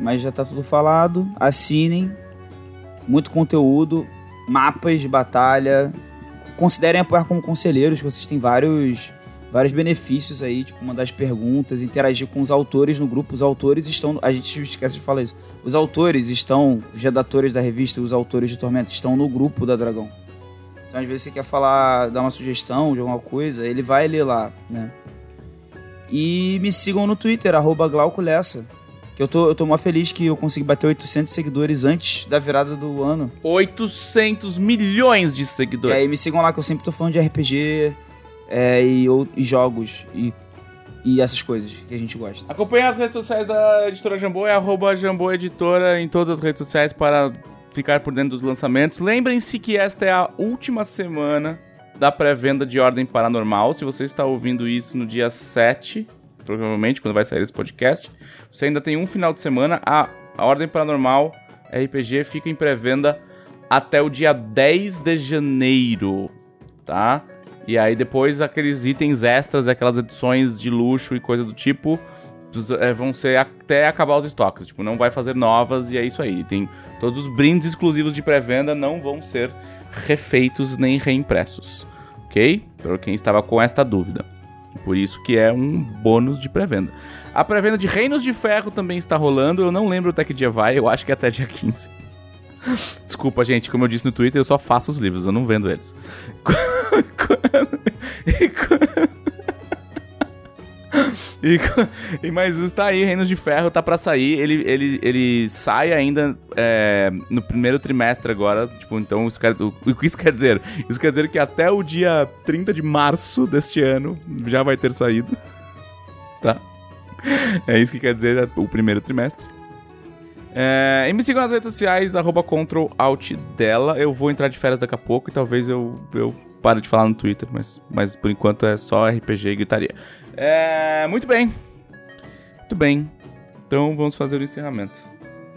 Mas já tá tudo falado. Assinem. Muito conteúdo. Mapas de batalha. Considerem apoiar como conselheiros, que vocês têm vários. Vários benefícios aí, tipo, mandar as perguntas, interagir com os autores no grupo. Os autores estão. A gente esquece de falar isso. Os autores estão. Os redatores da revista, os autores de Tormenta, estão no grupo da Dragão. Então, às vezes, você quer falar, dar uma sugestão de alguma coisa, ele vai ler lá, né? E me sigam no Twitter, arroba Glauco Lessa. Que eu tô, eu tô mó feliz que eu consegui bater 800 seguidores antes da virada do ano. 800 milhões de E seguidores. aí me sigam lá que eu sempre tô falando de RPG é, e, ou- e jogos e, e essas coisas que a gente gosta. Acompanhe as redes sociais da editora Jambô, é arroba Jambô Editora em todas as redes sociais para ficar por dentro dos lançamentos. Lembrem-se que esta é a última semana da pré-venda de Ordem Paranormal. Se você está ouvindo isso no dia 7, provavelmente, quando vai sair esse podcast, você ainda tem um final de semana. A, a Ordem Paranormal RPG fica em pré-venda até o dia 10 de janeiro, tá? E aí depois aqueles itens extras, aquelas edições de luxo e coisa do tipo, é, vão ser até acabar os estoques. Tipo, não vai fazer novas e é isso aí. Tem todos os brindes exclusivos de pré-venda não vão ser refeitos nem reimpressos, ok? Para quem estava com esta dúvida. Por isso que é um bônus de pré-venda. A pré-venda de Reinos de Ferro também está rolando. Eu não lembro até que dia vai, eu acho que é até dia 15. Desculpa, gente, como eu disse no Twitter, eu só faço os livros, eu não vendo eles. E, e, mas está aí, Reinos de Ferro tá para sair. Ele, ele, ele sai ainda é, no primeiro trimestre agora. Tipo, então isso quer, o que isso quer dizer? Isso quer dizer que até o dia 30 de março deste ano já vai ter saído. Tá? É isso que quer dizer o primeiro trimestre. É, e me sigam nas redes sociais, arroba dela. Eu vou entrar de férias daqui a pouco e talvez eu, eu pare de falar no Twitter, mas, mas por enquanto é só RPG e gritaria. É, muito bem. Muito bem. Então vamos fazer o encerramento.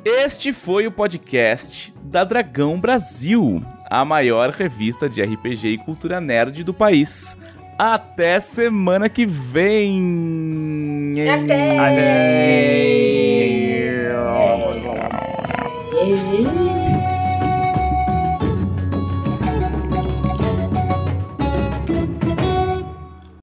Este foi o podcast da Dragão Brasil, a maior revista de RPG e cultura nerd do país. Até semana que vem! Até! Até. Até.